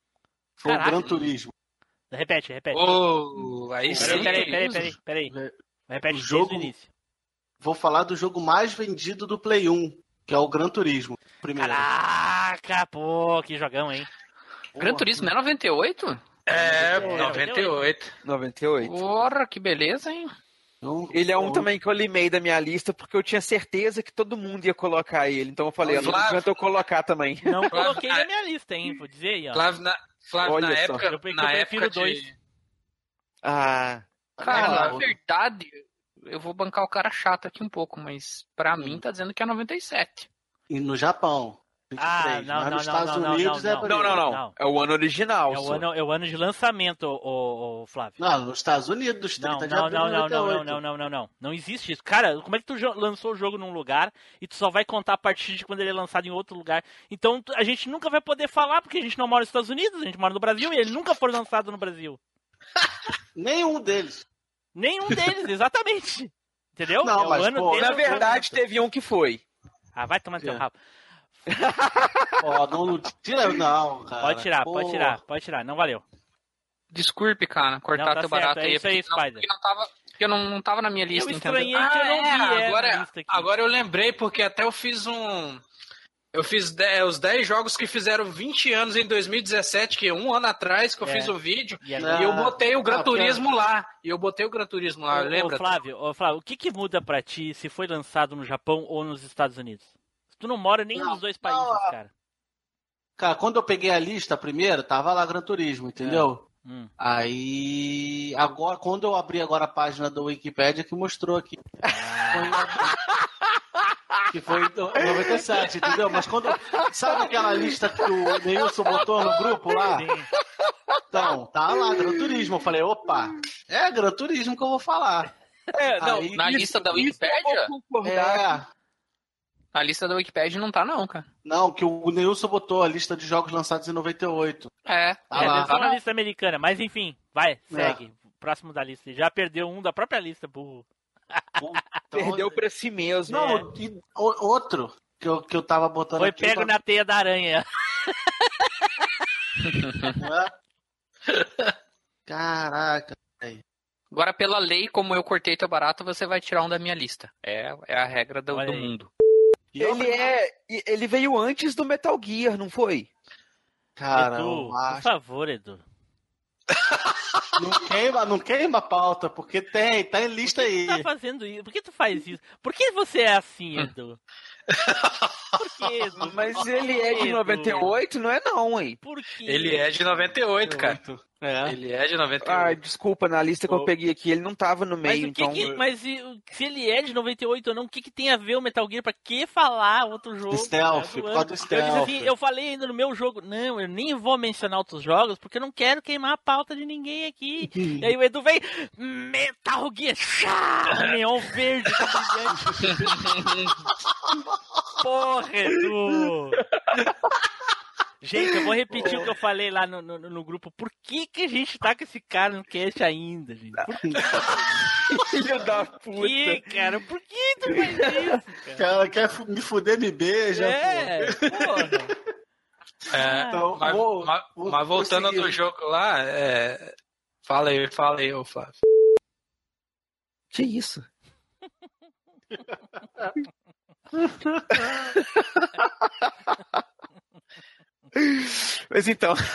Foi Caraca. o Gran Turismo. Repete, repete. Oh, aí Peraí, sim. peraí, peraí, peraí, peraí. Repete O desde jogo- o início. Vou falar do jogo mais vendido do Play 1, que é o Gran Turismo. Primeiro. Caraca, pô, que jogão, hein? Gran Turismo não é 98? É, É, 98. 98. Porra, que beleza, hein? Ele é um também que eu limei da minha lista porque eu tinha certeza que todo mundo ia colocar ele. Então eu falei, não adianta eu colocar também. Não coloquei na minha lista, hein? Vou dizer aí, ó. Flávio, na, Flávio, na época. Eu- na eu época prefiro de- dois. Ah, Cara, Ah, na verdade, eu vou bancar o cara chato aqui um pouco, mas pra mim tá dizendo que é 97. E no Japão. 23, Ah, não, mas não, nos não, Estados não, não, Unidos não, é não. não, não, não, Não. É o ano original. É o ano, é o ano de lançamento, ô, ô, Flávio. Não, nos Estados Unidos, dos 30 Não, de não, abril não, não, não, 98. não, não, não, não, não. Não existe isso. Cara, como é que tu lançou o jogo num lugar e tu só vai contar a partir de quando ele é lançado em outro lugar? Então a gente nunca vai poder falar porque a gente não mora nos Estados Unidos, a gente mora no Brasil e ele nunca foi lançado no Brasil. Nenhum deles. Nenhum deles, exatamente. Entendeu? Não, é o mas, ano pô, Na é o verdade, teve um que foi. Ah, vai tomar no teu É. rabo. Ó, não, não tira, não, cara. Pode tirar, Pô. pode tirar, pode tirar. Não valeu. Desculpe, cara, cortar Não, tá teu certo, barato é aí. isso aí, não- Spider. porque não tava, porque não, não tava na minha lista, Eu entendeu? que eu não vi Ah, é, agora, na lista aqui. agora eu lembrei, porque até eu fiz um. Eu fiz de- os 10 jogos que fizeram 20 anos em 2017, que é um ano atrás que eu É. fiz o vídeo. E Ah, agora- E eu botei o Gran ah, Turismo lá. E eu botei o Gran Turismo lá, Ô, ô, lembra? Flávio, ô, Flávio, o que, que muda pra ti se foi lançado no Japão ou nos Estados Unidos? Tu não mora nem Não, nos dois países, não, cara. Cara, quando eu peguei a lista primeiro, tava lá Gran Turismo, entendeu? Hum. Aí, agora, quando eu abri agora a página do Wikipedia, que mostrou aqui. que foi em 97, entendeu? Mas quando. Sabe aquela lista que o Neilson botou no grupo lá? Sim. Então, tá lá, Gran Turismo. Eu falei, opa, é Gran Turismo que eu vou falar. É, não, Aí- Na lista da isso Wikipédia? vou concordar. É. A lista da Wikipédia não tá, não, cara. Não, que o Neilson botou a lista de jogos lançados em 98. É. Tá é, lá. ser uma lista americana, mas enfim, vai, segue. Próximo da lista. Já perdeu um da própria lista, burro. Perdeu pra si mesmo. Não, e o- outro que eu, que eu tava botando Foi aqui. pego na teia da aranha. Caraca. Agora, pela lei, como eu cortei teu barato, você vai tirar um da minha lista. É, é a regra do, do mundo. Ele é. Ele veio antes do Metal Gear, não foi? Cara, Edu, por favor, Edu. Não queima, não queima a pauta, porque tem, tá em lista Por aí. que tu tá fazendo isso? Por que tu faz isso? Por que você é assim, Edu? Por que, Edu? Mas ele é de Edu. 98, não é não, hein? Por que? Ele é de 98, cara. É. Ele é de 98. Ah, desculpa, na lista que eu peguei aqui, ele não tava no Mas, meio, o que então. que- mas e se ele é de 98 ou não, o que, que tem a ver o Metal Gear? Pra que falar outro jogo? Stealth, do por causa do Eu, disse stealth. assim, eu falei ainda no meu jogo, não, eu nem vou mencionar outros jogos, porque eu não quero queimar a pauta de ninguém aqui. e aí o Edu vem, Metal Gear, chá, neon verde, tá. Porra, Edu! Gente, eu vou repetir o que eu falei lá no, no, no grupo. Por que, que a gente tá com esse cara no cast ainda, gente? Por Filho da puta. que, cara? Por que tu faz isso, cara? Cara, quer me fuder, me beija. É, porra. É, Então, mas, vou- mas- vou- mas voltando do jogo lá, é... fala aí, fala aí, ô Flávio. Que isso? Mas então,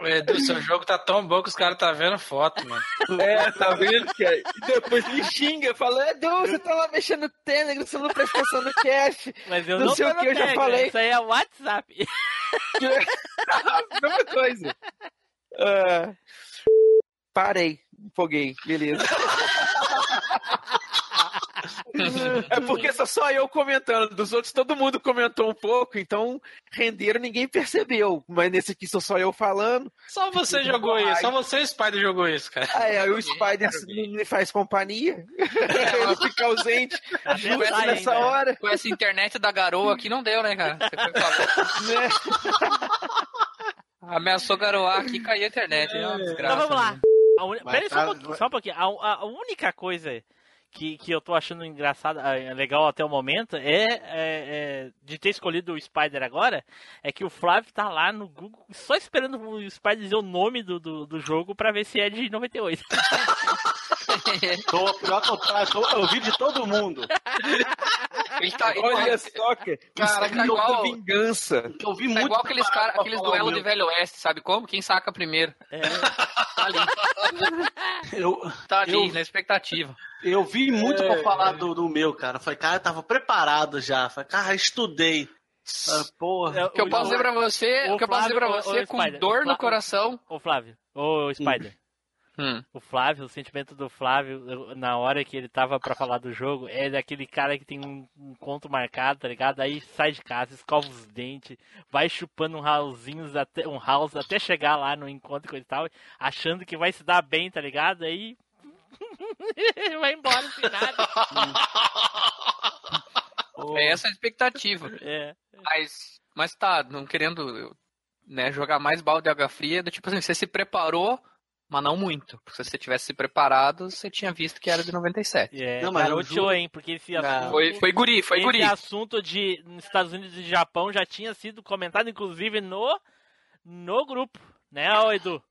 Ô, Edu, seu jogo tá tão bom que os caras tá vendo foto, mano. é, tá vendo, cara? E depois me xinga, fala, Edu, você tá lá mexendo no Telegram, você não presta atenção no cast. Mas eu Não não, sei o que, eu já Telegram, falei. Isso aí é WhatsApp. Mesma coisa. Ah, parei, empolguei, beleza. É porque só só eu comentando, dos outros todo mundo comentou um pouco, então renderam, ninguém percebeu. Mas nesse aqui sou só eu falando. Só você jogou isso, só você e o Spider jogou isso, cara. Aí, aí o Spider me faz companhia. Ele fica ausente justo nessa ainda. hora. Com essa internet da garoa aqui não deu, né, cara? Você foi falar. Né? Ameaçou garoar aqui e caiu a internet. É uma desgraça. Então vamos lá. A uni- Vai, Pera aí só tá, um pouquinho, só um pouquinho. A, a- a única coisa que, que eu tô achando engraçada, ah, legal até o momento, é, é- é de ter escolhido o Spider agora, é que o Flávio tá lá no Google só esperando o Spider dizer o nome do, do, do jogo pra ver se é de 98. Tô, pior que eu, tô- eu vi de todo mundo. Ele tá, ele Olha tá- só, cara. Cara, tá é igual- vingança. Eu vi tá muito. igual aqueles, cara, aqueles o duelos de. Velho Oeste, sabe como? Quem saca primeiro. É, Tá ali, Eu, tá ali Eu- na expectativa. eu vi muito É, pra falar do, do meu, cara. Falei, cara, eu tava preparado já. Falei, cara, estudei. Ah, porra. É, O que eu posso dizer pra você, o o que eu posso dizer pra você o com Spider, dor o no coração. Ô Flávio, ô Spider. Hum. O Flávio, o sentimento do Flávio, na hora que ele tava pra falar do jogo, é daquele cara que tem um, conto marcado, tá ligado? Aí sai de casa, escova os dentes, vai chupando um housezinhos até, um house até chegar lá no encontro com ele tal, achando que vai se dar bem, tá ligado? Aí. vai embora sem nada. É essa a expectativa. É. Mas, mas tá, não querendo né, jogar mais balde de água fria, do tipo assim, você se preparou, mas não muito. Porque se você tivesse se preparado, você tinha visto que era de 97. É, Não, mas garoteou, juro- hein? Porque esse Não. assunto. Foi, foi guri, foi esse guri. assunto de Estados Unidos e Japão já tinha sido comentado, inclusive, no, no grupo, né, ô Edu?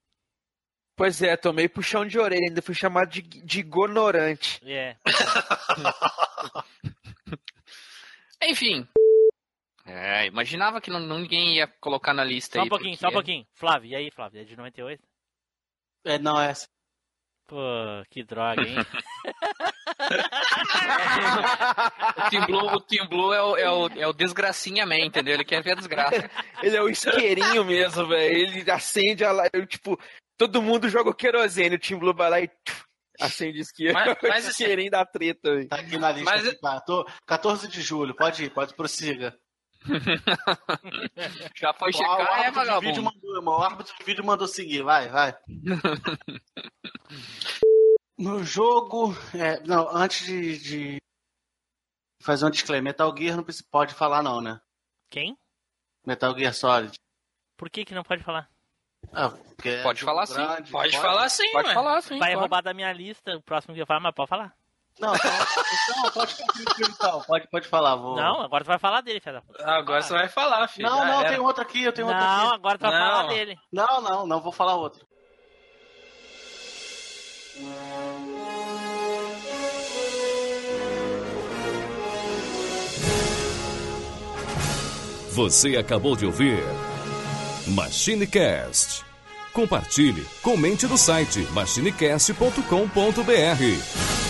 Pois é, tomei puxão de orelha, ainda fui chamado de, de ignorante. É. Enfim. É, imaginava que não, ninguém ia colocar na lista Só aí. um pouquinho, porque- só um pouquinho. Flávio, e aí, Flávio? É de 98? É, não, é. Pô, que droga, hein? O Team Blue, o Team Blue é, o, é, o, é o desgracinha man, entendeu? Ele quer ver a desgraça. Ele é o isqueirinho mesmo, velho. Ele acende a lá, eu, tipo, todo mundo joga o querosene, o Team Blue vai lá e acende o isqueiro. Mas- o mas isqueirinho da treta, velho. Tá aqui na lista. Mas- aqui, cara. Tô- 14 de julho, pode ir, pode prossiga. Já foi Ó, o checar, é de vídeo vagabundo. mandou, irmão. O árbitro de vídeo mandou seguir, vai, vai. no jogo. é, não, antes de, de fazer um disclaimer, Metal Gear não pode falar, não, né? Quem? Metal Gear Solid. Por que que não pode falar? Ah, é Pode jogo falar sim, grande, Pode falar sim, Pode ué. falar, sim. Vai pode. roubar da minha lista, o próximo que eu falar, mas pode falar. Não, então, então pode então. Pode, pode falar. Vou... Não, agora tu vai falar dele, da puta. Agora você vai falar, filho. não, não, tem outro aqui, eu tenho outro Não, aqui. agora tu vai Não. falar dele. Não, não, não, vou falar outro. Você acabou de ouvir MachineCast. Compartilhe, comente no site machinecast.com.br.